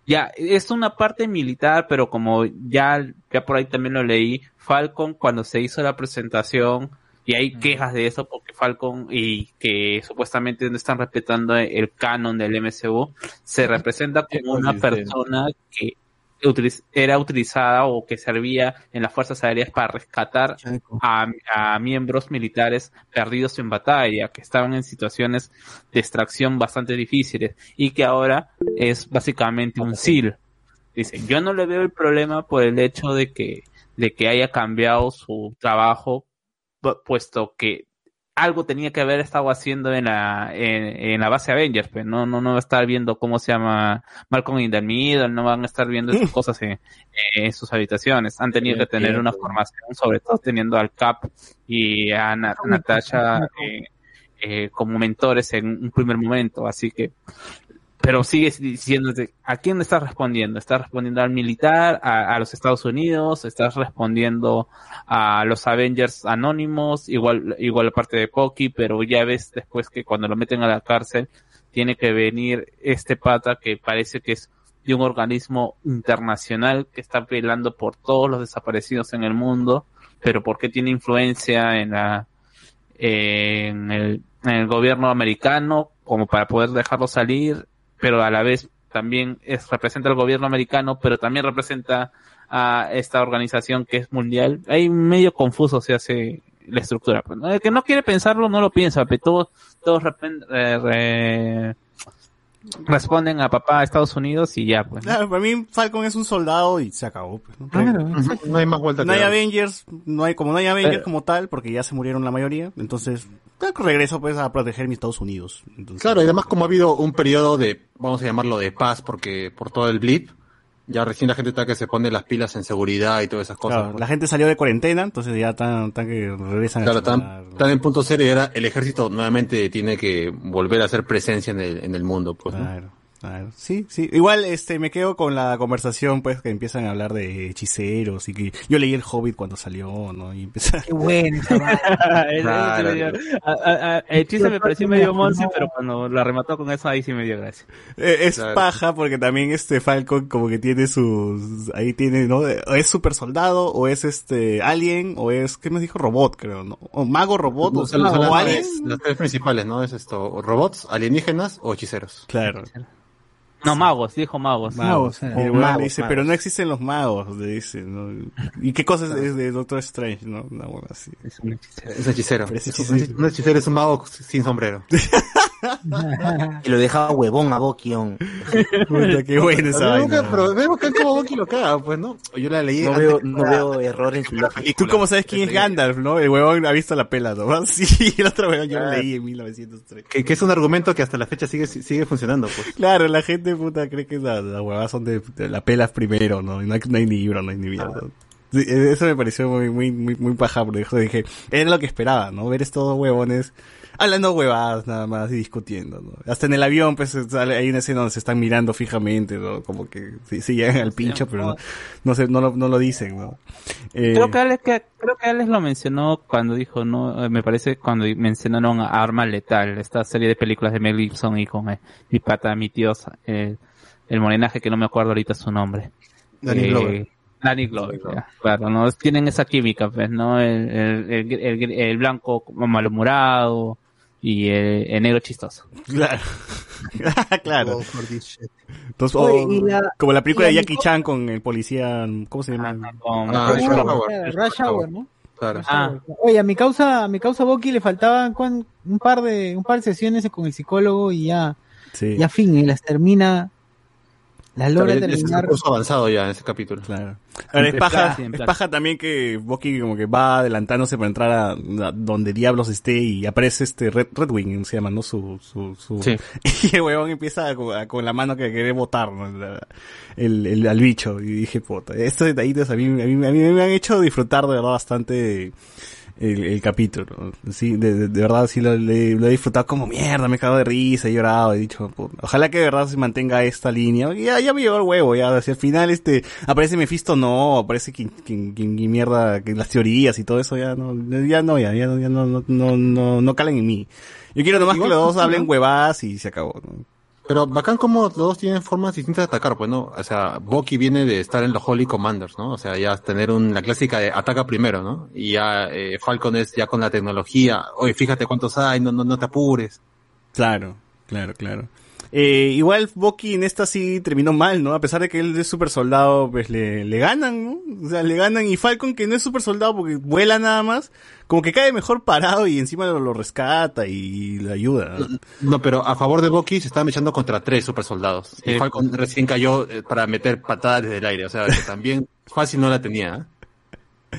Ya, es una parte militar, pero como ya, ya por ahí también lo leí, Falcon cuando se hizo la presentación, y hay quejas de eso porque Falcon y que supuestamente no están respetando el canon del MCU, se representa como una persona que era utilizada o que servía en las fuerzas aéreas para rescatar a, a miembros militares perdidos en batalla, que estaban en situaciones de extracción bastante difíciles y que ahora es básicamente un SEAL. Dice, yo no le veo el problema por el hecho de que, de que haya cambiado su trabajo, puesto que algo tenía que haber estado haciendo en la, en, en la base Avengers, pues no, no, no va a estar viendo cómo se llama Malcolm in the Middle, no van a estar viendo esas cosas en, en sus habitaciones. Han tenido que tener una formación, sobre todo teniendo al Cap y a Na- Natasha eh, eh, como mentores en un primer momento, así que pero sigues diciéndote, ¿a quién estás respondiendo? ¿Estás respondiendo al militar, a, los Estados Unidos? ¿Estás respondiendo a los Avengers anónimos? Igual, igual la parte de Pocky, pero ya ves después que cuando lo meten a la cárcel, tiene que venir este pata que parece que es de un organismo internacional que está velando por todos los desaparecidos en el mundo, pero porque tiene influencia en la, en en el gobierno americano como para poder dejarlo salir, pero a la vez también es, representa al gobierno americano, pero también representa a esta organización que es mundial. Hay medio confuso se hace la estructura. pues. El que no quiere pensarlo no lo piensa, pero todos, todos eh, responden a papá a Estados Unidos y ya pues. ¿no? Claro, para mí Falcon es un soldado y se acabó. Pues, ¿no? No hay más vuelta No hay dar. Avengers, no hay, como no hay Avengers Eh. como tal, porque ya se murieron la mayoría, entonces regreso pues a proteger mis Estados Unidos. Entonces, Claro, y además como ha habido un periodo de, vamos a llamarlo de paz, porque por todo el blip, ya recién la gente está que se pone las pilas en seguridad y todas esas cosas. claro, pues. la gente salió de cuarentena, entonces ya están, están que regresan Claro, a están, están en punto cero y ahora el ejército nuevamente tiene que volver a hacer presencia en el, en el mundo, pues. ¿no? Claro. Sí, sí. Igual, este, me quedo con la conversación, pues, que empiezan a hablar de hechiceros y que yo leí El Hobbit cuando salió, ¿no? Y empieza... Qué bueno, chaval. El- chiste me pareció medio monce, pero cuando la remató con eso ahí sí me dio gracia. Eh, Es Claro. paja porque también este Falcon como que tiene sus, ahí tiene, ¿no? Es super soldado, o es este alien, o es, ¿qué me dijo? Robot, creo, ¿no? O mago robot, o, son o alien. las tres principales, ¿no? Es esto, robots, alienígenas o hechiceros. Claro. No, magos, dijo magos. Magos. El Magos, dice, magos. pero no existen los magos, le dice, ¿no? ¿Y qué cosa es- de Doctor Strange, no? Una hueá así. Es un hechicero. Es hechicero. Es hechicero. Un hechicero es un mago sin sombrero. Y lo dejaba huevón a Bokion. Puta, qué buena esa Pero vaina. Pero vemos que como Boki lo caga, pues, ¿no? Yo la leí. No antes veo, no veo error en su lógica. ¿Y tú cómo sabes quién es Gandalf, no? El huevón ha visto la pela, ¿no? Sí, el otro huevón yo lo leí en 1903. Que, que es un argumento que hasta la fecha sigue, sigue funcionando, pues. Claro, la gente puta cree que las las huevadas son de, de la pelas primero, ¿no? Y no hay, no hay ni libro, no hay ni mierda. Sí, eh, eso me pareció muy, muy, muy, muy paja, porque yo dije, era lo que esperaba, ¿no? Ver estos dos huevones hablando huevadas nada más y discutiendo, ¿no? Hasta en el avión, pues, sale, hay una escena donde se están mirando fijamente, ¿no? Como que sí, sí llegan al pincho, pero no, no, se, no, lo, no lo dicen, ¿no? Eh, Creo que Alex, que, creo que Alex lo mencionó cuando dijo, no, Eh, me parece cuando mencionaron a Arma Letal, esta serie de películas de Mel Gibson y con eh, mi pata, mi tío, eh, el morenaje que no me acuerdo ahorita su nombre. Danny Eh, Glover. Danny Glover, ya, claro, no tienen esa química, pues, ¿no? El, el, el, el- el blanco malhumorado y el, el negro chistoso. Claro. claro. Shit. Entonces, Oye, o- y la- como la película de Jackie Chan con el policía, ¿cómo se llama? Con- Ah, Rush Rush Hour, Rush Hour, ¿no? Claro. Ah, Oye, a mi causa, a mi causa Boki le faltaban un par de, un par de sesiones con el psicólogo y ya, Sí. ya fin, y las termina, las logra Claro, es- es un terminar. curso avanzado ya en ese capítulo. Claro. Ahora, es paja, es también que Bucky como que va adelantándose para entrar a, a donde diablos esté y aparece este Red, Red Wing, se llama, ¿no? Su, su, su... Sí. Y el huevón empieza con, a- con la mano que quiere botar, ¿no? La- el, el, al bicho. Y dije, puta, estos detallitos a mí, a mí, a mí me han hecho disfrutar de verdad bastante el, el capítulo. Sí, de, de- de verdad sí lo, le- lo he disfrutado como mierda, me he cagado de risa, he llorado, he dicho, ojalá que de verdad se mantenga esta línea. Y Ya, ya me llegó el huevo, ya, hacia el final este, aparece Mephisto, no, aparece quien, quien, quien- quien mierda, que las teorías y todo eso ya no, ya no, ya, ya no, ya no, no, no, no, no calan en mí. Yo quiero nomás Igual que los dos hablen huevadas y se acabó. ¿no? Pero bacán como los dos tienen formas distintas de atacar, pues, ¿no? O sea, Bucky viene de estar en los Holy Commanders, ¿no? O sea, ya tener un, la clásica de ataca primero, ¿no? Y ya eh, Falcon es ya con la tecnología, oye, fíjate cuántos hay, no, no, no te apures. Claro, claro, claro. Eh, igual Bucky en esta sí terminó mal, ¿no? A pesar de que él es super soldado, pues le, le ganan, ¿no? O sea, le ganan y Falcon que no es super soldado porque vuela nada más, como que cae mejor parado y encima lo, lo rescata y le ayuda. ¿no? No, pero a favor de Bucky se estaban echando contra tres super soldados. Sí. Y Falcon recién cayó eh, para meter patadas desde el aire, o sea, que también fácil no la tenía, ¿eh?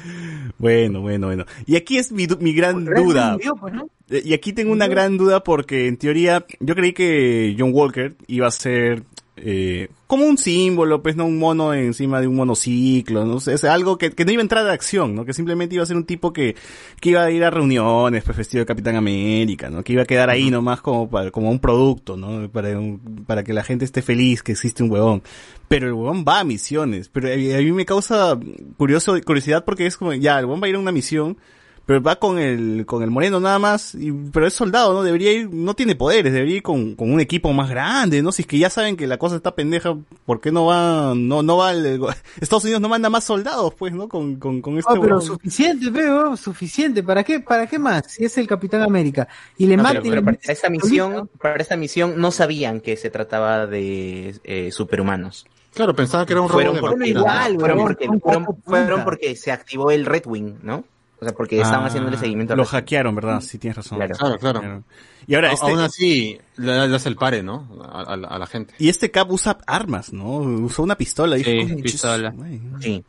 Bueno, bueno, bueno. Y aquí es mi, mi gran duda. Murió, pues, ¿no? Eh, Y aquí tengo una gran duda porque en teoría yo creí que John Walker iba a ser eh, como un símbolo, pues no un mono encima de un monociclo, no sé, es algo que, que no iba a entrar de acción, ¿no? Que simplemente iba a ser un tipo que, que iba a ir a reuniones, pues vestido de Capitán América, ¿no? Que iba a quedar ahí nomás como para, como un producto, ¿no? Para, un- para que la gente esté feliz que existe un huevón. Pero el huevón va a misiones, pero eh, a mí me causa curioso, curiosidad porque es como, ya, el huevón va a ir a una misión, pero va con el, con el moreno nada más, y, pero es soldado, ¿no? Debería ir, no tiene poderes, debería ir con, con un equipo más grande, ¿no? Si es que ya saben que la cosa está pendeja, ¿por qué no va, no, no va, el- Estados Unidos no manda más soldados, pues, ¿no? Con, con, con este Ah, pero huevón. suficiente, pero suficiente. ¿Para qué, para qué más? Si es el Capitán América. Y le No, mata pero, para esta misión, para esta misión no sabían que se trataba de eh, superhumanos. Claro, pensaba que era un Fueron, robot por- de igual, fueron porque, fueron, fueron se activó el Red Wing, ¿no? O sea, porque estaban Ah, haciéndole seguimiento. al Lo Red Wing. hackearon, ¿verdad? Sí, tienes razón. Claro. Claro, claro. Y ahora A- este, Aún así, le, le hace el pare, ¿no? A, a la- a la gente. y este Cap usa armas, ¿no? Usó una pistola. Sí, Dije, "Coño, pistola. madre". Sí.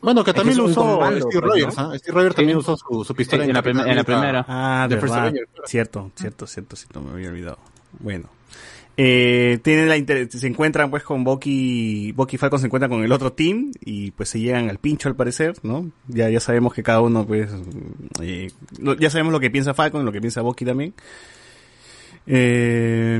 Bueno, que Es que también es lo usó comando, Steve pues, Rogers, ¿no? ¿ah? Steve Rogers también Sí. usó su, su Sí, pistola en la, en la América. primera. Ah, First verdad. Cierto, cierto, cierto, cierto, me había olvidado. Bueno. Eh, tienen la inter- se encuentran pues con Bucky, Bucky y Falcon se encuentran con el otro team y pues se llegan al pincho al parecer, ¿no? Ya, ya sabemos que cada uno pues, eh, ya sabemos lo que piensa Falcon, lo que piensa Bucky también. Eh,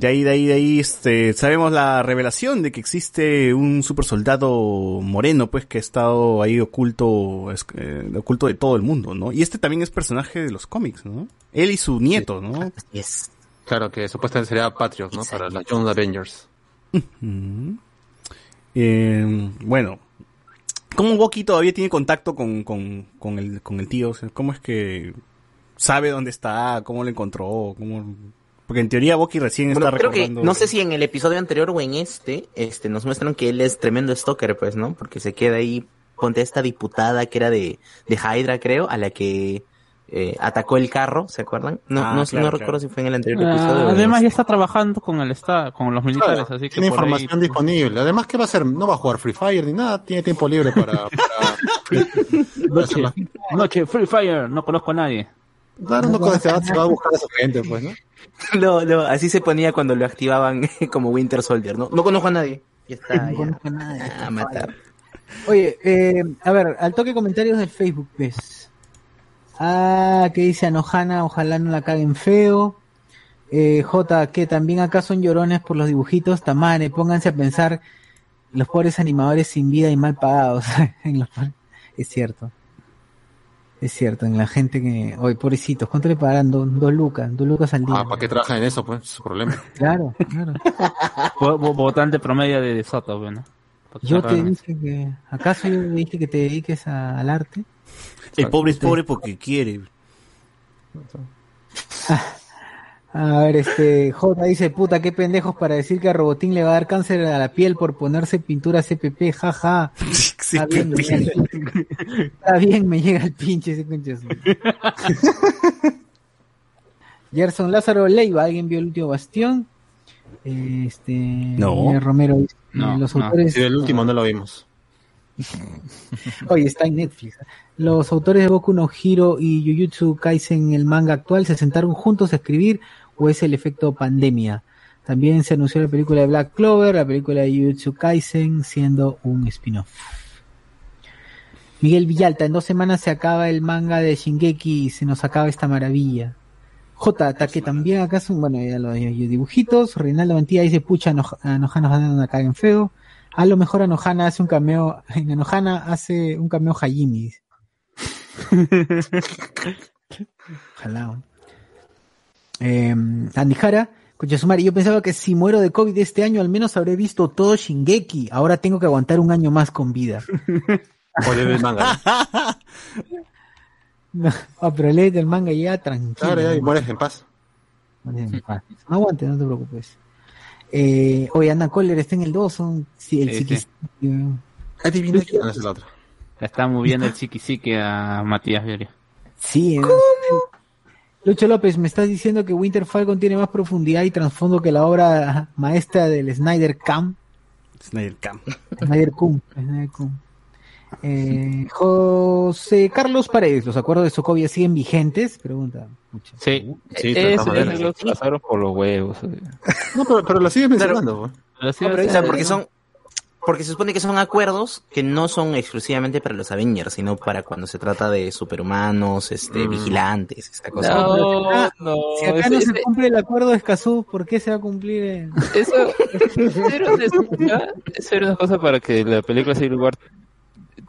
de ahí, de ahí, de ahí, este, sabemos la revelación de que existe un super soldado moreno, pues, que ha estado ahí oculto, eh, oculto de todo el mundo, ¿no? Y este también es personaje de los cómics, ¿no? Él y su nieto, ¿no? Así es. Claro, que supuestamente sería Patriot, ¿no? Para la Young Avengers. Eh, bueno, ¿cómo Bucky todavía tiene contacto con, con, con, el, con el tío? O sea, ¿Cómo es que sabe dónde está? ¿Cómo lo encontró? ¿Cómo... Porque en teoría Bucky recién Bueno, está creo que, no sé si en el episodio anterior o en este, este, nos muestran que él es tremendo stalker, pues, ¿no? Porque se queda ahí, ponte esta diputada que era de, de Hydra, creo, a la que eh, atacó el carro, ¿se acuerdan? No, Ah, no, claro, no claro. recuerdo si fue en el anterior Ah, episodio. además ya está trabajando con el está con los militares, Claro, así que tiene ahí- información disponible. Además, ¿qué va a hacer? No va a jugar Free Fire ni nada. Tiene tiempo libre para... para... Noche, noche, Free Fire, no conozco a nadie. Claro, no conoce, se va se va a buscar a su gente, pues, ¿no? Lo- lo- así se ponía cuando lo activaban como Winter Soldier, ¿no? No conozco a nadie. Ya está, No ya. conozco a nadie. A matar. Oye, eh, a ver, al toque comentarios del Facebook, ¿ves? Ah, que dice Anojana, ojalá no la caguen feo. Eh, J, que también acá son llorones por los dibujitos. Tamare, pónganse a pensar los pobres animadores sin vida y mal pagados. Es cierto. Es cierto, en la gente que... Oye, pobrecitos, ¿cuánto le pagarán? Do- dos lucas, dos lucas al día. Ah, ¿para qué trabajan en eso, pues? Es su problema. Claro, claro. Vo- vo- Votante promedio de, Soto, bueno. Yo te dije que... ¿Acaso yo te dije que te dediques a- al arte? El pobre es pobre porque quiere. A ver, este, J dice, puta, qué pendejos para decir que a Robotín le va a dar cáncer a la piel por ponerse pintura CPP, jaja. Está bien, me llega el pinche. Está bien, me llega el pinche ese Gerson Lázaro Leiva, ¿alguien vio el último bastión? Este, No. Romero dice, No, los no. autores, Sí, el último no lo vimos. oye, está en Netflix. Los autores de Boku no Hero y Jujutsu Kaisen, el manga actual, se sentaron juntos a escribir o es el efecto pandemia. También se anunció la película de Black Clover, la película de Jujutsu Kaisen, siendo un spin-off. Miguel Villalta, en dos semanas se acaba el manga de Shingeki y se nos acaba esta maravilla. J, que también acá son, bueno, ya los dibujitos. Reinaldo Mantilla dice, pucha, Anoja- Anohana nos dan una caga en feo. A lo mejor Anohana hace un cameo, en Anohana hace un cameo Hajimi. Ojalá. Eh, Andy Jara, escucha Sumari, yo pensaba que si muero de COVID este año al menos habré visto todo Shingeki. Ahora tengo que aguantar un año más con vida. O lee el manga. ¿no? No, ah, pero léete el manga ya tranquilo. Claro, ya, y mueres en paz. Mueres en paz. No aguante, no te preocupes. Eh, oye, Ana Coller está en el 2, son sí, el Sí, Adivina quién es el otro. Está moviendo el chiquisique a Matías Vioria. Sí, ¿no? Lucho López, me estás diciendo que Winter Falcon tiene más profundidad y trasfondo que la obra maestra del Snyder Camp. Snyder Camp. Snyder Cum. Snyder Cum. Eh, José Carlos Paredes, ¿los acuerdos de Sokovia siguen vigentes? Pregunta. Mucho. Sí. Sí, maneras. los pasaron por los huevos. eh. No, pero, pero lo sigues mencionando, No, pero, o o sea, porque son porque se supone que son acuerdos que no son exclusivamente para los Avengers, sino para cuando se trata de superhumanos, este, vigilantes, esa cosa. No, Ah, no. Si acá ese- no se ese- cumple el acuerdo de Escazú, ¿por qué se va a cumplir? en- Eso, eso era una excusa- eso era una cosa para que la película Civil War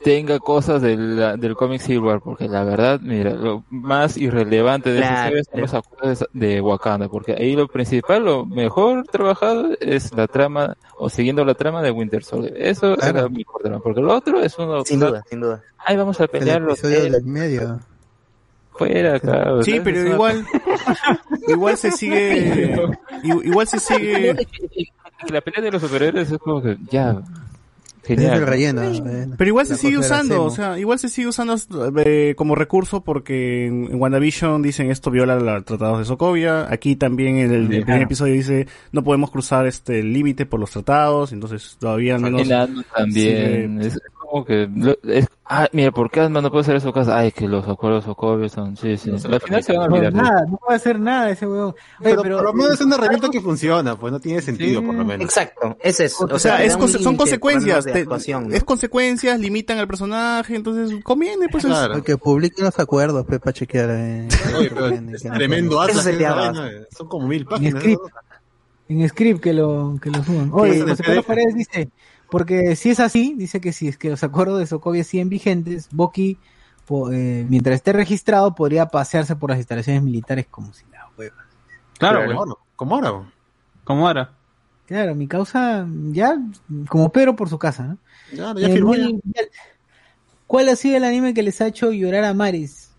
tenga cosas del, del cómic Civil War, porque la verdad, mira, lo más irrelevante de esa Claro, historia son los acuerdos de Wakanda, porque ahí lo principal, lo mejor trabajado es la trama, o siguiendo la trama de Winter Soldier. Eso Claro. era mi mejor trama, porque lo otro es uno... Sin duda, sin duda. Ay, vamos a El pelear los medio. fuera acá. o Sí, pero es igual, igual se sigue, igual se sigue, la pelea de los superhéroes es como que ya Es genial. el relleno. eh. pero igual La se sigue usando, o sea, igual se sigue usando eh, como recurso porque en, en WandaVision dicen esto viola los tratados de Sokovia, aquí también en el, el primer episodio dice no podemos cruzar este límite por los tratados, entonces todavía al menos también. Es como que. lo- es, ah, mira, ¿por qué Ant-Man no puede hacer eso? casa? Ay, que los acuerdos Sokovios son. Sí, sí. Al final se van a No, olvidar. eso. nada, no puede hacer nada ese huevón. Oye, Pero, pero, por lo menos es una herramienta que funciona, pues no tiene sentido, por lo menos. Exacto, ese es. O sea, te es son consecuencias, te- ¿no? es consecuencias, limitan al personaje, entonces conviene, pues es- Claro. Que publiquen los acuerdos, Pepa, chequear. eh, Oye, pero no es tremendo Eso atlas. eh. Son como mil en páginas. script, ¿no? en script que lo, que lo suban. Oye, eso José Carlos. Paredes dice, porque si es así, dice que si es que los acuerdos de Sokovia siguen vigentes, Boki, po- eh, mientras esté registrado, podría pasearse por las instalaciones militares como si la hueva. Claro, güey. ahora, ¿Cómo ahora? Claro, mi causa, ya, como Pedro por su casa, ¿no? Ya, ya Eh, firmó. ya. ¿Cuál ha sido el anime que les ha hecho llorar a mares?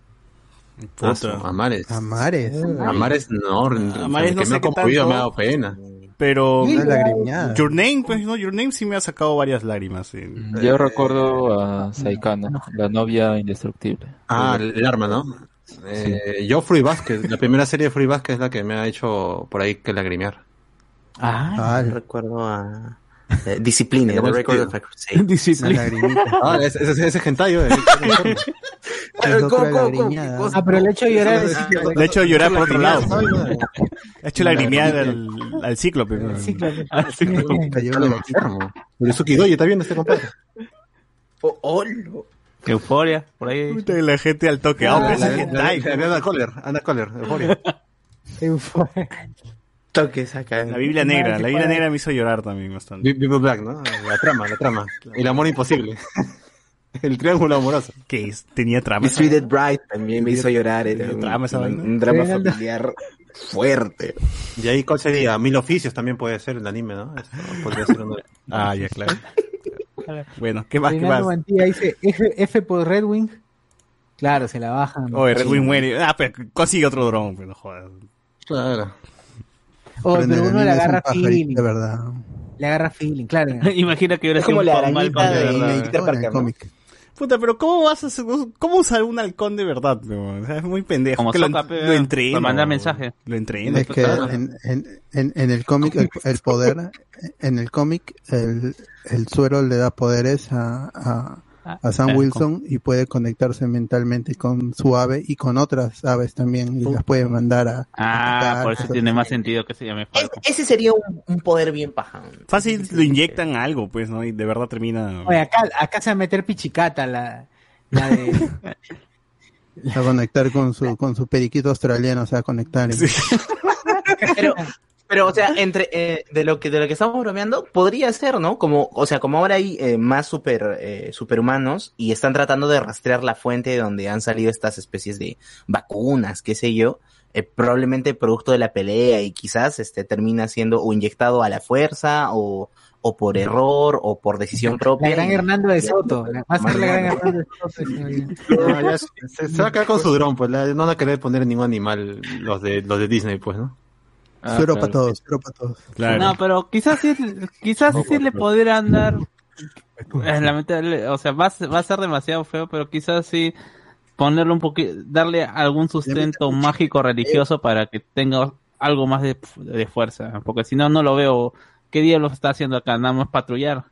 Ah, su- Amares. Amares. Amares no, Amares no me ha conmovido me ha dado pena. Pero Una. Your Name, pues no, Your Name sí me ha sacado varias lágrimas. sí. Yo recuerdo a Saikano, la novia indestructible. Ah, el arma, ¿no? Eh, yo Free Basket, la primera serie de Free Basket es la que me ha hecho por ahí que lagrimear. Ah, recuerdo a eh, Discipline, Tenemos The Record of a Crusade. Lagrimita. Ah, ese, ese, ese hentai, eh. Es otra ¿Cómo, cómo, cómo? Ah, pero el hecho de llorar es Le ha hecho llorar por otro lado. Lagrimear, Ha hecho lagrimear al, al cíclope. ¿no? cíclope. Cayó la gatita. enfermo. Yusuki Doji, ¿está viendo este compadre? Oh, oh, lo- Euforia, por ahí. Puta, La gente al toque. Ah, pero ese es hentai. Ana Coller, Ana Coller, Euforia. Euforia. Toques acá. La Biblia Negra. La Biblia Negra me hizo llorar también bastante. People Black, ¿no? La trama, la trama. El amor imposible. El triángulo amoroso. Que es- tenía trama. Mistreated Bride también me hizo llorar. Era un, trama esa un- vaina. un drama familiar fuerte. Y ahí, ¿cuál sería? Mil oficios también puede ser el anime, ¿no? Esto podría ser uno de- Ah, ya, claro. Bueno, ¿qué más? ¿Qué más? Mantilla dice F, F por Red Wing. Claro, se la bajan. Oye, Red Wing muere. Ah, pero consigue otro dron, pero no jodas. Claro. Oye, Pero uno le agarra feeling. De verdad. Le agarra feeling, claro. Imagina que hubiera Es como un la arañita de- Peter cómic. Puta, pero ¿cómo vas a hacer, cómo usar un halcón de verdad? weón? O sea, es muy pendejo. Como que lo, lo mandar mensaje. Lo entreno. Es que en, en, en, en el cómic el, el poder, en el cómic el, el suero le da poderes a, a, a Sam Ah, Wilson y puede conectarse mentalmente con su ave y con otras aves también y las puede mandar a... Ah, atacar, por eso tiene más sentido que se llame Falcon. Ese sería un, un poder bien paja. Fácil lo inyectan algo, pues, ¿no? Y de verdad termina. Oye, acá, acá se va a meter pichicata la, la de. a conectar con su con su periquito australiano, o sea, a conectar. y- Pero, pero, o sea, entre eh, de lo que de lo que estamos bromeando, podría ser, ¿no? Como, o sea, como ahora hay eh, más super eh, superhumanos y están tratando de rastrear la fuente de donde han salido estas especies de vacunas, qué sé yo, eh, probablemente producto de la pelea y quizás este termina siendo o inyectado a la fuerza o o por error o por decisión propia. La gran y- Hernando de Soto. la- Va a ser la gran Hernando de Soto. No, ya se, se- se va a quedar con su dron, pues la- no van a querer poner ningún animal los de los de Disney, pues, ¿no? Ah, Suero claro. para todos, suero para todos. Claro. No, pero quizás sí, quizás sí le podrían dar. Es lamentable, o sea, va a, ser, va a ser demasiado feo, pero quizás sí ponerle un poquito, darle algún sustento mágico religioso para que tenga algo más de, de fuerza, porque si no, no lo veo. ¿Qué diablos está haciendo acá? Nada más patrullar.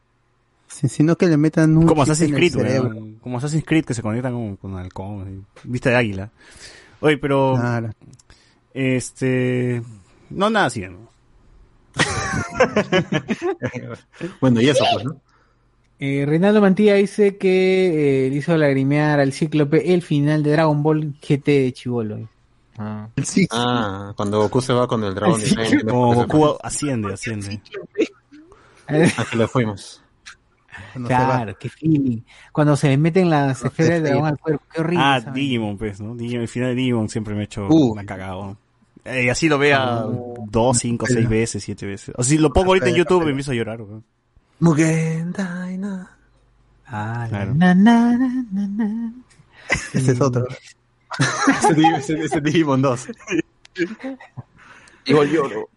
Sí, sino que le metan un Como Assassin's en el Creed. Como Assassin's Creed que se conectan con, con halcón, vista de águila. Oye, pero. Claro. Este. No, nada así, ¿no? Bueno, y eso, pues, ¿no? Eh, Reinaldo Mantilla dice que eh, le hizo lagrimear al cíclope el final de Dragon Ball GT de Chivolo. Sí, Ah, cuando Goku se va con el dragón. Sí. y Como Goku asciende, asciende. Aquí le fuimos. cuando se va. Claro, qué feeling. Cuando se le meten las esferas de dragón al cuerpo, qué horrible. Ah. Digimon, pues, ¿no? Digimon, el final de Digimon siempre me ha hecho Uh. una cagada. Eh, así lo vea dos, cinco, seis veces, siete veces. O si lo pongo ahorita en YouTube me empiezo a llorar. Mugen Daina. Ah, Claro. na, na, na, na, na. Ese es otro. Ese, ese Digimon 2. Yo lloro.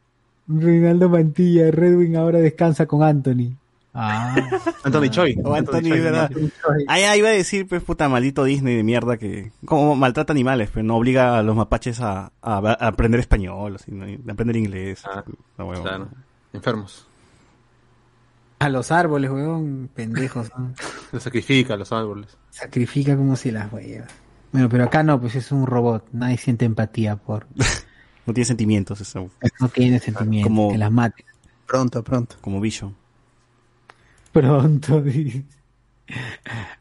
Reinaldo Mantilla, Redwing ahora descansa con Anthony. Ah, Anthony Choi. O Anthony, Choi, ¿verdad? Ah, ya iba a decir, pues, puta, maldito Disney de mierda que... Como maltrata animales, pero no obliga a los mapaches a, a, a aprender español, así, ¿no? a aprender inglés. Ah, No, huevón. Claro. Enfermos. a los árboles, weón, pendejos. ¿no? Lo sacrifica a los árboles. Sacrifica como si las huevas. Bueno, pero acá no, pues es un robot. Nadie siente empatía por. No tiene sentimientos, eso. No tiene sentimientos. Como- Que las mate. Pronto, pronto. Como Vision. Pronto, dice.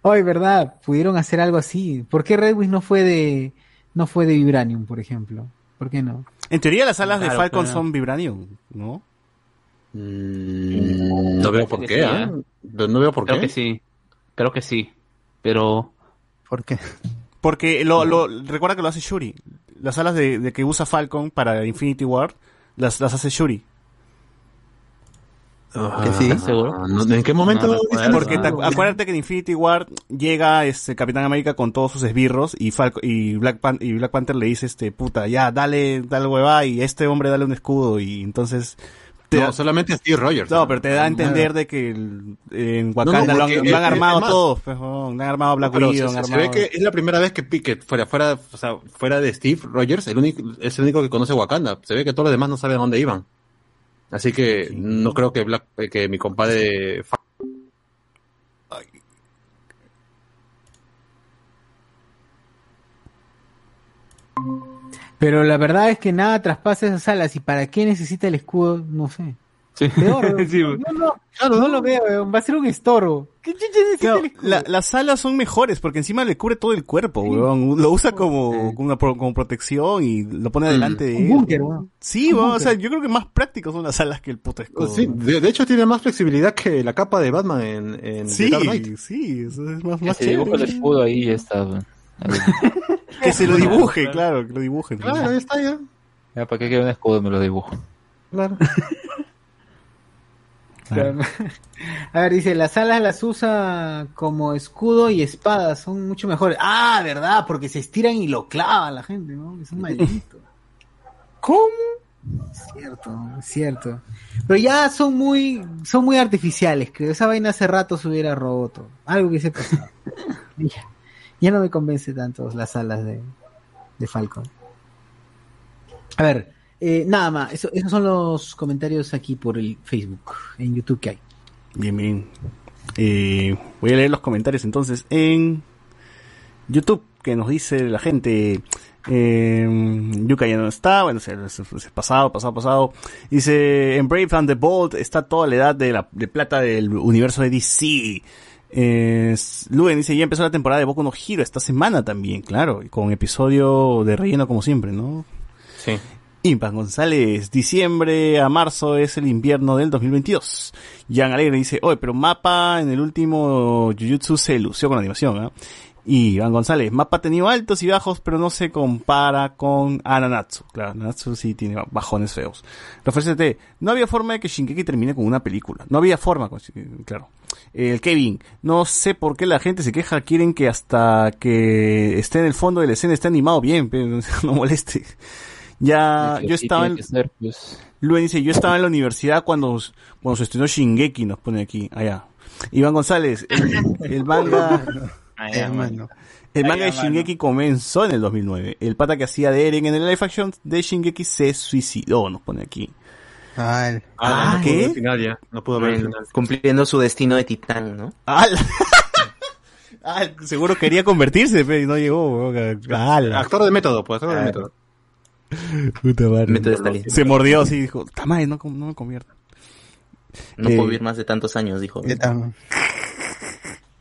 Hoy, ¿verdad? Pudieron hacer algo así. ¿Por qué Redwing no fue de. No fue de Vibranium, por ejemplo? ¿Por qué no? En teoría las alas de Falcon pero- son Vibranium, ¿no? Mm, no veo por qué, sí, ¿ah? No no veo por Creo qué. que sí. Creo que sí. Pero ¿Por qué? Porque lo, lo, recuerda que lo hace Shuri. Las alas de, de que usa Falcon para Infinity War las, las hace Shuri. ¿Que sí? ¿Estás seguro? ¿En qué momento? No? Porque te- acuérdate que en Infinity War llega este Capitán América con todos sus esbirros y Falco, y Black Pan- y Black Panther le dice este puta, ya dale, dale hueva y este hombre dale un escudo y entonces No, solamente Steve Rogers. No, pero te da a entender de que el- en Wakanda No, no, lo, han, lo armado es más- todos, pues, han armado Black Widow, se, han se armado... ve que es la primera vez que Pickett fuera, fuera, o sea, fuera de Steve Rogers, el único, es el único que conoce Wakanda. Se ve que todos los demás no saben a dónde iban. Así que no creo que Black, eh, que mi compadre Pero la verdad es que nada traspasa esas alas. ¿Y para qué necesita el escudo? No sé. Sí. Peor. Sí, no, no, no lo veo, weón. va a ser un estorbo. La- las alas son mejores porque encima le cubre todo el cuerpo, weón. Lo usa como, como, una como protección y lo pone delante de Un búnker, weón. Sí, Un weón, o sea, yo creo que más prácticos son las alas que el puto escudo. Sí, de, de hecho tiene más flexibilidad que la capa de Batman en, en Sí, The Dark Knight. sí, eso es más, Que más se dibuja el chévere. escudo ahí y ya está. weón. Que se lo dibuje, claro, que lo dibuje. Claro, ahí está ya. Ya, ¿para qué quiero un escudo? Me lo dibujo. Claro. A ver, dice, las alas las usa como escudo y espada, son mucho mejores. Ah, verdad, porque se estiran y lo clavan la gente, ¿no? Es un maldito. ¿Cómo? Cierto, cierto. Pero ya son muy, son muy artificiales, creo. Esa vaina hace rato se hubiera roto. Algo que se pasado. ya, ya no me convence tanto las alas de, de Falcon. A ver, eh, nada más, eso- esos son los comentarios aquí por el Facebook, en YouTube que hay. Bien, bien. Eh, voy a leer los comentarios entonces en YouTube que nos dice la gente. Eh, Yuka ya no está, bueno, se, se- se- pasado, pasado, pasado. Dice, en Brave and the Bold está toda la edad de, la, de plata del universo de DC. Eh, Luen dice, ya empezó la temporada de Boku no Hero esta semana también, claro, y con episodio de relleno como siempre, ¿no? Sí. Impas González, diciembre a marzo es el invierno del 2022. Jan Alegre dice, oye, pero Mapa en el último Jujutsu se lució con la animación, ¿ah? Y Iván González, Mapa ha tenido altos y bajos, pero no se compara con Ananatsu. Claro, Ananatsu sí tiene bajones feos. Rafael no había forma de que Shinkeki termine con una película. No había forma, claro. El Kevin, no sé por qué la gente se queja, quieren que hasta que esté en el fondo de la escena esté animado bien, pero no moleste. Ya, yo sí estaba en, ser, pues. Luen dice, yo estaba en la universidad cuando, cuando se estrenó Shingeki, nos pone aquí, allá. Iván González, el, el manga, Hermano. el manga de Shingeki comenzó en el 2009. El pata que hacía de Eren en el live action de Shingeki se suicidó, nos pone aquí. Ah, Ah, no pudo ¿qué? final ya. No pudo ver el Bueno, final. cumpliendo su destino de titán, ¿no? ¡Al! Ah, seguro quería convertirse, pero no llegó. Actor de método, pues, actor de Ah. método. Puta madre. Método. Se mordió así y dijo, ¡Tamae, no, no me convierto! No Eh, puedo vivir más de tantos años, dijo. ¿Qué tal?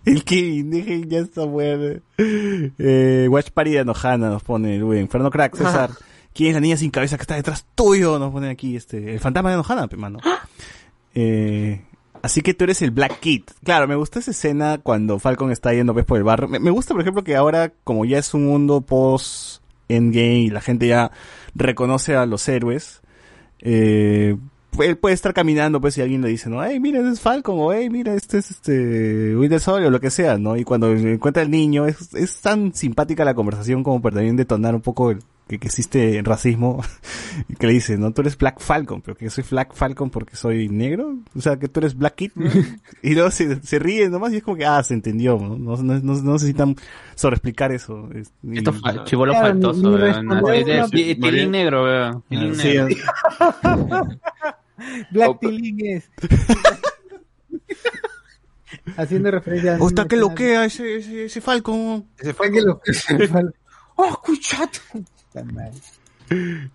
El Kevin, dejen ya está bueno. Eh, Watch Party de Anohana nos pone Luen. Fernando Crack, César. ¿Quién es la niña sin cabeza que está detrás tuyo? Nos pone aquí este. El fantasma de Anohana, pe mano. Eh, así que tú eres el Black Kid. Claro, me gusta esa escena cuando Falcon está yendo pues, por el barrio. Me, me gusta, por ejemplo, que ahora, como ya es un mundo post Endgame y la gente ya reconoce a los héroes, eh, él puede estar caminando, pues, y alguien le dice, no, hey, mira, es Falcon, o hey, mira, este es este Winter Soldier, o lo que sea, ¿no? Y cuando encuentra al niño, es, es tan simpática la conversación como para también detonar un poco el, que, que existe racismo, y que le dice, no, tú eres Black Falcon, pero que soy Black Falcon porque soy negro, o sea, que tú eres Black Kid, ¿no? y luego se, se ríe nomás y es como que, ah, se entendió, ¿no? No, no, no- no necesitan sobreexplicar eso. Es- y- Esto fa- chivolo Claro, faltoso, Tilín negro, weón. Tilín Sí. Black Tilling es. Haciendo referencia a. Está que lo queda ese, ese, ese Falcon. Ese lo ¡Oh, escuchate!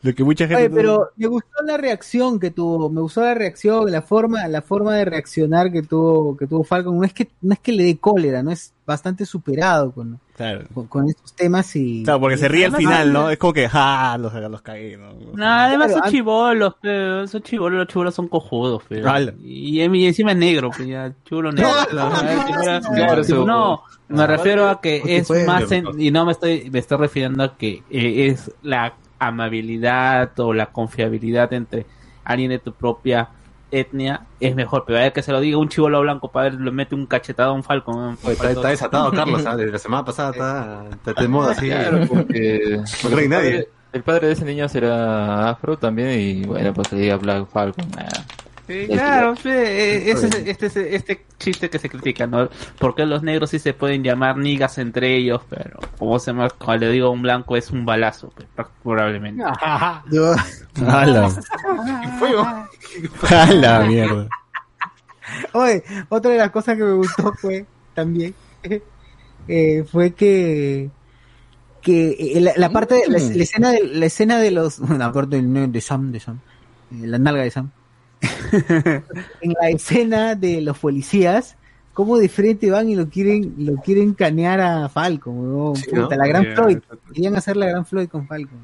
Lo que mucha gente... Oye, pero me gustó la reacción que tuvo, me gustó la reacción, la forma, la forma de reaccionar que tuvo, que tuvo Falcon. No es que, no es que le dé cólera, no es bastante superado con, Claro. con, con estos temas y. Claro, porque se ríe al final, ¿no? Es como que, ja, los, los cagué, ¿no? No, además Claro, son chivolos, pero son chivolos, los chivolos son cojudos, pero. Ala. Y, y encima es negro, pues ya, chivolo negro. Claro, eso- no, me refiero a que es más, en- y no me estoy, me estoy refiriendo a que eh, es la amabilidad o la confiabilidad entre alguien de tu propia etnia es mejor, pero hay que se lo diga un chivolo blanco para ver, le mete un cachetado a un. Oye, Está, está desatado Carlos, ¿ah? desde la semana pasada está, está de moda así. Claro, porque No cree el nadie. padre, el padre de ese niño será afro también y bueno, pues le diga Black Falcon. Eh, claro, sí, eh, ese es- este, es este chiste que se critica, ¿no? Porque los negros sí se pueden llamar nigas entre ellos, pero como se llama, cuando le digo a un blanco es un balazo, pues, probablemente. ¡Hala! ¡Hala, mierda! Oye, otra de las cosas que me gustó fue también eh, fue que que eh, la, la parte de, la, la escena de la escena de los la del- de Sam de Sam eh, la nalga de Sam en la escena de los policías cómo de frente van y lo quieren lo quieren canear a Falcon Sí, puta, ¿no? la gran Floyd querían hacer la gran Floyd con Falcon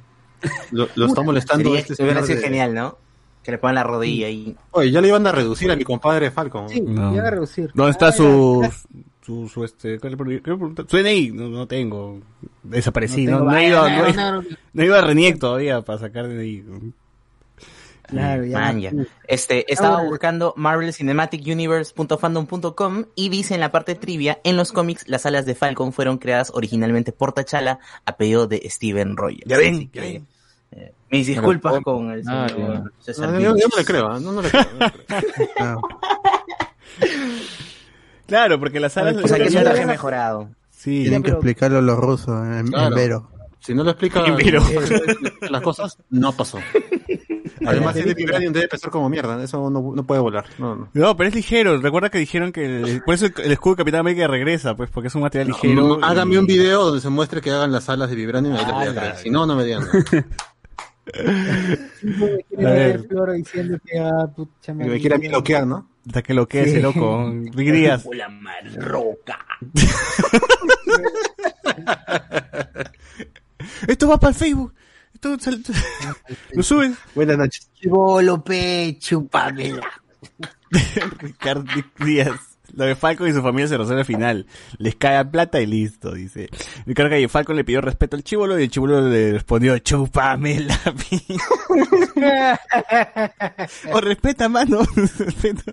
Lo, lo está molestando Sería, este señor de- genial, ¿no? Que le pongan la rodilla ahí. Oye, ya le iban a reducir a mi compadre Falcon. sí No. iban a reducir ¿Dónde está Ah, su, su, su, este. Su DNI, no, no tengo, desaparecí, no, tengo- no he ido, Vaya, no, he- no, no, no. no he ido a Reniec todavía para sacar DNI. Claro, ya. Man, ya. Este, estaba Ahora- buscando Marvel Cinematic Universe.fandom.com y dice en la parte trivia, en los cómics las alas de Falcon fueron creadas originalmente por T'Challa a pedido de Steven Rogers. Ya ven, ya eh, mis disculpas Pero- con el Ah, señor. César No, yo, no le creo, ¿ah? no, no le creo. no le creo. Claro, porque las salas... O sea, que es un traje mejorado. Sí, Tienen que explicarlo los rusos en, en Claro. Vero. Si no lo explica Pero- las cosas, no pasó. Además, el de Vibranium debe pesar como mierda. Eso no, no puede volar. No, no. No, pero es ligero. Recuerda que dijeron que el- por eso el, el escudo de Capitán América regresa, pues porque es un material ligero. No, háganme y- un video donde se muestre que hagan las alas de Vibranium. Ahí a creer. Si no, no me digan. me quiere A ver. Floro diciendo que ah, pucha Que me madre. quiera bloquear, ¿no? Hasta que lo quede ese Sí. loco. Díaz. La marroca. Esto va para el Facebook. Esto sal- lo suben. Buenas noches. Chibolo, pe, chupamela. Ricardo Díaz. Lo de Falcon y su familia se resuelve al final. Les cae a plata y listo, dice. Ricardo Calle Falcon le pidió respeto al chivolo y el chivolo le respondió, chúpame la pi-". O respeta, mano. Respeta.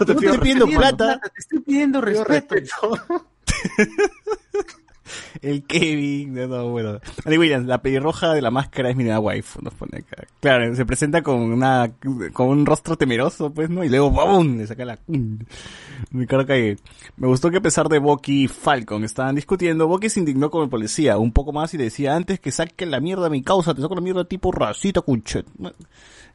No te estoy pidiendo plata. Te estoy pidiendo respeto. El Kevin, no, no, bueno. Andy Williams, la pelirroja de la máscara es mi nueva waifu, nos pone acá. Claro, se presenta con una, con un rostro temeroso, pues, ¿no? Y luego, ¡bum! le saca la, Ricardo Calle. Me gustó que a pesar de Bucky y Falcon estaban discutiendo, Bucky se indignó con el policía un poco más y decía, antes que saquen la mierda a mi causa, te saco la mierda tipo racita, cunchet.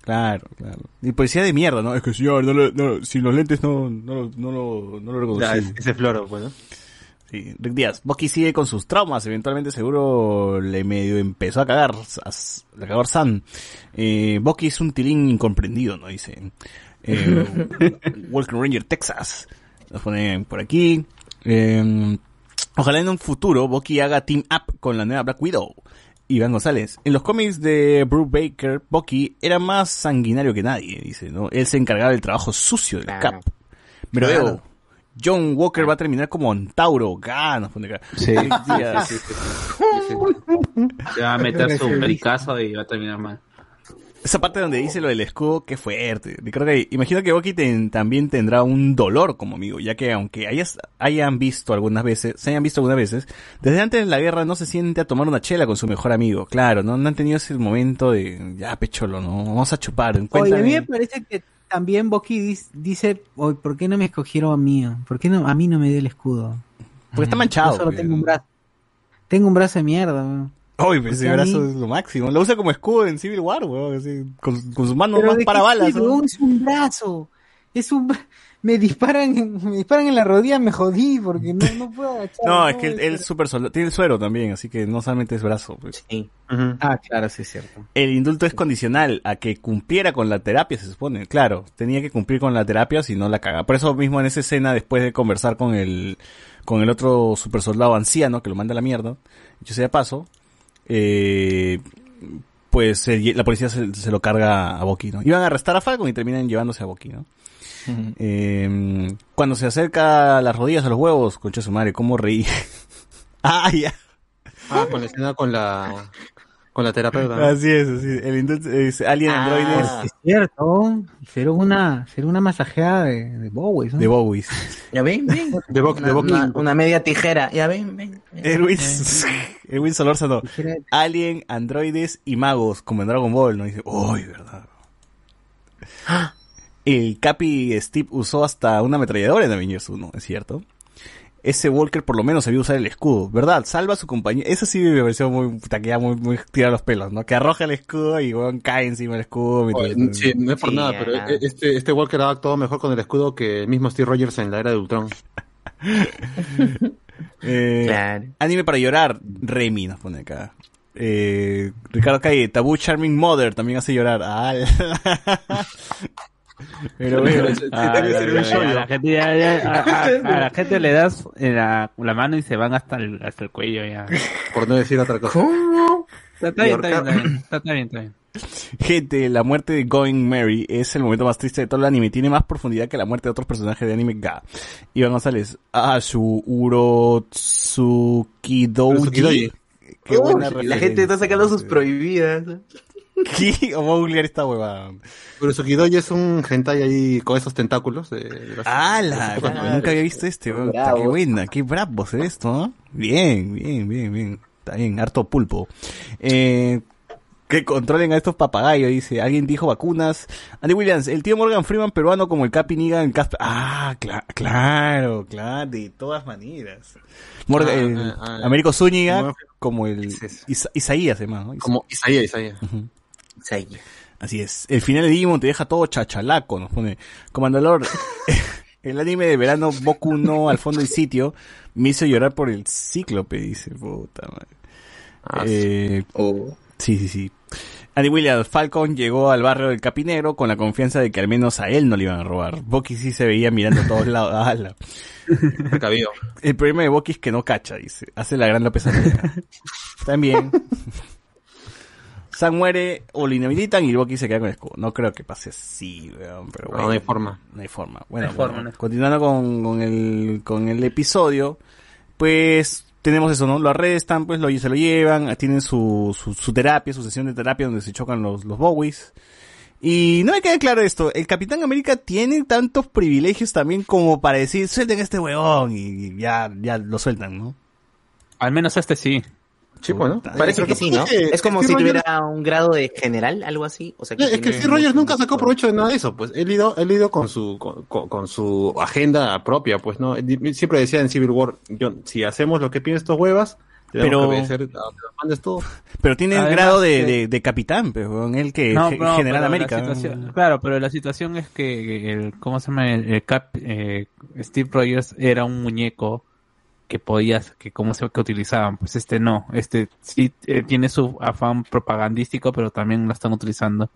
Claro, claro. Y policía de mierda, ¿no? Es que señor, no, no, sin los lentes no, no, no, no lo reconocí. Ese- ese floro, bueno. Sí, Rick Díaz. Bucky sigue con sus traumas. Eventualmente seguro le medio empezó a cagar. A, a cagar San. Eh, Bucky es un tilín incomprendido, ¿no? Dice. Eh, Walking Ranger, Texas. Nos ponen por aquí. Eh, ojalá en un futuro Bucky haga team up con la nueva Black Widow. Iván González. En los cómics de Bruce Baker, Bucky era más sanguinario que nadie, dice, ¿no? Él se encargaba del trabajo sucio del Claro. Cap. Pero Claro. veo, John Walker va a terminar como Antauro, acá. Sí. Díaz. Se va a meter su pericazo y va a terminar mal. Esa parte donde dice lo del escudo, qué fuerte. Creo que, imagino que Bucky ten- también tendrá un dolor como amigo, ya que aunque hayas, hayan visto algunas veces, se hayan visto algunas veces, desde antes de la guerra no se siente a tomar una chela con su mejor amigo. Claro, no, no han tenido ese momento de, ya pecholo, no, vamos a chupar. Oye, a mí me parece que también dis- dice, oye, ¿por qué no me escogieron a mí? ¿Por qué no, a mí no me dio el escudo? Porque está manchado. Yo solo tengo un brazo. Tengo un brazo de mierda, weón. Uy, pues ese brazo mí- es lo máximo. Lo usa como escudo en Civil War, weón. con, con sus manos más ¿de para balas. Es un brazo. Es un me disparan, en- me disparan en la rodilla, me jodí porque no, no puedo agachar. No, es que él, es- él es super soldado. Tiene el suero también, así que no solamente es brazo. Pues. Sí. Ah, claro, sí es cierto. El indulto es condicional a que cumpliera con la terapia, se supone. Claro, tenía que cumplir con la terapia si no la caga. Por eso mismo en esa escena, después de conversar con el, con el otro super soldado anciano que lo manda a la mierda, yo sea de paso, eh, pues la policía se, se lo carga a Bucky, ¿no? Iban a arrestar a Falcon y terminan llevándose a Bucky, ¿no? Eh, cuando se acerca las rodillas a los huevos, concha su madre, cómo reí. ah, ya. Ah, con la escena con la, con la terapeuta. ¿no? Así es, así es. El indulto es Alien Ah. Androides Es cierto. Será una, será una masajeada de, de Bowie, ¿no? de Bowie. Ya ven, ven. De de Una, Bucky. una- una media tijera. Ya ven, ven. Erwin, Erwin Solórzano. Alien, androides y magos, como en Dragon Ball, ¿no? Dice, uy, verdad. El Capi Steve usó hasta una ametralladora en Avengers 1, ¿es cierto? Ese Walker por lo menos sabía usar el escudo, ¿verdad? Salva a su compañía. Eso sí me pareció muy, que muy, muy tira los pelos, ¿no? Que arroja el escudo y weón, cae encima del escudo. Oye, mientras- sí, no es por Sí, nada, ya. pero e- este, este Walker ha actuado mejor con el escudo que el mismo Steve Rogers en la era de Ultron. Eh, Claro. Anime para llorar, Remy nos pone acá. Eh, Ricardo Calle, Tabú Charming Mother también hace llorar. Ah, Pero bueno, a, la gente le das en la, la mano y se van hasta el, hasta el cuello ya. Por no decir otra cosa. Está, está bien, está bien, está bien, está, bien, está bien. gente, la muerte de Going Mary es el momento más triste de todo el anime. Tiene más profundidad que la muerte de otros personajes de anime Ga. Iván González, ah, su Urotsukidoji. Qué Uy, buena la gente está sacando sus prohibidas. ¿Qué? A googlear esta huevada. Pero Sukidoji es un hentai ahí con esos tentáculos. De, de las- nunca había visto este, weón. Qué buena, qué bravo es esto, ¿no? Bien, bien, bien, bien. Está bien, harto pulpo. Eh, que controlen a estos papagayos, dice. Alguien dijo vacunas. Andy Williams, el tío Morgan Freeman peruano como el Capi Niga en Casper. Ah, cla- claro, claro, de todas maneras. Morgan, Ah, el- ah, ah. Américo Zúñiga como el es. Isa- Isaías, además, ¿no? Como Isaías, Isaías. Sí. Así es. El final de Digimon te deja todo chachalaco, nos pone. Comandalor, el anime de verano Boku no al fondo del sitio me hizo llorar por el cíclope, dice. Puta madre. Ah, Eh, Oh. sí, sí, sí. Andy Williams, Falcon llegó al barrio del Capinero con la confianza de que al menos a él no le iban a robar. Boki sí se veía mirando a todos lados. Ala. El problema de Boki es que no cacha, dice. Hace la gran López. También. San muere o lo inhabilitan y Boki se queda con el escudo. No creo que pase así, weón, pero No, bueno. no hay forma. No hay forma. Bueno, No hay forma, bueno, no hay forma. continuando con, con el, con el episodio, pues tenemos eso, ¿no? Lo arrestan, pues lo, se lo llevan, tienen su, su, su terapia, su sesión de terapia donde se chocan los, los Bowies. Y no me queda claro esto, el Capitán América tiene tantos privilegios también como para decir, suelten a este huevón y ya, ya lo sueltan, ¿no? Al menos este sí. Sí, bueno. Parece que sí, ¿no? Es como si tuviera un grado de general, algo así. O sea, Es que tiene Steve Rogers nunca sacó provecho de nada de eso, pues. Él ido, él ido con su, con, con- su agenda propia, pues, ¿no? Él Siempre decía en Civil War, yo, si hacemos lo que piden estos huevas, Pero- que. Pero tiene el Además, grado de, de, de capitán, pues, huevón, él que No, no, general pero América. claro, pero la situación es que el, ¿cómo se llama? El, el Cap, eh, Steve Rogers era un muñeco que podías, que cómo se que utilizaban, pues este no, este sí eh, tiene su afán propagandístico, pero también lo están utilizando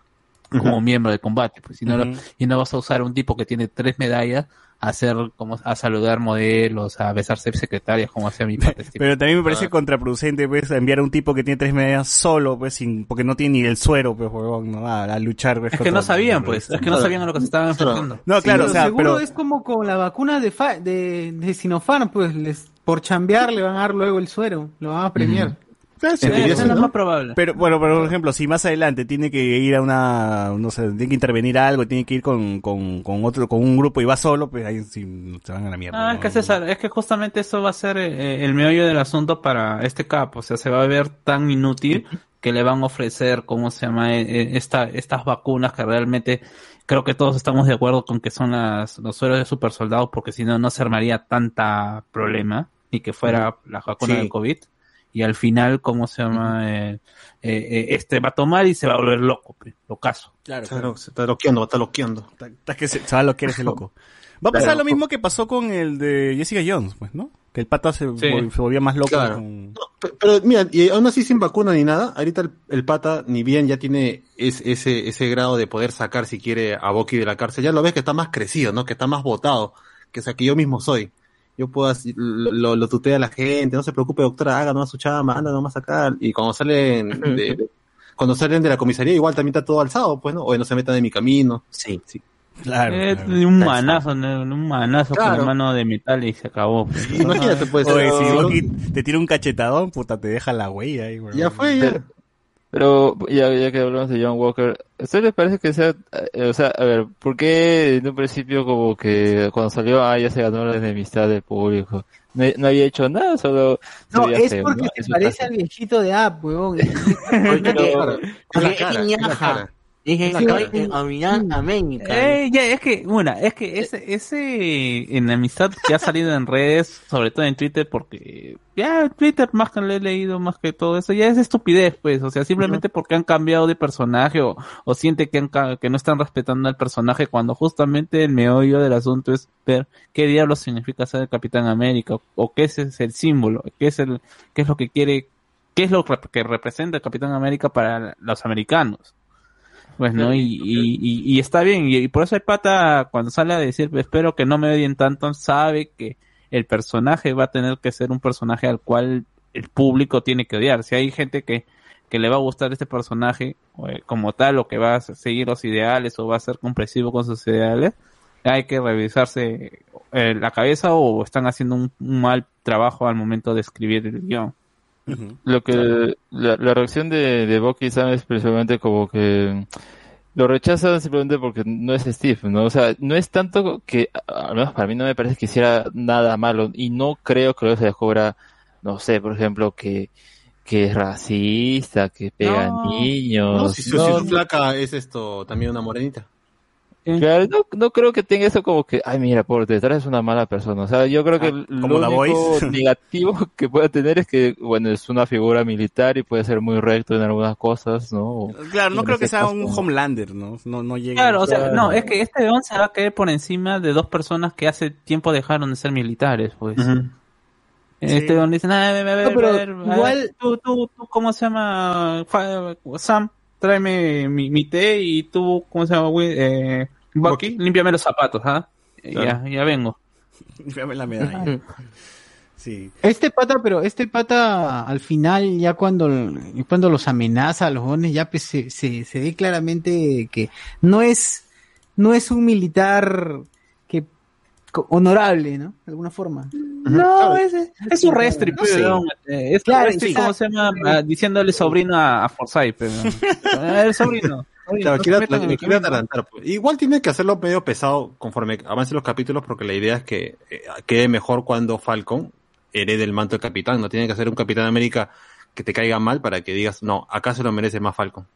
como miembro de combate, pues y no, lo- Ujú. y no vas a usar un tipo que tiene tres medallas a hacer como a saludar modelos, a besarse secretarias como hacía mi padre. Steve. Pero también me parece Ah. contraproducente, pues, enviar a un tipo que tiene tres medidas solo, pues, sin, porque no tiene ni el suero, pues, huevón, ¿no? A, a luchar, pues, es que no sabían, pues, es que no sabían a lo que se estaban enfrentando. No, claro, Pero o sea, seguro pero, es como con la vacuna de, fa- de, de Sinopharm, pues les, por chambear le van a dar luego el suero, lo van a premiar. Sí, Eh, eso sí, es lo ¿no? más probable. Pero, bueno, por ejemplo, si más adelante tiene que ir a una, no sé, tiene que intervenir a algo, tiene que ir con, con, con otro, con un grupo y va solo, pues ahí sí se van a la mierda. Ah, ¿no? es que César, es que justamente eso va a ser eh, el meollo del asunto para este capo, o sea, se va a ver tan inútil que le van a ofrecer, ¿cómo se llama? Eh, eh, esta, estas vacunas que realmente creo que todos estamos de acuerdo con que son las, los sueros de super soldados, porque si no, no se armaría tanta problema y que fuera la vacuna Sí. del COVID. Y al final, ¿cómo se llama? Eh, eh, eh, este va a tomar y se va a volver loco, pe, locazo. Claro, Está, claro. lo- se está loqueando, está loqueando. Está- está que se, se va a lo que eres el loco. Va a pasar Claro. lo mismo que pasó con el de Jessica Jones, pues, ¿no? Que el pata se, Sí. vol- se volvía más loco. Claro. con- No, pe- pero mira, y aún así sin vacuna ni nada, ahorita el, el pata ni bien ya tiene es- ese, ese grado de poder sacar si quiere a Boki de la cárcel, ya lo ves que está más crecido, ¿no? Que está más votado, que o sea, que yo mismo soy. Yo puedo, así- lo, lo, lo tutea a la gente, no se preocupe doctora, haga nomás su chamba, anda nomás acá, y cuando salen de, de- cuando salen de la comisaría igual también está todo alzado, pues, ¿no? O no se metan en mi camino. Sí. Claro. Eh, claro. un manazo, ¿no? un manazo con Claro. la mano de metal y se acabó. Imagínate, pues, Oye, si Bucky te tira un cachetadón, puta, te deja la huella ahí, güey. ya fue, ya. Pero ya, ya que hablamos de John Walker, ¿a usted le parece que sea, eh, o sea, a ver, ¿por qué en un principio como que cuando salió, ah, ya se ganó la enemistad del público? No, no había hecho nada, solo No, es feo, porque ¿no? se En su parece caso. al viejito de App, huevón. Es es ñaja. Dije Sí, Capitán América. Eh, ya, es que, bueno, es que ese, ese enemistad que ha salido en redes, sobre todo en Twitter, porque ya Twitter más que lo he leído, más que todo eso, ya es estupidez, pues, o sea, simplemente porque han cambiado de personaje o, o siente que, han que no están respetando al personaje cuando justamente el meollo del asunto es ver qué diablos significa ser el Capitán América o, o qué es, es el símbolo, qué es el, qué es lo que quiere, qué es lo que representa el Capitán América para los americanos. Pues no, y, y, y, y está bien, y, por eso el pata cuando sale a decir espero que no me odien tanto, sabe que el personaje va a tener que ser un personaje al cual el público tiene que odiar. Si hay gente que, que le va a gustar este personaje eh, como tal, o que va a seguir los ideales, o va a ser comprensivo con sus ideales, hay que revisarse eh, la cabeza o están haciendo un, un mal trabajo al momento de escribir el guion. Lo que la, la reacción de, de Bucky y Sam es precisamente como que lo rechazan simplemente porque no es Steve, ¿no? O sea, no es tanto que, al menos para mí no me parece que hiciera nada malo y no creo que luego se descubra, no sé, por ejemplo, que, que es racista, que pega No. a niños. No, si, su- No, si su flaca es esto, también una morenita. Claro, no, no creo que tenga eso como que, ay, mira, por detrás es una mala persona. O sea, yo creo que Ah, lo único Voice. negativo que puede tener es que, bueno, es una figura militar y puede ser muy recto en algunas cosas, ¿no? O- Claro, no creo que sea caso, un. Homelander, ¿no? No, no llega. Claro, o sea, no, es que este león se va a caer por encima de dos personas que hace tiempo dejaron de ser militares, pues. Este Sí. don dice, "Ah, a ver, a ver, No, pero a ver, a ver, igual- tú, tú, tú, ¿cómo se llama? Sam, tráeme mi, mi té y tú, ¿cómo se llama? Wi- Eh, Bucky, límpiame los zapatos, ¿ah? Claro. Ya, ya vengo. Dame la medalla. Sí. Este pata, pero este pata al final, ya cuando, cuando los amenaza a los jóvenes, ya pues, se, se, se ve claramente que no es, no es un militar honorable, ¿no? De alguna forma. No, es, es un restri, No pues. Eh, Es Claro. ¿cómo se llama? Ah, diciéndole sobrino a, a Forsyth, pero. el sobrino. sobrino, Claro, no metan quiere camino. atarantar, pues. Igual tiene que hacerlo medio pesado conforme avancen los capítulos porque la idea es que eh, quede mejor cuando Falcon herede el manto del capitán. No tiene que hacer un Capitán América que te caiga mal para que digas, no, acá se lo merece más Falcon.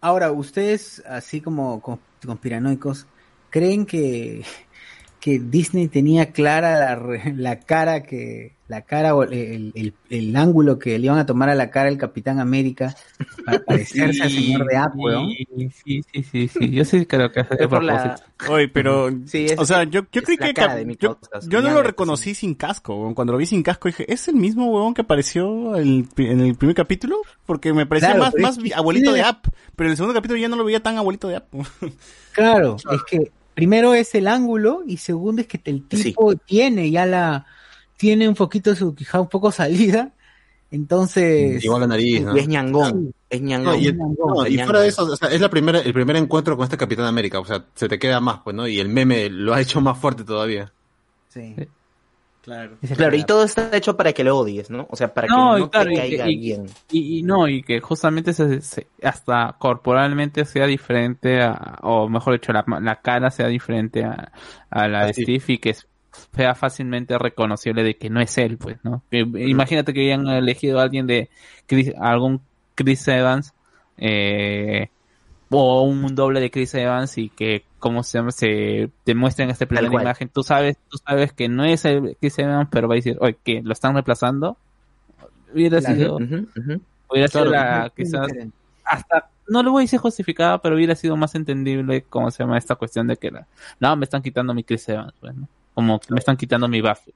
Ahora, ustedes, así como con- conspiranoicos, ¿creen que, que Disney tenía clara la, re- la cara que, la cara o el, el, el ángulo que le iban a tomar a la cara el Capitán América para parecerse al señor de App, weón? Sí, sí, sí, sí, sí. Yo sí creo que hace Es por la- propósito. Oye, pero, Sí, es- o sea, yo, yo creí que yo, yo no lo reconocí sin casco. Cuando lo vi sin casco dije, ¿es el mismo huevón que apareció el en el primer capítulo? Porque me parecía Claro, más, más abuelito de App. Pero en el segundo capítulo ya no lo veía tan abuelito de App. Claro, es que primero es el ángulo y segundo es que el tipo tiene ya la, tiene un poquito su quijada un poco salida, entonces... Igual la nariz, ¿no? Y es ñangón. Es ñangón. No, y, no, fuera de eso, o sea, es la primera, el primer encuentro con este Capitán América, o sea, se te queda más, pues, ¿no? Y el meme lo ha hecho más fuerte todavía. Sí. Claro. Claro, y todo está hecho para que lo odies, ¿no? O sea, para que No, claro, te y, caiga y- bien. y- y no, y que justamente se, se- hasta corporalmente sea diferente, a- o mejor dicho, la, la cara sea diferente a, a la de Así. Steve y que es- sea fácilmente reconocible de que no es él, pues, ¿no? Que, Imagínate que hayan elegido a alguien de Chris- algún Chris Evans, eh, o un doble de Chris Evans y que como se llama se te muestren este plano Tal de imagen. Tú sabes tú sabes que no es el Chris Evans pero va a decir oye que lo están reemplazando hubiera sido hubiera sido la quizás hasta no lo voy a decir justificada pero hubiera sido más entendible cómo se llama esta cuestión de que la, no me están quitando mi Chris Evans pues, ¿no? como me están quitando mi Buffett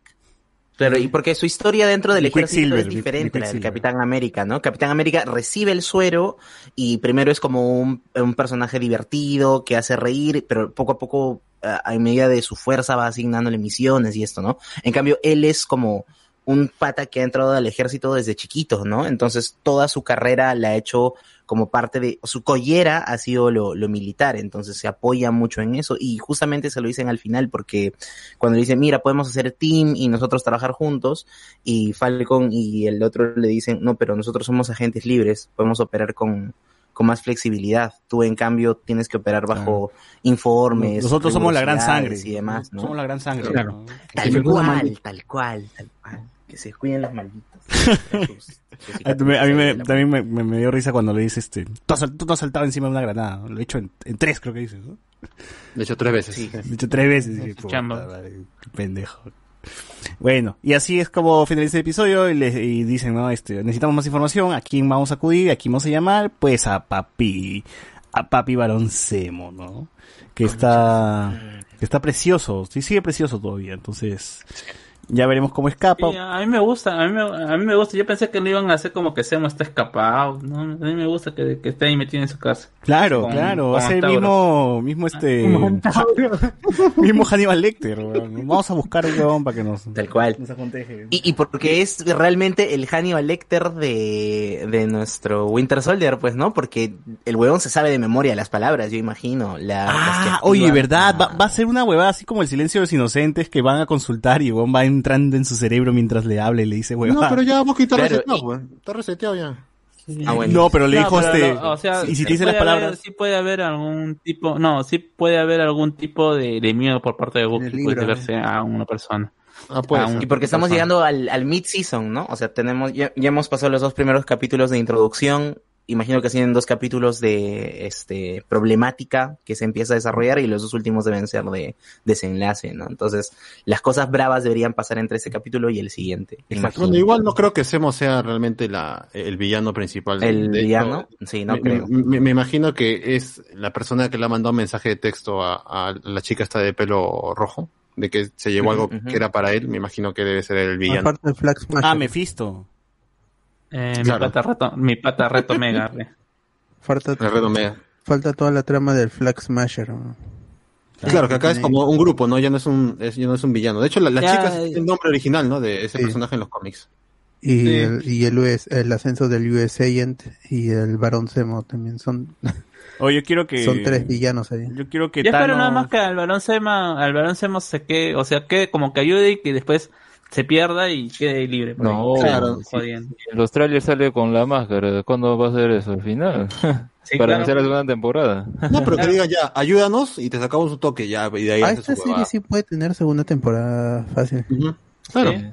Claro, y porque su historia dentro del ejército es diferente a la del. Capitán América, ¿no? Capitán América recibe el suero y primero es como un, un personaje divertido que hace reír, pero poco a poco, a, a medida de su fuerza, va asignándole misiones y esto, ¿no? En cambio, él es como un pata que ha entrado al ejército desde chiquito, ¿no? Entonces, toda su carrera la ha hecho como parte de, su collera ha sido lo, lo militar, entonces se apoya mucho en eso y justamente se lo dicen al final porque cuando le dicen, mira, podemos hacer team y nosotros trabajar juntos, y Falcon y el otro le dicen, no, pero nosotros somos agentes libres, podemos operar con, con más flexibilidad. Tú, en cambio, tienes que operar bajo informes. Nosotros somos la gran sangre. Y demás, ¿no? Somos la gran sangre. Claro. ¿no? Tal cual, tal cual, tal cual. Que se cuiden los malditos. A mí, a mí me, también me, me- me dio risa cuando le dice este, tú has, tú has saltado encima de una granada, lo he hecho en, en tres creo que dices, ¿no? De hecho, tres veces. Lo he hecho tres veces, dije, pendejo. Bueno, y así es como finaliza el episodio y, le- y dicen, ¿no? Este, necesitamos más información, ¿a quién vamos a acudir? ¿A quién vamos a llamar? Pues a papi, a papi Baroncemo, ¿no? Que está, que está precioso, sí sigue precioso todavía, entonces ya veremos cómo escapa. Sí, a mí me gusta, a mí me, a mí me gusta. Yo pensé que lo iban a hacer como que Semo está escapado. ¿no? A mí me gusta que, que esté ahí metido en su casa. Claro, Con- claro, va a ser el mismo, mismo este, mismo Hannibal Lecter, weón. Vamos a buscar un huevón para que nos, Tal cual. nos aconteje. Y, y porque es realmente el Hannibal Lecter de, de nuestro Winter Soldier, pues, ¿no? Porque el huevón se sabe de memoria las palabras, yo imagino. La, las que Ah, oye, ¿verdad? Va, va a ser una huevada así como el silencio de los inocentes que van a consultar y huevón va entrando en su cerebro mientras le habla y le dice huevada. No, pero ya vos está Claro, reseteado, pues. Está reseteado ya. Ah, bueno. No, pero le No, dijo pero este, o sea, y si te dice las puede haber- palabras, sí puede haber algún tipo, no, sí puede haber algún tipo de, de miedo por parte de el Bucky, pues, libro, de verse a una persona. Ah, pues. Ah, Y porque estamos llegando al, al mid-season, ¿no? O sea, tenemos, ya, ya hemos pasado los dos primeros capítulos de introducción. Imagino que tienen dos capítulos de este problemática que se empieza a desarrollar y los dos últimos deben ser de desenlace, ¿no? Entonces, las cosas bravas deberían pasar entre ese capítulo y el siguiente. Bueno, igual no creo que Semo sea realmente la, el villano principal. de- El de villano, esto. sí, no me, creo. me- me imagino que es la persona que le ha mandado mensaje de texto a, a la chica esta de pelo rojo, de que se llevó algo que era para él, me imagino que debe ser el villano. Aparte del Flag Smasher. ah, Mephisto. Eh, Claro. mi pata reto, mi pata reto mega. re. falta, El Red Omega. falta toda la trama del Flag Smasher. ¿no? Claro, que acá es como un grupo, ¿no? Ya no es un, es- ya no es un villano. De hecho, la, la Ya, chica eh. es el nombre original, ¿no? De ese Sí. personaje en los cómics. Y, Sí. el, y el, US, el ascenso del US Agent y el Barón Zemo también son, Oye, yo quiero que, son tres villanos ahí. yo quiero que Yo espero Thanos- nada más que al balón Sema, al balón Sema se quede, o sea, que como que ayude y que después se pierda y quede libre. por No, ahí. Claro. Jodiendo. Los trailers sale con la máscara. ¿Cuándo va a ser eso? ¿Al final? Sí, Para claro. anunciar la segunda temporada. No, pero que digan ya, ayúdanos y te sacamos un toque ya, y de ahí Ah, esta serie huevada. sí puede tener segunda temporada fácil. Claro, Sí.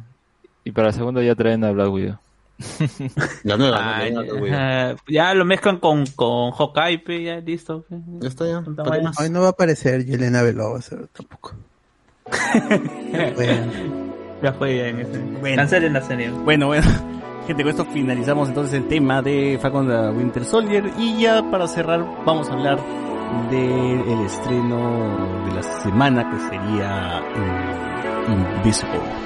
Y para la segunda ya traen a Black Widow. la nueva, ¿no? Ah, La nueva, ya, ya lo mezclan con, con Hawkeye, ya listo. Ya está ya. Hoy no va a aparecer Yelena Belova tampoco. Bueno, Ya fue ya en ese. Bueno. Cancelen la serie. Bueno, bueno. Gente, con esto finalizamos entonces el tema de Falcon the Winter Soldier y ya para cerrar vamos a hablar del estreno de la semana que sería mm, Invisible.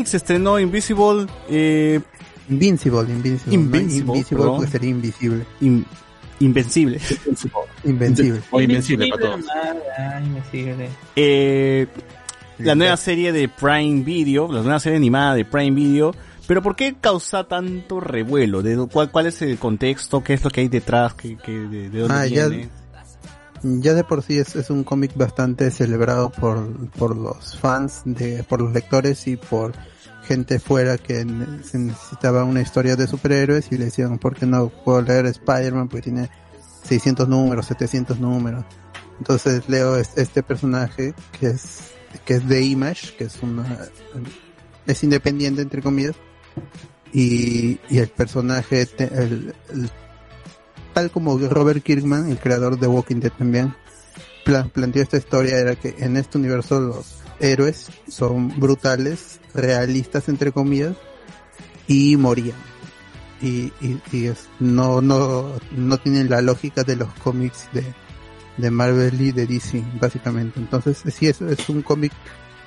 Ok, se estrenó Invisible. Eh, Invincible, Invincible. Invincible, no Invisible porque sería invisible. in- invencible. Invencible. O invencible para todos. Invencible. Eh, la nueva serie de Prime Video, la nueva serie animada de Prime Video. Pero ¿por qué causa tanto revuelo? ¿De cuál, ¿Cuál es el contexto? ¿Qué es lo que hay detrás? ¿Qué, qué- de, de dónde Ah, viene? Ya de por sí es, es un cómic bastante celebrado por, por los fans, de, por los lectores y por gente fuera que se necesitaba una historia de superhéroes y le decían, ¿por qué no puedo leer Spider-Man? Porque tiene 600 números, 700 números. Entonces leo es- este personaje que es, que es de Image, que es una, es independiente entre comillas, y, y el personaje, te- el- el tal como Robert Kirkman, el creador de Walking Dead también, pla- planteó esta historia era que en este universo los héroes son brutales, realistas entre comillas, y morían. Y, es- no, no, no tienen la lógica de los cómics de, de Marvel y de DC, básicamente. Entonces, sí, es, es un cómic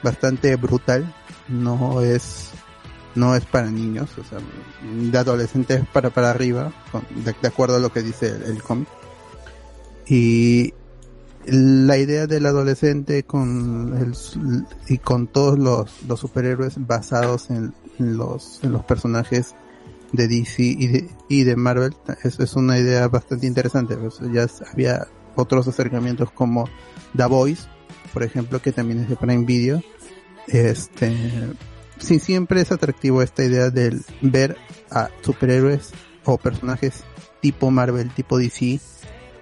bastante brutal, no es, no es para niños, o sea, de adolescentes para, para arriba, de, acuerdo a lo que dice el, cómic. Y la idea del adolescente con el, y con todos los, superhéroes basados en, los, en los personajes de DC y de, y de Marvel es, es una idea bastante interesante. pues, ya había otros acercamientos como The Voice, por ejemplo, que también es de Prime Video. Este, sí, siempre es atractivo esta idea del ver a superhéroes o personajes tipo Marvel, tipo DC,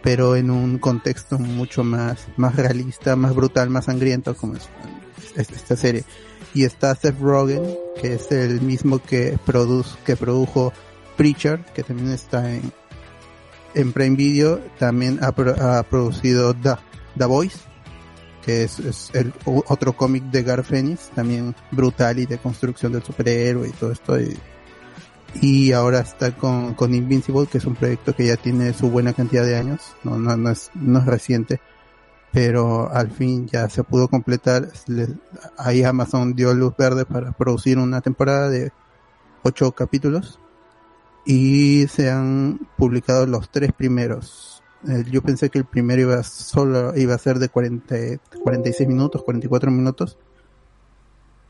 pero en un contexto mucho más, más realista, más brutal, más sangriento, como es, es- esta serie. Y está Seth Rogen, que es el mismo que que produjo Preacher, que también está en, en Prime Video, también ha, ha producido The, The Voice, que es, es el otro cómic de Gar Phoenix, también brutal y de construcción del superhéroe y todo esto. Y, y ahora está con, con Invincible, que es un proyecto que ya tiene su buena cantidad de años, no, no, no, es, no es reciente, pero al fin ya se pudo completar. Le- ahí Amazon dio luz verde para producir una temporada de ocho capítulos y se han publicado los tres primeros. Eh, yo pensé que el primero iba solo iba a ser de 40, 46 minutos, 44 minutos,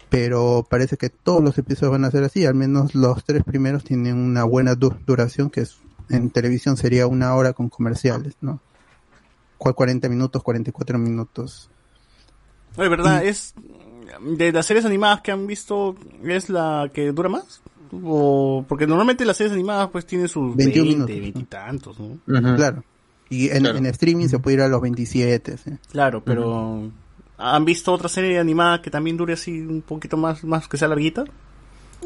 pero parece que todos los episodios van a ser así, al menos los tres primeros tienen una buena du- duración, que es en televisión sería una hora con comerciales, ¿no? Cual 40 minutos, 44 minutos. Oye, ¿verdad? Es de las series animadas que han visto, ¿es la que dura más? O porque normalmente las series animadas pues tienen sus 21 20, minutos. 20 y tantos, ¿no? Claro. Y en, Claro. en streaming se puede ir a los 27, sí. Claro, pero ¿han visto otra serie animada que también dure así un poquito más, más que sea larguita?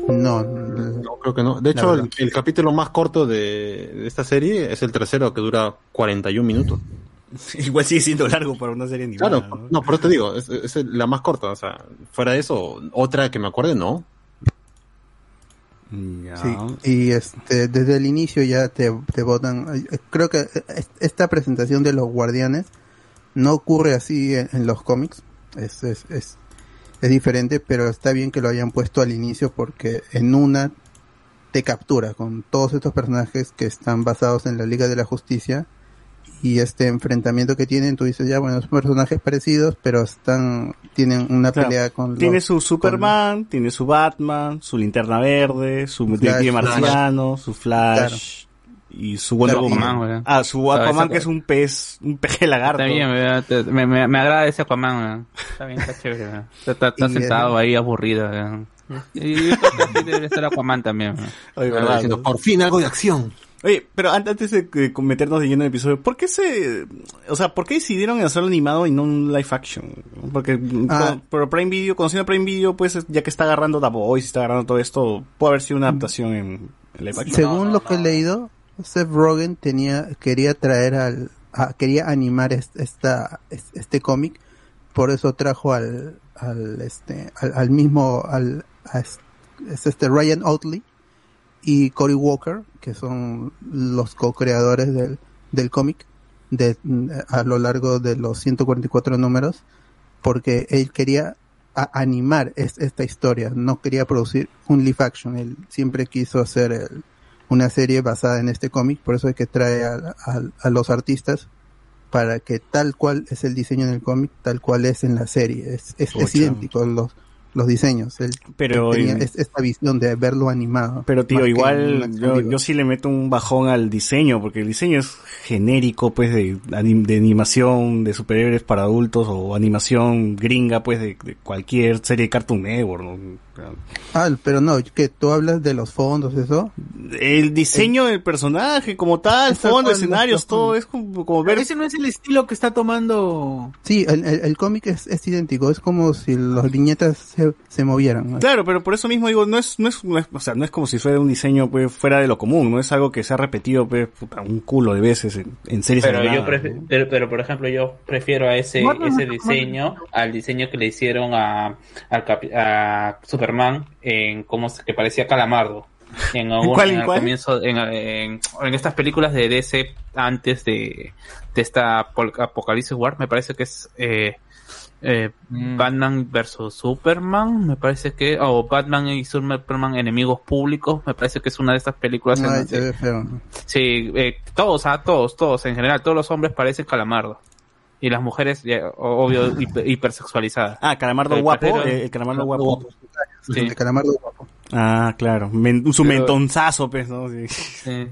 No, No, creo que no. De hecho, el, el capítulo más corto de, de esta serie es el tercero, que dura 41 minutos. Igual sigue siendo largo para una serie animada. Claro, no, por eso te digo, es, es la más corta. O sea, fuera de eso, otra que me acuerde, no. Sí, y este, desde el inicio ya te, te votan. eh, Creo que eh, esta presentación de los guardianes no ocurre así en, los cómics. Es, es, es, es diferente, pero está bien que lo hayan puesto al inicio porque en una te captura con todos estos personajes que están basados en la Liga de la Justicia y este enfrentamiento que tienen, tú dices ya, bueno, son personajes parecidos, pero están, tienen una Claro. pelea con Tiene los- su Superman, tiene su Batman, su linterna verde, su detective Flash. marciano, su Flash y su Wonder Claro, Woman. Ah, su Aquaman que es un pez, un peje lagarto. Está bien, me, me, me agrada ese Aquaman, weón. Está bien, está chévere. Está, está- está Y, sentado ahí aburrido. Y yo creo que así debe ser Aquaman también, weón. Oye, ¿verdad? diciendo, por fin algo de acción. Oye, pero an- antes de que- meternos de lleno en el episodio, ¿por qué se, o sea, por qué decidieron hacerlo animado y no un live action? Porque Ah. con- por Prime Video, conociendo Prime Video, pues ya que está agarrando The Voice, está agarrando todo esto, puede haber sido una adaptación en, en live action. Según lo que he leído, Seth Rogen tenía, quería traer al, a- quería animar est- esta, es- este cómic, por eso trajo al, al este, al, al mismo, al, a es, es este Ryan Otley y Cory Walker, que son los co-creadores del, del cómic, de, a lo largo de los 144 números, porque él quería animar es- esta historia, no quería producir un live action, él siempre quiso hacer el- una serie basada en este cómic, por eso es que trae a, a- a los artistas para que tal cual es el diseño en el cómic, tal cual es en la serie, es, es, es idéntico los, los diseños, él, Pero, tenía esta visión de verlo animado. Pero tío, igual yo, yo sí le meto un bajón al diseño, porque el diseño es genérico, pues, de, anim- de animación de superhéroes para adultos o animación gringa, pues, de, de cualquier serie de Cartoon Network. ¿no? Ah, pero no, que tú hablas de los fondos, eso. El diseño del personaje como tal, Es tal fondo, escenarios, todo es como, como ver... Ese no es el estilo que está tomando. Sí, el, el, el cómic es, es idéntico, es como si las viñetas se, se movieran. ¿no? Claro, pero por eso mismo digo, no es, no es, no es- o sea, no es como si fuera un diseño pues fuera de lo común, no es algo que se ha repetido pues puta, un culo de veces en, en series Pero yo ¿no? pero, pero, por ejemplo yo prefiero a ese ese diseño al diseño que le hicieron a capi- a Superman en cómo se- que parecía Calamardo. en, algún- ¿Cuál, en el cuál? comienzo, en, en- en estas películas de DC antes de, de esta Apocalipsis War, me parece que es eh, eh, Mm. Batman versus Superman, me parece que, o Batman y Superman enemigos públicos, me parece que es una de estas películas. en. Sí, eh, todos, ah, todos, todos, en general, todos los hombres parecen calamardo. Y las mujeres, obvio, hiper- hipersexualizadas. Ah, Calamardo El guapo, el Calamardo guapo. Sí. El calamardo guapo. Ah, claro, men- su Pero- mentonzazo, pues, ¿no? Sí. Sí.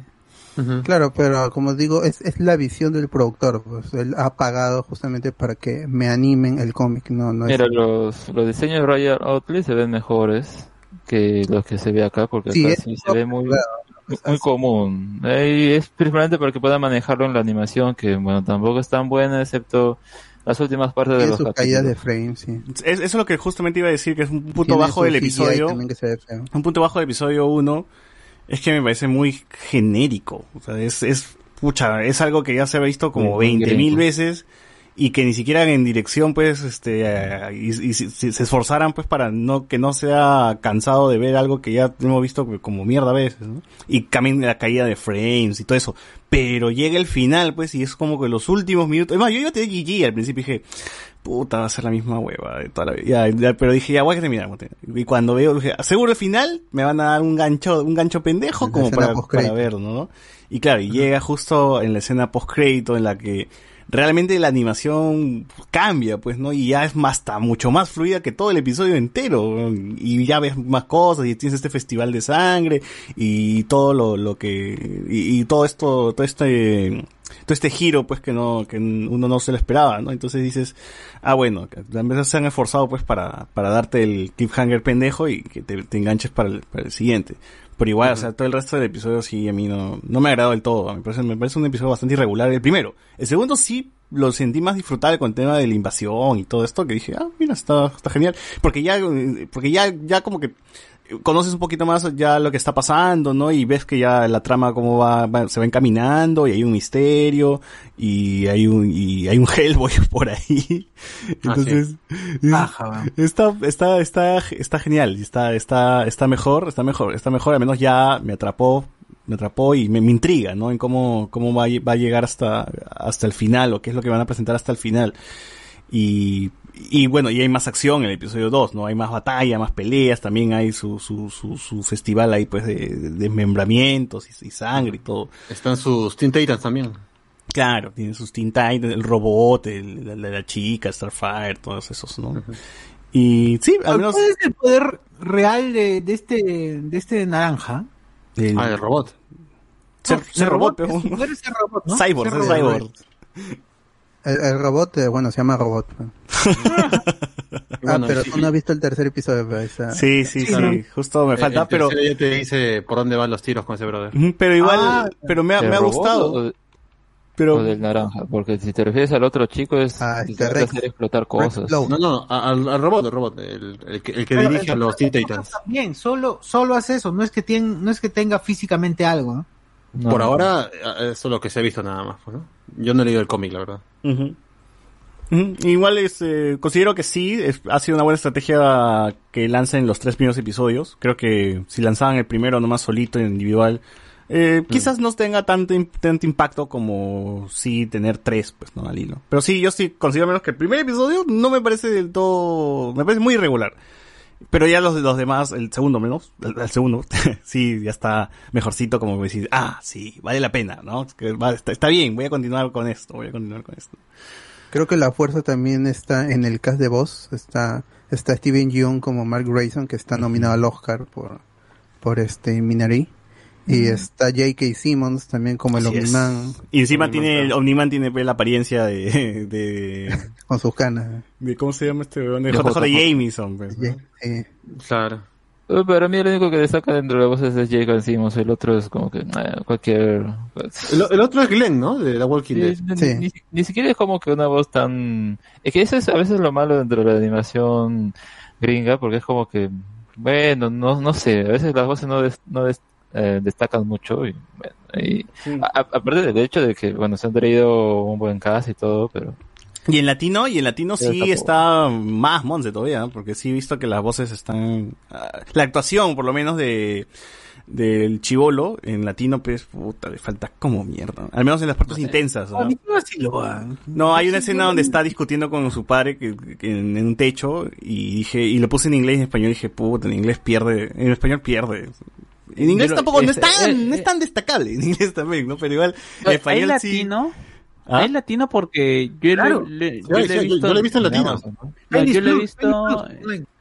Claro, pero como digo, es, es la visión del productor. Pues él ha pagado justamente para que me animen el cómic. No, no es- Mira, los, los diseños de Royal Oakley se ven mejores que los que se ve acá, porque Sí, acá es- sí se ve muy, claro, muy, muy común. Eh, Y es principalmente para que pueda manejarlo en la animación, que bueno, tampoco es tan buena, excepto las últimas partes de los sus caídas de frame, sí. Es- eso es lo que justamente iba a decir, que es un punto Tiene bajo su del episodio. también que se ve feo. Un punto bajo del episodio 1 es que me parece muy genérico. O sea, es, es, pucha, es algo que ya se ha visto como Muy 20 mil gringo. veces y que ni siquiera en dirección, pues, este, eh, y, y si- si se esforzaran, pues, para no, que no sea cansado de ver algo que ya hemos visto como mierda a veces, ¿no? Y cambien la caída de frames y todo eso. Pero llega el final, pues, y es como que los últimos minutos, es más, yo iba a tener GG al principio dije, puta, va a ser la misma hueva de toda la vida. Ya, ya, pero dije, ya voy a terminar. Y cuando veo, dije, seguro el final me van a dar un gancho, un gancho pendejo como para, para ver, ¿no? Y claro, y llega justo en la escena post crédito en la que realmente la animación cambia, pues, ¿no? Y ya es más, está mucho más fluida que todo el episodio entero. Y ya ves más cosas y tienes este festival de sangre y todo lo, lo que, y, todo esto, todo este, todo este giro, pues, que no, que uno no se lo esperaba, ¿no? Entonces dices, ah, bueno, en vez se han esforzado, pues, para, para darte el cliffhanger pendejo y que te, te enganches para el, para el siguiente. Pero igual, o sea, todo el resto del episodio sí a mí no, no me ha agradado del todo. Me parece, me parece un episodio bastante irregular. El primero. El segundo sí lo sentí más disfrutable con el tema de la invasión y todo esto, que dije, ah, mira, está, está genial. Porque ya, eh, porque ya, ya como que conoces un poquito más ya lo que está pasando, ¿no? Y ves que ya la trama cómo va, va- se va encaminando y hay un misterio y hay un, y hay un Hellboy por ahí. Entonces, está, está, está, está genial, está, está, está mejor, está mejor, está mejor, al menos ya me atrapó, me atrapó y me, me intriga, ¿no? En cómo, cómo va, va a llegar hasta, hasta el final, o qué es lo que van a presentar hasta el final. Y, y bueno, y hay más acción en el episodio 2, ¿no? Hay más batalla, más peleas, también hay su, su, su, su festival ahí pues de, de desmembramientos y, y sangre y todo. Están sus Teen Titans también. Claro, tiene sus Teen Titans, el robot, el, la, la- la chica, Starfire, todos esos, ¿no? Y sí, al menos... ¿Cuál es el poder real de, de este de este naranja? El, Ah, el robot. ser, No, ser el robot, robot, pero- es ser robot, ¿no? Cyborg, Ser ser robot. cyborg. El, el robot, eh, bueno, se llama robot. ah, Bueno, pero sí. tú no has visto el tercer episodio, esa- Sí, sí, sí, justo me falta, el pero... tercero ya te dice por dónde van los tiros con ese brother. Ujú, Pero igual, Ah, pero me ha, ¿Del me ha robot gustado. o Pero del naranja? Porque si te refieres al otro chico es Ah, que este Rex. hacer explotar cosas. No, no, a- al, al robot, el robot, el, el que, el que Pero dirige a el- los Teen Titans. También, solo, solo hace eso, no es que tien- no es que tenga físicamente algo, ¿no? No. Por ahora, eh, eso es lo que se ha visto nada más, pues, ¿no? Yo no he leído el cómic, la verdad. Ujú. Igual es, eh, considero que sí, es- ha sido una buena estrategia que lancen los tres primeros episodios. Creo que si lanzaban el primero nomás solito, individual, eh, quizás no tenga tanto, tanto impacto como sí tener tres, pues, ¿no? Al hilo. Pero sí, yo sí considero menos que el primer episodio no me parece del todo, me parece muy irregular. Pero ya los, los demás, el segundo menos, el, segundo, sí, ya está mejorcito como decir, ah, sí, vale la pena, ¿no? Está, está bien, voy a continuar con esto, voy a continuar con esto. Creo que la fuerza también está en el cast de voz. Está, está Steven Yeun como Mark Grayson, que está nominado al Oscar por, por este Minari. Y está J.K. Simmons también como el Así es. Omniman Y encima Omniman, tiene, el. Omniman tiene pues, la apariencia de, de, con sus canas. de ¿cómo se llama este weón? De De JJ. Jameson, pues, ¿no? Sí, sí. Claro. Eh, Para mí el único que destaca dentro de las voces es Jake Simmons, el otro es como que eh, cualquier... El, el otro es Glenn, ¿no? De The Walking Dead. ni, Sí. ni- ni siquiera es como que una voz tan... Es que eso es a veces lo malo dentro de la animación gringa, porque es como que, bueno, no, no sé, a veces las voces no, des- no des- eh, destacan mucho. Y, bueno, y- a- aparte del hecho de que, bueno, se han traído un buen cast y todo, pero... Y en latino, y en latino Pero sí tampoco. está más Monse todavía, ¿no? porque sí he visto que las voces están, ah, la actuación por lo menos de, del chivolo en latino, pues, puta, le falta como mierda. Al menos en las partes intensas. ¿no? A mí no. No, hay una escena donde está discutiendo con su padre que, que en, en un techo y dije, y lo puse en inglés y en español y dije, puta, en inglés pierde, en español pierde. En inglés tampoco, no es tan, eh, no es eh. tan destacable, en inglés también, ¿no? Pero igual, en ¿Hay español sí. latino? ¿Ah? ¿Hay latino? Porque yo Claro. lo, le, Sí, yo sí, lo he visto... yo lo he visto en latino. No, yo lo he visto...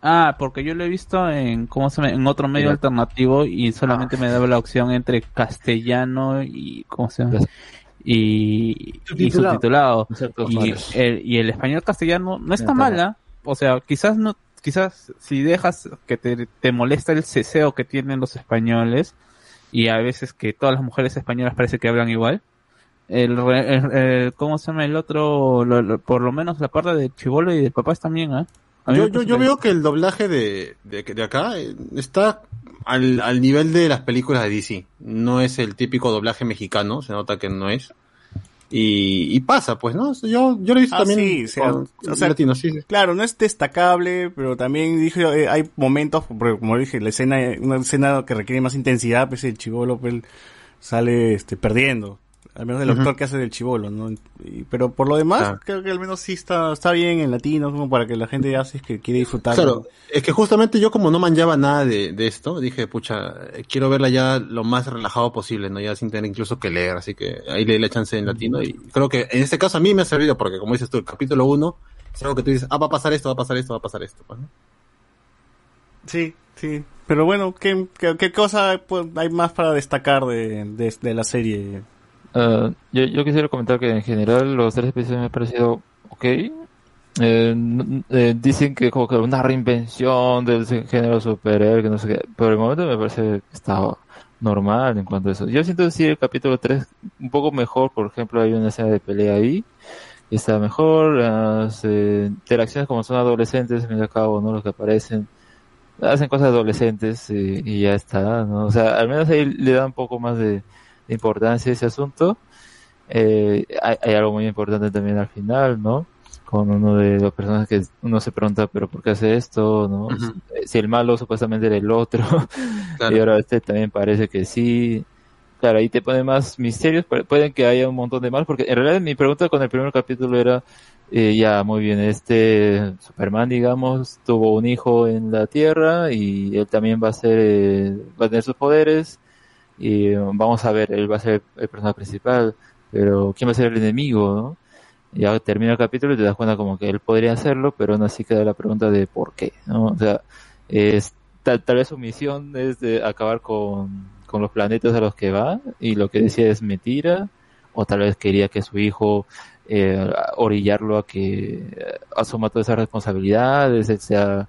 Ah, porque yo lo he visto en, ¿cómo se llama? En otro medio alternativo y solamente me daba la opción entre castellano y, ¿cómo se llama? Y, y Subtitulado. Y el, y el español castellano no está está mala. O sea, quizás no, quizás si dejas que te, te molesta el ceseo que tienen los españoles y a veces que todas las mujeres españolas parece que hablan igual. El, el- el- ¿cómo se llama el otro? Lo- lo- por lo menos la parte de Chivolo y de papás también, ¿ah? Mí Yo, yo, yo veo que el doblaje de, de, de acá eh, está al, al nivel de las películas de DC. No es el típico doblaje mexicano, se nota que no es. Y, y pasa, pues, ¿no? Yo, yo lo he visto Ah, también sí, o sea, con o sea, latino, sí, sí. Claro, no es destacable, pero también dije, eh, hay momentos, porque como dije, la escena, una escena que requiere más intensidad, pues el chivolo pues, sale este, perdiendo. Al menos el actor que hace del chivolo, ¿no? Y- pero por lo demás, Claro. creo que al menos sí está, está bien en latino, como para que la gente ya si es que quiere disfrutar. Claro, es que justamente yo como no manjaba nada de, de esto, dije, pucha, quiero verla ya lo más relajado posible, ¿no? Ya sin tener incluso que leer, así que ahí le di la chance en latino y creo que en este caso a mí me ha servido porque como dices tú, el capítulo 1 es algo que tú dices, ah, va a pasar esto, va a pasar esto, va a pasar esto, pues, ¿no? Sí, sí. Pero bueno, ¿qué, qué, qué cosa pues, hay más para destacar de, de, de la serie? Ah, yo, yo quisiera comentar que en general los tres episodios me han parecido ok. Eh, eh, dicen que como que una reinvención del género superhéroe, que no sé qué. Por el momento me parece que está normal en cuanto a eso. Yo siento sí el capítulo 3 un poco mejor, por ejemplo, hay una escena de pelea ahí. Está mejor, las eh, interacciones como son adolescentes, al fin y al cabo, ¿no? Los que aparecen, hacen cosas adolescentes y, y ya está, ¿no? O sea, al menos ahí le da un poco más de importancia ese asunto. Eh, hay, hay algo muy importante también al final, ¿no? Con uno de los personajes que uno se pregunta, pero ¿por qué hace esto? ¿No? Ujú. Si el malo supuestamente era el otro, Claro. y ahora este también parece que sí. Claro, ahí te pone más misterios, pu- pueden que haya un montón de más, porque en realidad mi pregunta con el primer capítulo era, eh, ya, muy bien, este Superman, digamos, tuvo un hijo en la Tierra y él también va a ser, eh, va a tener sus poderes y vamos a ver, él va a ser el personaje principal, pero ¿quién va a ser el enemigo, no? Ya termina el capítulo y te das cuenta como que él podría hacerlo, pero aún así queda la pregunta de por qué, ¿no? O sea, es, tal, tal vez su misión es de acabar con, con los planetas a los que va y lo que decía es mentira, o tal vez quería que su hijo eh, orillarlo a que eh, asuma todas esas responsabilidades, sea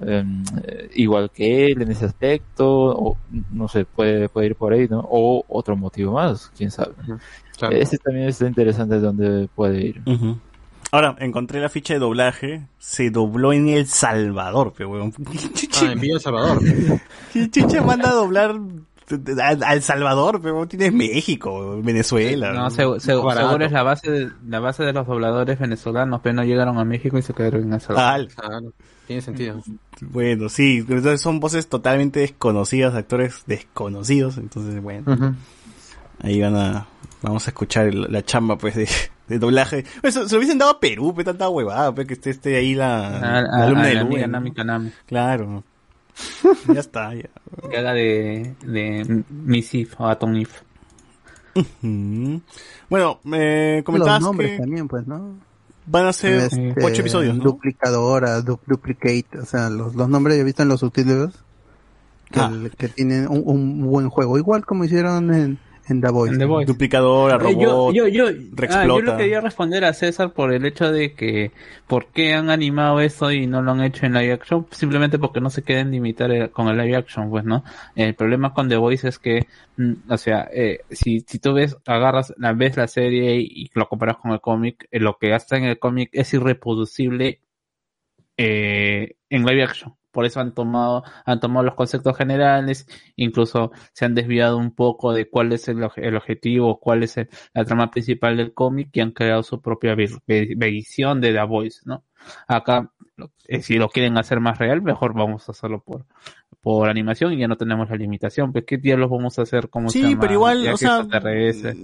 eh, igual que él en ese aspecto, o no sé, puede, puede ir por ahí, ¿no? O otro motivo más, quién sabe. Claro. Ese también está interesante donde puede ir. Ahora, encontré la ficha de doblaje, se dobló en El Salvador, pero weón. Ah, en Villa El Salvador. ¿Qué chucha manda a doblar al, al Salvador? Pero tienes México, Venezuela. No, se- se- Barato. seguro es la base, de, la base de los dobladores venezolanos, pero no llegaron a México y se quedaron en El Salvador. Al- Claro, tiene sentido. bueno, sí, entonces son voces totalmente desconocidas, actores desconocidos, entonces bueno, ahí van a, vamos a escuchar el- la chamba pues de, de doblaje. Eso, se lo hubiesen dado a Perú, pues tanta huevada, pues que esté, esté ahí la, A, la a- alumna a de la Luen, amiga ¿no? Nami Kaname, Claro. ya está, ya. que haga de, de Miss If o Atom If. Mm. Bueno, me Los nombres que también, pues, ¿no? van a ser Este, ocho episodios, ¿no? Duplicadora, du- duplicate, o sea, los, los nombres yo he visto en los subtítulos que, Ah. el- que tienen un, un buen juego, igual como hicieron en, en The Voice. En The Voice. Duplicadora, Eh, yo, robot, yo, yo, ah, reexplota. yo quería responder a César por el hecho de que por qué han animado eso y no lo han hecho en live action, simplemente porque no se quieren limitar el- con el live action, pues, ¿no? El problema con The Voice es que, mm, o sea, eh, si, si tú ves, agarras, la, ves la serie y, y lo comparas con el cómic, eh, lo que hasta en el cómic es irreproducible eh, en live action. Por eso han tomado, han tomado los conceptos generales, incluso se han desviado un poco de cuál es el, el objetivo, cuál es el- la trama principal del cómic y han creado su propia vi- vi- visión de The Voice, ¿no? Acá, eh, si lo quieren hacer más real, mejor vamos a hacerlo por, por animación y ya no tenemos la limitación. Pues, ¿qué diablos vamos a hacer? como Sí, pero igual, o sea,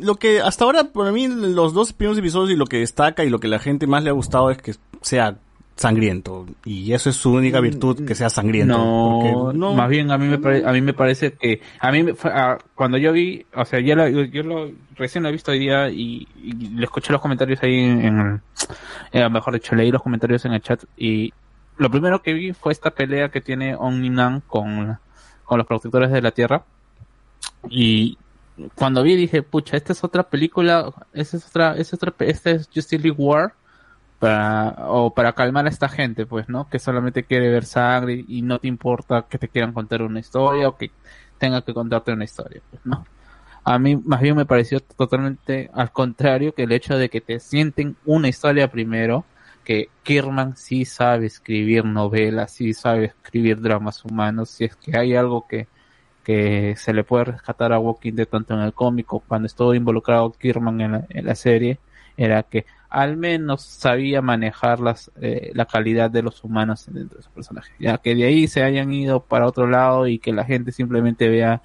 lo que hasta ahora, para mí, los dos primeros episodios y lo que destaca y lo que la gente más le ha gustado es que sea sangriento. Y eso es su única virtud, que sea sangriento. No, no- más bien a mí me pare- a mí me parece que a mí me- ah, cuando yo vi, o sea, yo, la- yo, lo recién lo he visto hoy día y, y le escuché los comentarios ahí en, en el- eh, mejor dicho, leí los comentarios en el chat y lo primero que vi fue esta pelea que tiene Omniman con con los protectores de la Tierra y cuando vi dije, pucha, esta es otra película, esta es otra, esta es otra, pe- esta es Justice League War para o para calmar a esta gente, pues, ¿no? Que solamente quiere ver sangre y no te importa que te quieran contar una historia o que tenga que contarte una historia, pues, ¿no? A mí más bien me pareció totalmente al contrario que el hecho de que te sienten una historia primero, que Kirman sí sabe escribir novelas, sí sabe escribir dramas humanos, si es que hay algo que que se le puede rescatar a Walking Dead tanto en el cómic o cuando estuvo involucrado Kirman en la, en la serie, era que al menos sabía manejar las, eh, la calidad de los humanos dentro de su personaje. Ya que de ahí se hayan ido para otro lado y que la gente simplemente vea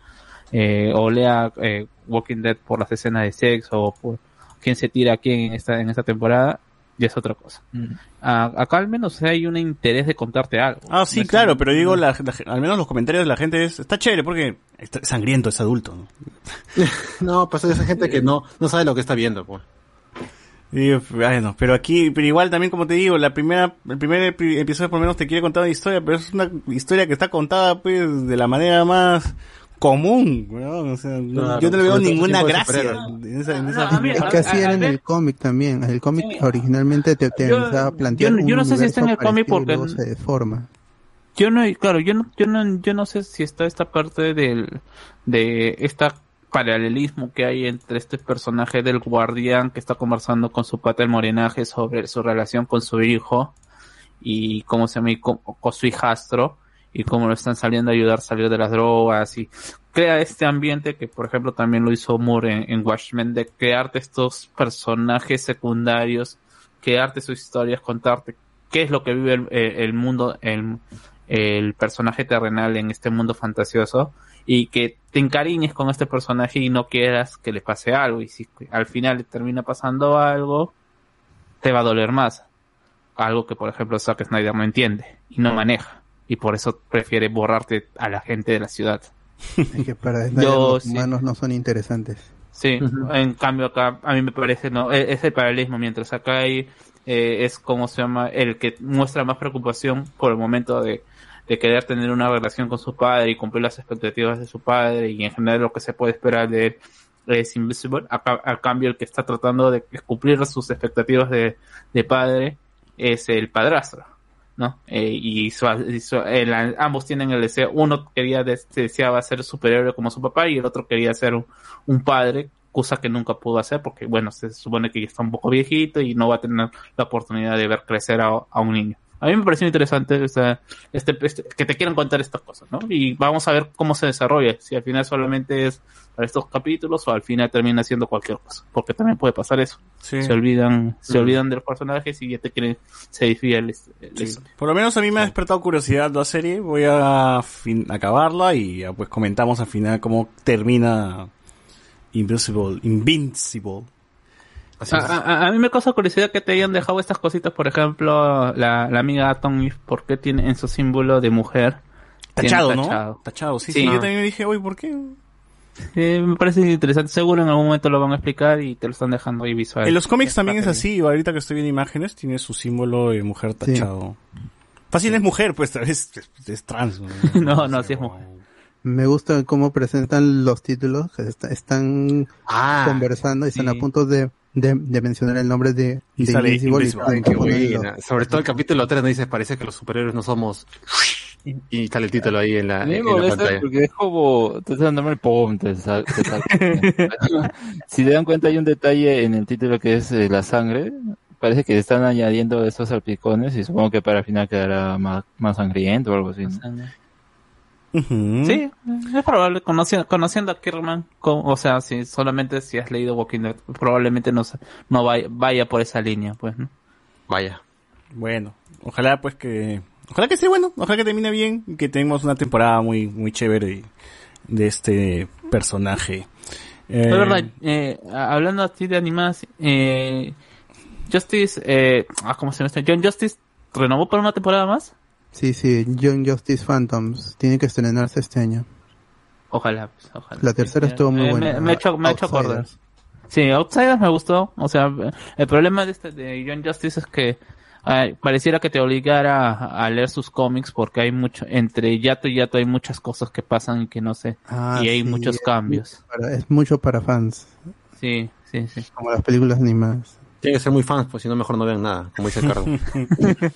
eh, o lea eh, Walking Dead por las escenas de sexo o por quién se tira a quién en esta, en esta temporada, ya es otra cosa. Ah, acá al menos hay un interés de contarte algo. Ah, sí, No es claro, un- pero digo, la, la- al menos los comentarios de la gente es, está chévere porque está sangriento, es adulto. ¿no? No, pues esa gente que no, no sabe lo que está viendo, pues. Y, bueno, pero aquí, pero igual también como te digo, la primera, el primer epi- episodio por lo menos te quiere contar una historia, pero es una historia que está contada pues de la manera más común, weón, o sea, no- Claro, yo no le veo ninguna de gracia en esa, en esa- No, a mí- Es que así era a en el cómic también. El cómic originalmente te, te Yo- plantear no sé si está en el cómic porque- luego se deforma. Yo no, claro, yo no, yo no, yo no sé si está esta parte del, de esta paralelismo que hay entre este personaje del guardián que está conversando con su pata el morenaje sobre su relación con su hijo y cómo se y con, con su hijastro y cómo lo están saliendo a ayudar a salir de las drogas y crea este ambiente que por ejemplo también lo hizo Moore en, en Watchmen de crearte estos personajes secundarios, crearte sus historias, contarte qué es lo que vive el, el- el mundo, el, el personaje terrenal en este mundo fantasioso y que te encariñes con este personaje y no quieras que le pase algo. Y si al final le termina pasando algo te va a doler más. Algo que por ejemplo Zack Snyder no entiende y no maneja. Y por eso prefiere borrarte a la gente de la ciudad. Es que para Snyder Yo los sí. humanos no son interesantes. Sí, en cambio acá a mí me parece no e- es el paralelismo. Mientras acá hay eh, es como se llama el que muestra más preocupación por el momento de, de querer tener una relación con su padre y cumplir las expectativas de su padre y en general lo que se puede esperar de él es Invisible al cambio el que está tratando de cumplir sus expectativas de, de padre es el padrastro ¿no? Eh, y, ambos tienen el deseo, uno quería des- deseaba ser superhéroe como su papá y el otro quería ser un, padre, cosa que nunca pudo hacer porque, bueno, se supone que ya está un poco viejito y no va a tener la oportunidad de ver crecer a, a un niño. A mí me pareció interesante este, este- que te quieran contar estas cosas, ¿no? Y vamos a ver cómo se desarrolla, si al final solamente es para estos capítulos o al final termina siendo cualquier cosa, porque también puede pasar eso. Sí. Se olvidan, se Mm. olvidan de los personajes y ya te quieren, se desvía el, el- Sí. Por lo menos a mí me ha despertado curiosidad la serie. Voy a fin- acabarla y ya pues comentamos al final cómo termina Invincible. Invincible. A, a- a mí me causa curiosidad que te hayan dejado estas cositas, por ejemplo, la, la amiga Atom Eve, ¿por qué tiene en su símbolo de mujer? Tachado, ¿no? tachado? Tachado, sí, Sí. sí. Yo también me dije, oye, ¿por qué? Eh, me parece interesante, seguro en algún momento lo van a explicar y te lo están dejando ahí visual. En los cómics también es así. Ahorita que estoy viendo imágenes, tiene su símbolo de mujer tachado. Fácil es mujer, pues tal vez es, es trans. no, no, sí es mujer. Me gusta cómo presentan los títulos, está- están Ah, conversando y están sí. a punto de, de, de mencionar el nombre de, Y de sale Invisible. Ay, buena. Sobre todo el capítulo 3 nos dice, parece que los superhéroes no somos... Y sale el título ahí en la, me pantalla. porque es como, te estás dando el pum, te sal- te sal- si te dan cuenta hay un detalle en el título que es eh, la sangre, parece que están añadiendo esos salpicones y supongo que para el final quedará más, más sangriento o algo así. ¿no? Sí, es probable, conociendo, conociendo a Kirman, co- o sea, si solamente si has leído Walking Dead, probablemente no, se- no vaya, vaya por esa línea, pues, ¿no? Vaya. Bueno, ojalá pues que Ojalá que esté bueno, ojalá que termine bien, y que tengamos una temporada muy, muy chévere de este personaje. Eh, Es verdad, eh, hablando así de animadas, eh, Justice, eh, ah, ¿cómo se llama este? John Justice renovó por una temporada más. Sí, sí, Young Justice Phantoms. Tiene que estrenarse este año. Ojalá, pues, ojalá. La tercera Sí, estuvo muy eh, buena. Me, me ha hecho, me ha hecho acordar. Sí, Outsiders me gustó. O sea, el problema de este de John Justice es que eh, pareciera que te obligara a, a leer sus cómics porque hay mucho, entre Yato y Yato hay muchas cosas que pasan y que no sé. Ah, y hay sí, muchos es cambios. para- es mucho para fans, Sí, sí, sí. como las películas animadas. Tienen que ser muy fans, pues si no mejor no vean nada, como dice Carlos.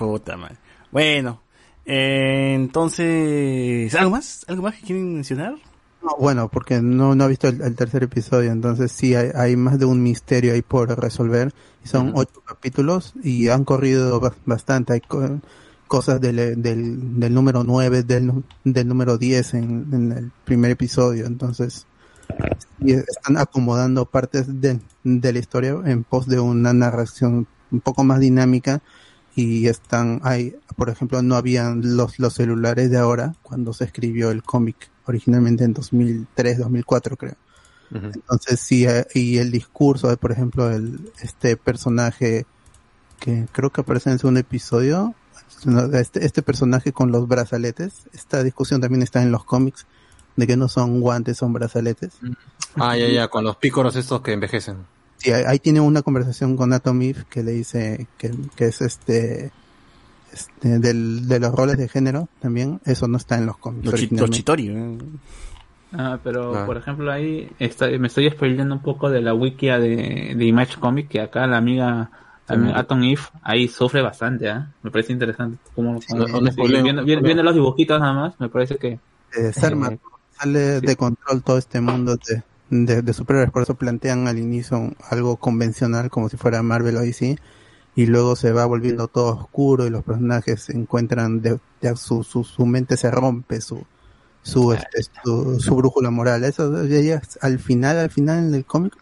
Puta madre. Bueno, eh, entonces, ¿algo más? ¿Algo más que quieren mencionar? No, bueno, porque no, no he visto el, el tercer episodio, entonces sí hay, hay más de un misterio ahí por resolver. Son ocho capítulos y han corrido ba- bastante. Hay co- cosas del, del, del número 9, del, número 10 en, en el primer episodio. Entonces, están acomodando partes de, de la historia en pos de una narración un poco más dinámica y están hay por ejemplo no habían los los celulares de ahora cuando se escribió el cómic originalmente en 2003 2004 creo. Entonces sí eh, y el discurso de por ejemplo el este personaje que creo que aparece en el segundo episodio este este personaje con los brazaletes esta discusión también está en los cómics de que no son guantes son brazaletes. Ah, ya, ya, con los pícoros estos que envejecen. Sí, ahí, tiene una conversación con Atom Eve que le dice que, que es este, este del, de los roles de género también. Eso no está en los cómics. Los, chi- los originalmente. chitori. ¿eh? Ah, pero Ah. por ejemplo ahí está, me estoy spoileando un poco de la wikia de, de Image Comic que acá la amiga, Atom Eve ahí sufre bastante, ¿ah? Me parece interesante cómo, cómo- no- no sí, viendo, los dibujitos nada más, me parece que Eh, Sarma, sale de control todo este mundo de, de, de superhéroes. Por eso plantean al inicio algo convencional como si fuera Marvel o DC. Y luego se va volviendo todo oscuro y los personajes se encuentran, de, ya su, su, su mente se rompe, su, su, este, su, su brújula moral. Eso ya al final, al final del cómic,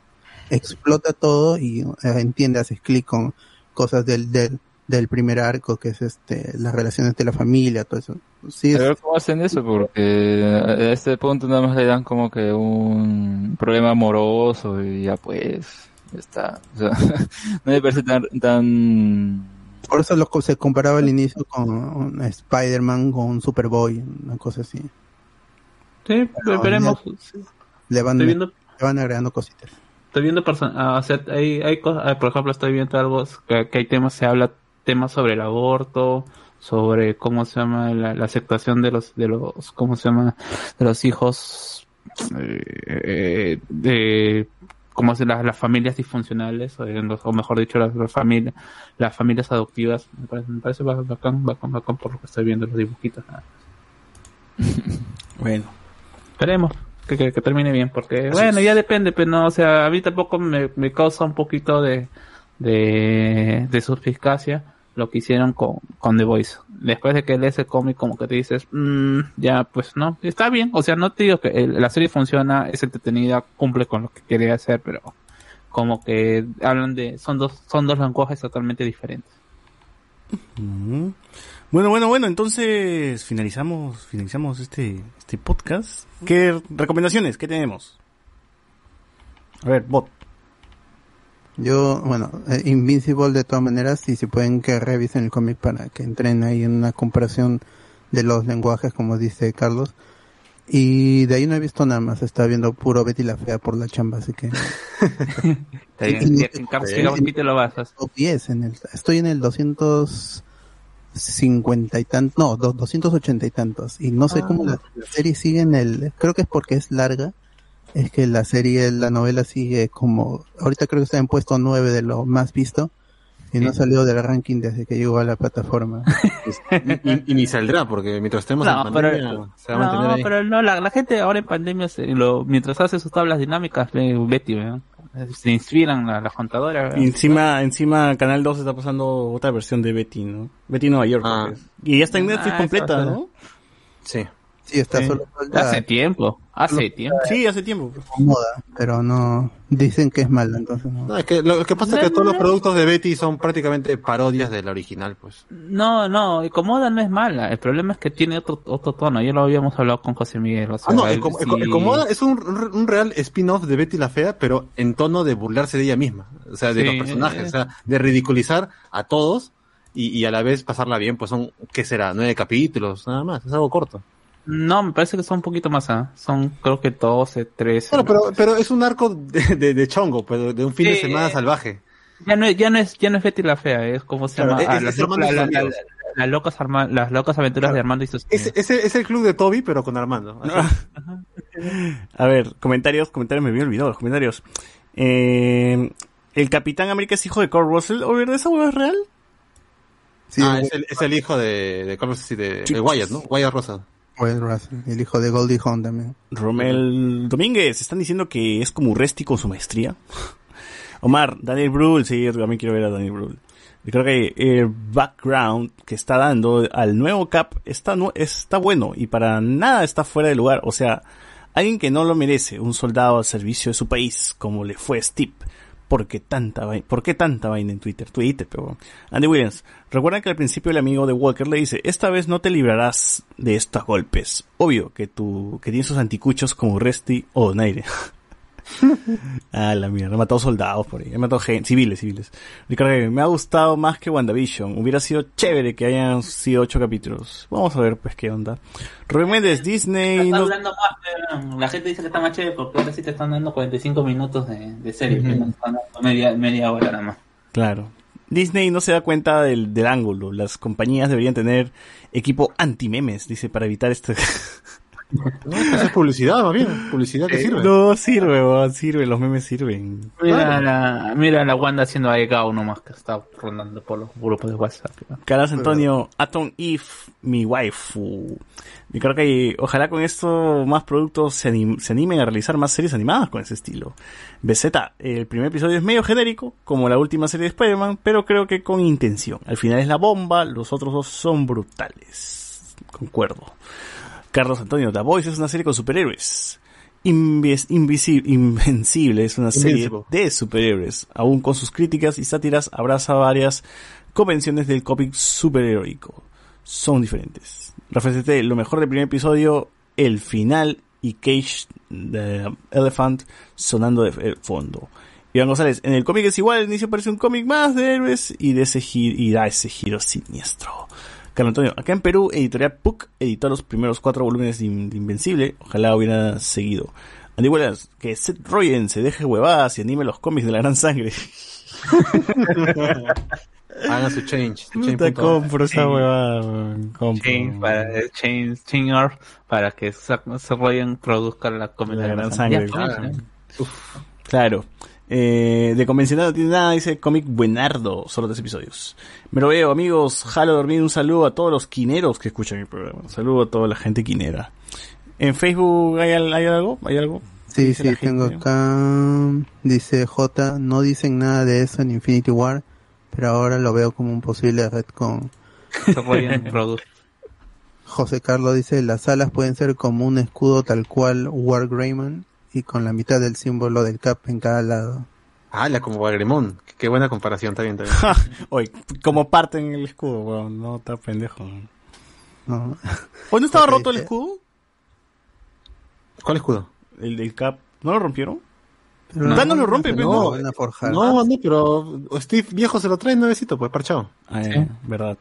explota todo y eh, entiende, haces clic con cosas del, del, del primer arco, que es este, las relaciones de la familia, todo eso. Sí, A es- ver cómo hacen eso, porque a este punto nada más le dan como que un problema amoroso y ya pues, ya está. O sea, no me parece tan, tan... Por eso lo, se comparaba al inicio con un Spider-Man con un Superboy, una cosa así. sí, Pero veremos. Le van, Estoy viendo- le van agregando cositas. Estoy viendo ah, o sea, hay, hay cosas, ah, por ejemplo, estoy viendo algo que, que hay temas, se habla temas sobre el aborto, sobre cómo se llama la, la aceptación de los, de los, cómo se llama, de los hijos, eh, eh, de, cómo se las, las familias disfuncionales, o, en los- o mejor dicho, las, las familias, las familias adoptivas, me parece, me parece ba- bacán, bacán, bacán por lo que estoy viendo en los dibujitos. Bueno. Esperemos que, que, que termine bien, porque Así bueno, es. ya depende, pero no, o sea, a mí tampoco me, me causa un poquito de, de, de suspicacia lo que hicieron con, The Voice. Después de que lees el cómic, como que te dices, "Mm, ya, pues no, está bien, o sea, no te digo que la serie funciona, es entretenida, cumple con lo que quería hacer, pero como que hablan de, son dos, son dos lenguajes totalmente diferentes. Ujú. Bueno, bueno, bueno, entonces finalizamos, finalizamos este, este podcast. ¿Qué recomendaciones? ¿Qué tenemos? A ver, bot. Yo, bueno, eh, Invincible de todas maneras, y si pueden que revisen el cómic para que entren ahí en una comparación de los lenguajes, como dice Carlos. Y de ahí no he visto nada más, estaba viendo puro Betty la Fea por la chamba, así que... Está bien, ya, Carlos, ¿qué capítulo vas? Top 10 en el, estoy en el 250 y tantos, no, do- 280 y tantos. Y no sé cómo la, la serie sigue en el, creo que es porque es larga, es que la serie, la novela sigue como, ahorita creo que está en puesto 9 de lo más visto. Y no salió del ranking desde que llegó a la plataforma. y, y- y ni saldrá, porque mientras estemos en No, pandemia, pero, se va a mantener no, ahí. pero no, la, la gente ahora en pandemia, se- lo, mientras hace sus tablas dinámicas, ve Betty, ¿verdad? se inspiran la, la contadora. ¿verdad? Y encima, encima Canal 2 está pasando otra versión de Betty, ¿no? Betty Nueva York. es. Y ya está en Netflix Ah, completa, ¿no? Sí. Sí, está Sí. solo falta Hace tiempo, hace tiempo. Sí, hace tiempo. moda, pero no dicen que es mala, entonces no. No, es que lo que pasa es que todos los productos de Betty son prácticamente parodias de la original, pues. No, no, Comoda no es mala. El problema es que tiene otro, otro tono. Ya lo habíamos hablado con José Miguel. O sea, Ah, no, el, Comoda es un, un- un real spin-off de Betty la Fea, pero en tono de burlarse de ella misma. O sea, de Sí, los personajes. eh. O sea, de ridiculizar a todos y, y a la vez pasarla bien. Pues son, ¿qué será? Nueve capítulos, nada más. Es algo corto. No, me parece que son un poquito más. ¿ah? Son, creo que 12, 13. Bueno, pero, pero es un arco de, de, de chongo, pues, de un fin de Sí, semana eh, salvaje. Ya no, es- ya no es, ya no es Betty la fea, es como se Claro, llama, es- Ah, es las, la- la- la- locas Arma- las locas aventuras de Armando y sus Es, ese es el club de Toby, pero con Armando. A ver, comentarios, comentarios, me había olvidado los comentarios. Eh, el Capitán América es hijo de Kurt Russell. ¿O verdad esa hueá es real? ah, es el, es el hijo de, de Carlos y de, de Wyatt, ¿no? Wyatt Rosa. Will Russell, el hijo de Goldie Hawn también. Domínguez, están diciendo que es como Resti con su maestría. Omar, Daniel Brühl, sí, yo también quiero ver a Daniel Brühl. Creo que el background que está dando al nuevo Cap está, está bueno y para nada está fuera de lugar. O sea, alguien que no lo merece, un soldado al servicio de su país, como le fue Steve. ¿Por qué tanta vaina? ¿Por qué tanta vaina en Twitter? Twitter, pero... Andy Williams, recuerda que al principio el amigo de Walker le dice, esta vez no te librarás de estos golpes. Obvio que tú, que tienes sus anticuchos como Resty o Donaire. ah, la mierda, he matado soldados por ahí, he matado gente, civiles, civiles. Ricardo, me ha gustado más que WandaVision. Hubiera sido chévere que hayan sido ocho capítulos. Vamos a ver, pues, qué onda. Rubén Méndez, Disney... Está no- hablando más, pero la gente dice que está más chévere porque ahora sí te están dando 45 minutos de, de serie, que no te están dando media, media hora nada más. Claro. Disney no se da cuenta del, del ángulo. Las compañías deberían tener equipo anti-memes, dice, para evitar este... No, esa es publicidad, más bien. Publicidad que sirve. No, sirve, weón, sirve, los memes sirven. Mira, la, mira la Wanda haciendo Aegao nomás que está rondando por los grupos de WhatsApp. ¿no? Carlos Antonio, Atom If, mi waifu. Yo creo que ojalá con esto más productos se, anim- se animen a realizar más series animadas con ese estilo. BZ, el primer episodio es medio genérico, como la última serie de Spider-Man, pero creo que con intención. Al final es la bomba, los otros dos son brutales. Concuerdo. Carlos Antonio, The Voice es una serie con superhéroes. Invis- invisi- Invencible es una serie de superhéroes. Aún con sus críticas y sátiras, abraza varias convenciones del cómic superheroico. Son diferentes. CT, lo mejor del primer episodio, el final y Cage the Elephant sonando de fondo. Iván González, en el cómic es igual, al inicio parece un cómic más de héroes y, de ese y da ese giro siniestro. Carlos Antonio, acá en Perú, Editorial PUC editó los primeros cuatro volúmenes de, In- de Invencible. Ojalá hubiera seguido. Andy Williams, que Seth Rogen se deje huevadas y anime los cómics de la gran sangre. Hagan su change. su change.org. compro esa Sí. huevada, compro. Change para, eh, change, change para que Zack Ryan produzca la comedia La de gran la sangre. Ya, claro. ¿no? Claro. Eh, de convencional no tiene nada, dice cómic buenardo, solo tres episodios. Me lo veo, amigos. Jalo dormir. Un saludo a todos los quineros que escuchan el programa. Un saludo a toda la gente quinera. ¿En Facebook hay, hay algo? ¿Hay algo? Sí, Dice sí, tengo gente. acá, dice J, no dicen nada de eso en Infinity War, pero ahora lo veo como un posible Ryan produce. José Carlos dice, las alas pueden ser como un escudo tal cual War Greyman y con la mitad del símbolo del cap en cada lado. Ah, la como Bagremón. Qué, buena comparación, está bien, está bien. Oye, como parte en el escudo, weón. No, está pendejo. ¿no? ¿Hoy no estaba roto el dice- escudo? ¿Cuál escudo? El del cap. ¿No lo rompieron? Pero lo rompe, no, ¿no? lo van a forjar. No, no, pero Steve viejo se lo trae nuevecito, pues parchado. Ah, ya, verdad.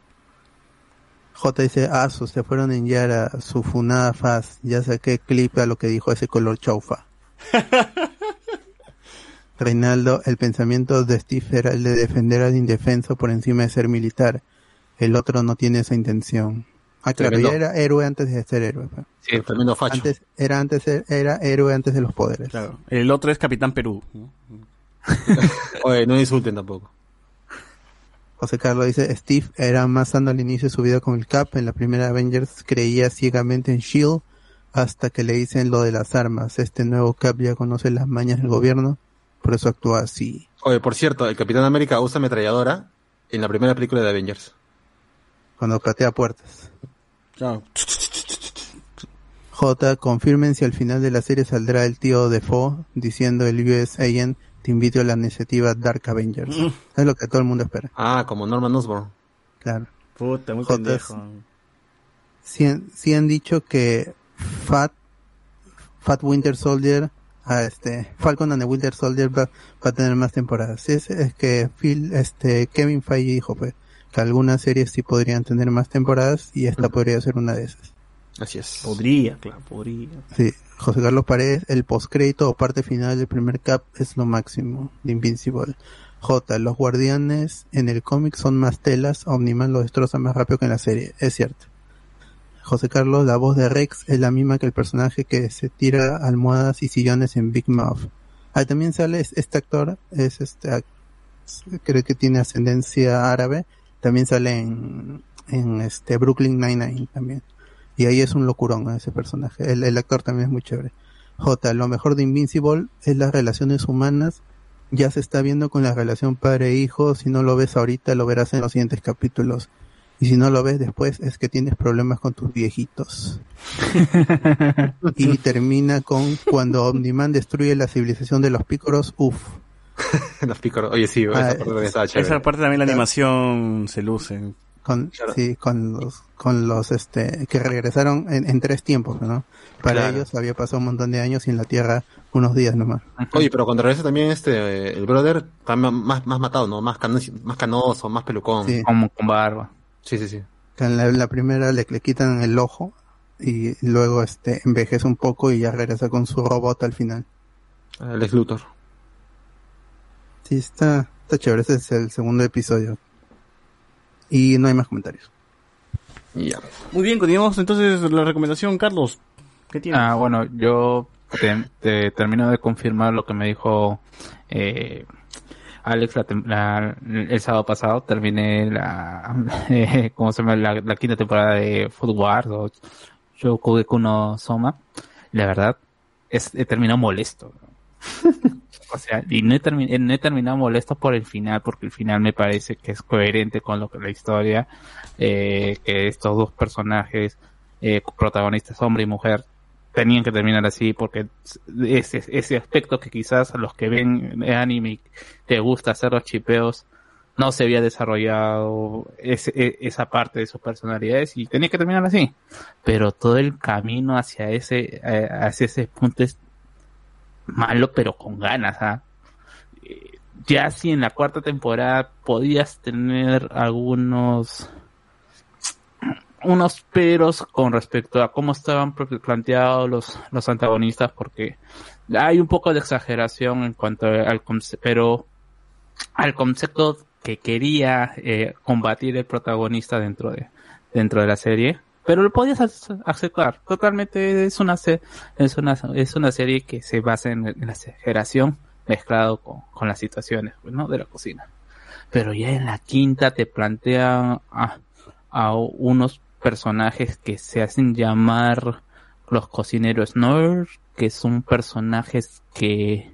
J dice, ah, su- se fueron en Yara, su funada faz, ya saqué clip a lo que dijo ese color chaufa. Reinaldo, el pensamiento de Steve era el de defender al indefenso por encima de ser militar. El otro no tiene esa intención. Ah, claro, ya era héroe antes de ser héroe. pues. Sí, tremendo facho. Antes, era antes, era héroe antes de los poderes. Claro. El otro es Capitán Perú. ¿no? Oye, no insulten tampoco. José Carlos dice, Steve era más sano al inicio de su vida con el Cap. En la primera Avengers creía ciegamente en S.H.I.E.L.D. hasta que le dicen lo de las armas. Este nuevo Cap ya conoce las mañas del gobierno, por eso actúa así. Oye, por cierto, el Capitán América usa ametralladora en la primera película de Avengers. Cuando patea puertas. Claro. J, confirmen si al final de la serie saldrá el tío Defoe diciendo el US Agent te invito a la iniciativa Dark Avengers. Mm. Es lo que todo el mundo espera. Ah, como Norman Osborn. Claro. Puta, muy Jotas. pendejo. Sí, han- sí han dicho que Fat, Fat Winter Soldier, ah, este, Falcon and the Winter Soldier va, va a tener más temporadas. Sí, es, es que Phil, este, Kevin Feige dijo pues, que algunas series sí podrían tener más temporadas y esta podría ser una de esas. Así es. Podría, claro, podría. Sí, José Carlos Paredes, el postcrédito o parte final del primer cap es lo máximo de Invincible. J, los guardianes en el cómic son más telas, Omniman lo destroza más rápido que en la serie, es cierto. José Carlos, la voz de Rex es la misma que el personaje que se tira almohadas y sillones en Big Mouth. Ah, también sale es- este actor, es este, creo que tiene ascendencia árabe, también sale en, en este Brooklyn Nine-Nine también. Y ahí es un locurón ese personaje. El, el actor también es muy chévere. J, lo mejor de Invincible es las relaciones humanas. Ya se está viendo con la relación padre-hijo. Si no lo ves ahorita, lo verás en los siguientes capítulos. Y si no lo ves después, es que tienes problemas con tus viejitos. y termina con cuando Omniman destruye la civilización de los pícoros. Uf. Los pícoros. Oye, sí, Ah, esa parte también estaba chévere. Esa parte también la animación se luce. Con, sí, con los, con los, este, que regresaron en, en tres tiempos, ¿no? Para Claro. ellos había pasado un montón de años y en la Tierra unos días nomás. Oye, pero cuando regresa también este, eh, el brother, está más, más matado, ¿no? Más, cano- más canoso, más pelucón. Sí. Como con barba. Sí, sí, sí. En la, la primera le, le quitan el ojo y luego este envejece un poco y ya regresa con su robot al final. El ex Luthor. Sí, está, está chévere, ese es el segundo episodio. Y no hay más comentarios. Ya. Muy bien, continuamos entonces la recomendación, Carlos. ¿Qué tienes? Ah, bueno, yo te, te termino de confirmar lo que me dijo eh, Alex la la- el sábado pasado. Terminé la, eh, ¿cómo se llama? La, quinta temporada de Food Wars o Shokugeku no Soma. La verdad, es, he terminado molesto. O sea, y no he, no he terminado molesto por el final, porque el final me parece que es coherente con lo que la historia, eh, que estos dos personajes, eh, protagonistas, hombre y mujer, tenían que terminar así, porque ese, ese aspecto que quizás a los que ven anime te gusta hacer los chipeos, no se había desarrollado ese- e- esa parte de sus personalidades y tenía que terminar así. Pero todo el camino hacia ese, eh, hacia ese punto es malo, pero con ganas, ¿ah? Eh, Ya si en la cuarta temporada podías tener algunos unos peros con respecto a cómo estaban planteados los, los antagonistas porque hay un poco de exageración en cuanto al pero al concepto que quería eh, combatir el protagonista dentro de dentro de la serie pero lo podías ac- aceptar totalmente es una es una es una serie que se basa en, la exageración mezclado con, con las situaciones ¿no? de la cocina pero ya en la quinta te plantea a, a unos personajes que se hacen llamar los cocineros nerd, que son personajes que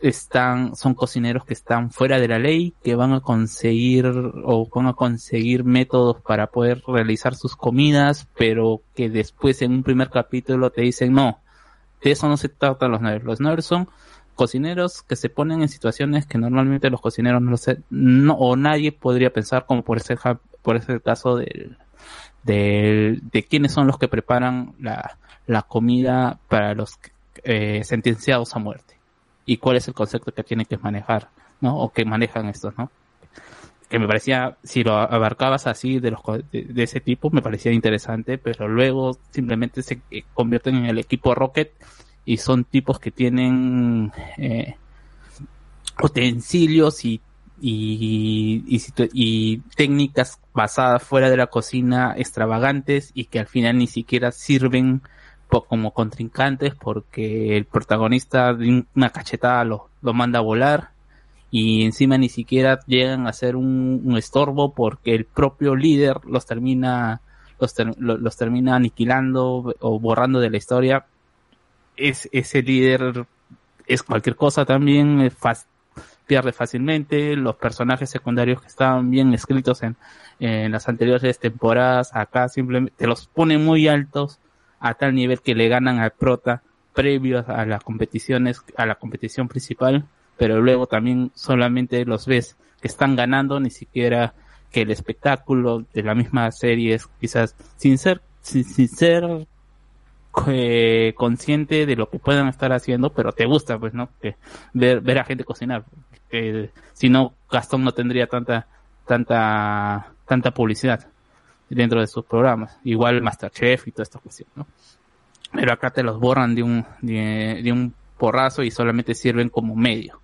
están, son cocineros que están fuera de la ley, que van a conseguir o van a conseguir métodos para poder realizar sus comidas, pero que después en un primer capítulo te dicen no, de eso no se tratan los nerds. Los nerds son cocineros que se ponen en situaciones que normalmente los cocineros no lo sé, no, o nadie podría pensar como por ese, por ese caso del, del- de quiénes son los que preparan la, la comida para los eh, sentenciados a muerte y cuál es el concepto que tienen que manejar, ¿no? O que manejan estos, ¿no? Que me parecía, si lo abarcabas así de los de, de ese tipo, me parecía interesante, pero luego simplemente se eh, convierten en el equipo Rocket y son tipos que tienen eh, utensilios y y, y técnicas basadas fuera de la cocina extravagantes y que al final ni siquiera sirven como contrincantes porque el protagonista de una cachetada lo, manda a volar y encima ni siquiera llegan a ser un, un estorbo porque el propio líder los termina los, los termina aniquilando o borrando de la historia. Es ese líder es cualquier cosa también pierde fácilmente los personajes secundarios que estaban bien escritos en, en las anteriores temporadas acá simplemente te los pone muy altos a tal nivel que le ganan al prota previo a las competiciones, a la competición principal, pero luego también solamente los ves que están ganando, ni siquiera que el espectáculo de la misma serie es quizás sin ser, sin, sin ser eh, consciente de lo que puedan estar haciendo, pero te gusta, pues, ¿no? Que ver, ver a gente cocinar. Que si no, Gastón no tendría tanta, tanta, tanta publicidad dentro de sus programas. Igual Masterchef y toda esta cuestión, ¿no? Pero acá te los borran de un, de, de un porrazo y solamente sirven como medio.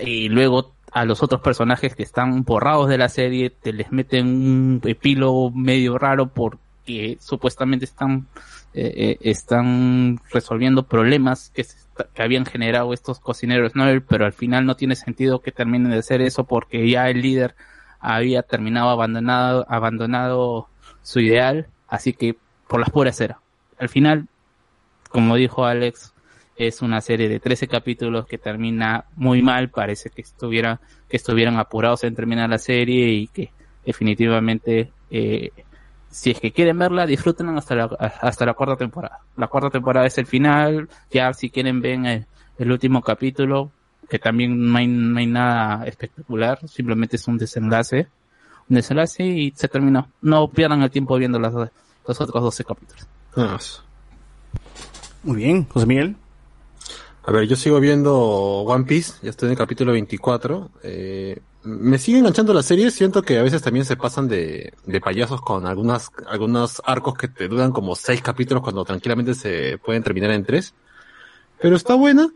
Y luego a los otros personajes que están borrados de la serie te les meten un epílogo medio raro porque supuestamente están eh, eh, están resolviendo problemas que, se que habían generado estos cocineros Noel, pero al final no tiene sentido que terminen de hacer eso porque ya el líder había terminado abandonado, abandonado su ideal, así que por las puras era. Al final, como dijo Alex, es una serie de 13 capítulos que termina muy mal, parece que estuviera, que estuvieran apurados en terminar la serie y que definitivamente eh, si es que quieren verla, disfrútenla hasta la, hasta la cuarta temporada. La cuarta temporada es el final, ya si quieren ven el, el último capítulo, que también no hay, no hay nada espectacular, simplemente es un desenlace, un desenlace y se terminó. No pierdan el tiempo viendo las, los otros 12 capítulos. Muy bien, José Miguel. A ver, yo sigo viendo One Piece, ya estoy en el capítulo 24. Eh, me sigue enganchando la serie, siento que a veces también se pasan de, de payasos con algunas, algunos arcos que te duran como seis capítulos cuando tranquilamente se pueden terminar en tres. Pero está buena.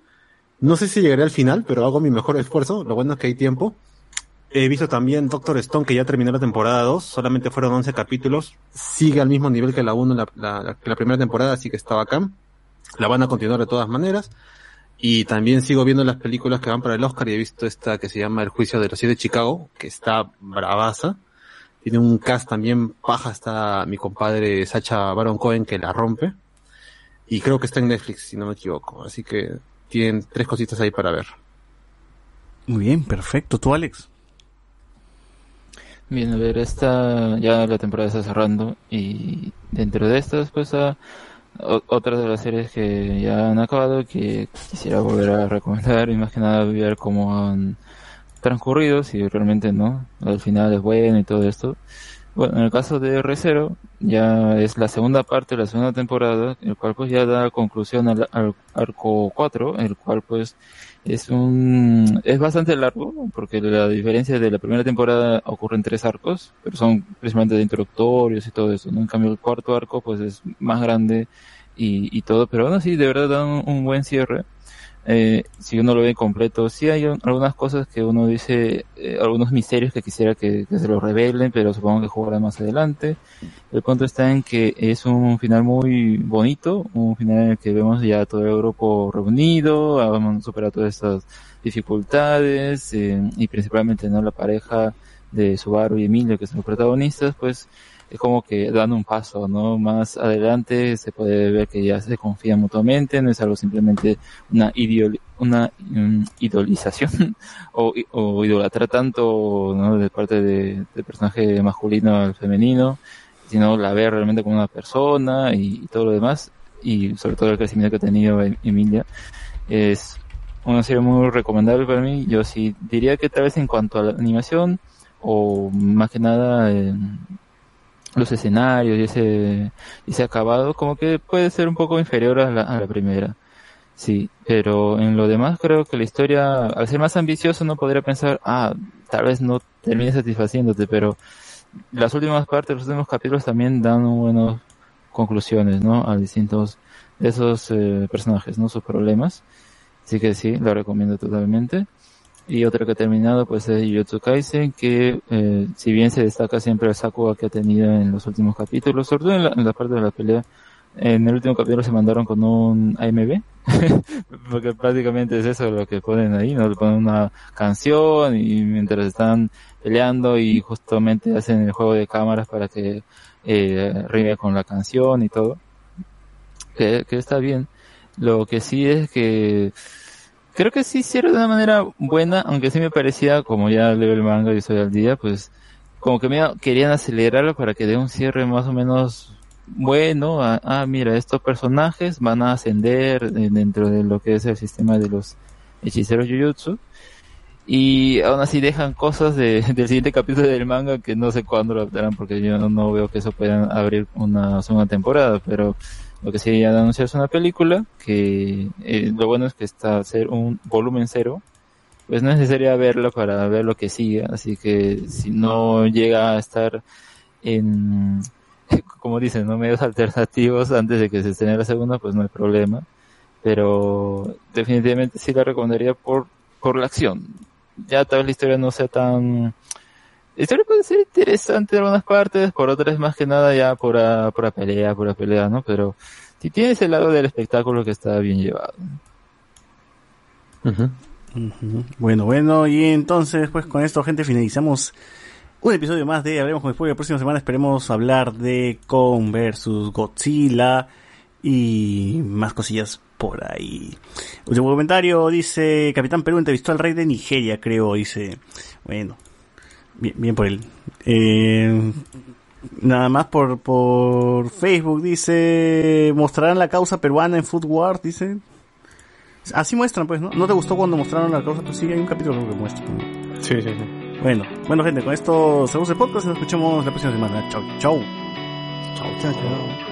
No sé si llegaré al final, pero hago mi mejor esfuerzo. Lo bueno es que hay tiempo. He visto también Doctor Stone, que ya terminó la temporada 2. Solamente fueron 11 capítulos. Sigue al mismo nivel que la 1, la, la, la- primera temporada, así que está bacán. La van a continuar de todas maneras. Y también sigo viendo las películas que van para el Oscar y he visto esta que se llama El juicio de los siete de Chicago, que está bravaza. Tiene un cast también paja, está mi compadre Sacha Baron Cohen que la rompe. Y creo que está en Netflix, si no me equivoco. Así que tienen tres cositas ahí para ver. Muy bien, perfecto. ¿Tú, Alex? Bien, a ver, esta ya la temporada está cerrando y dentro de estas, pues, a, o- otras de las series que ya han acabado que quisiera volver a recomendar y más que nada ver cómo han transcurrido, si realmente no, al final es bueno y todo esto. Bueno, en el caso de R0, ya es la segunda parte de la segunda temporada, el cual pues ya da conclusión al, al arco 4, el cual pues es un, es bastante largo, porque la diferencia de la primera temporada ocurre en tres arcos, pero son precisamente de introductorios y todo eso, ¿no? En cambio el cuarto arco pues es más grande y, y todo, pero aún así de verdad da un, un buen cierre. Eh, si uno lo ve completo, sí hay un- algunas cosas que uno dice, eh, algunos misterios que quisiera que, que se los revelen, pero supongo que jugará más adelante. El punto está en que es un final muy bonito, un final en el que vemos ya todo el grupo reunido, han superado todas estas dificultades, eh, y principalmente no la pareja de Subaru y Emilio, que son los protagonistas, pues es como que dan un paso, ¿no? Más adelante se puede ver que ya se confían mutuamente, no es algo simplemente una ideoli- una mm, idolización o, o idolatrar tanto, ¿no? De parte de, personaje masculino al femenino, sino la ver realmente como una persona y, todo lo demás, y sobre todo el crecimiento que ha tenido Em- Emilia, es una serie muy recomendable para mí. Yo sí diría que tal vez en cuanto a la animación, o más que nada los escenarios y ese, y ese acabado, como que puede ser un poco inferior a la, primera. Sí, pero en lo demás creo que la historia, al ser más ambicioso, no podría pensar, ah, tal vez no termine satisfaciéndote, pero las últimas partes, los últimos capítulos también dan buenas conclusiones, ¿no? A distintos de esos eh, personajes, ¿no? Sus problemas. Así que sí, lo recomiendo totalmente. Y otra que ha terminado pues es Jujutsu Kaisen, que eh, si bien se destaca siempre el Sakuga que ha tenido en los últimos capítulos, sobre todo en la, en la parte de la pelea, en el último capítulo se mandaron con un AMV, porque prácticamente es eso lo que ponen ahí, ¿no? Le ponen una canción y mientras están peleando y justamente hacen el juego de cámaras para que eh, rime con la canción y todo, que, que está bien. Lo que sí es que creo que sí hicieron de una manera buena, aunque sí me parecía, como ya leo el manga y estoy al día, pues como que me querían acelerarlo para que dé un cierre más o menos bueno, ah, ah, mira, estos personajes van a ascender dentro de lo que es el sistema de los hechiceros Jujutsu. Y aún así dejan cosas de- del siguiente capítulo del manga que no sé cuándo lo adaptarán porque yo no, no veo que eso puedan abrir una segunda temporada, pero lo que sí han anunciado es una película que eh, lo bueno es que está ser un volumen cero, pues no es necesario verlo para ver lo que sigue, así que si no llega a estar en, como dicen, ¿no? medios alternativos antes de que se estrene la segunda, pues no hay problema. Pero definitivamente sí la recomendaría por, por la acción. Ya tal vez la historia no sea tan... La historia puede ser interesante en algunas partes, por otras más que nada ya por la pelea, por la pelea, ¿no? Pero si tiene ese lado del espectáculo que está bien llevado. Bueno, bueno, y entonces, pues con esto, gente, finalizamos un episodio más de Hablemos con Spoiler. La próxima semana esperemos hablar de Kong versus Godzilla y más cosillas por ahí. Último comentario, dice Capitán Perú entrevistó al rey de Nigeria, creo, dice. Bueno, bien, bien por él. Eh, nada más por, por Facebook, dice, mostrarán la causa peruana en Food Wars, dice. Así muestran, pues, ¿no? ¿No te gustó cuando mostraron la causa? Pues sí, hay un capítulo que muestra. Sí, sí, sí. Bueno, bueno, gente, con esto cerramos el podcast y nos escuchamos la próxima semana. Chau, chau. Chao, chao.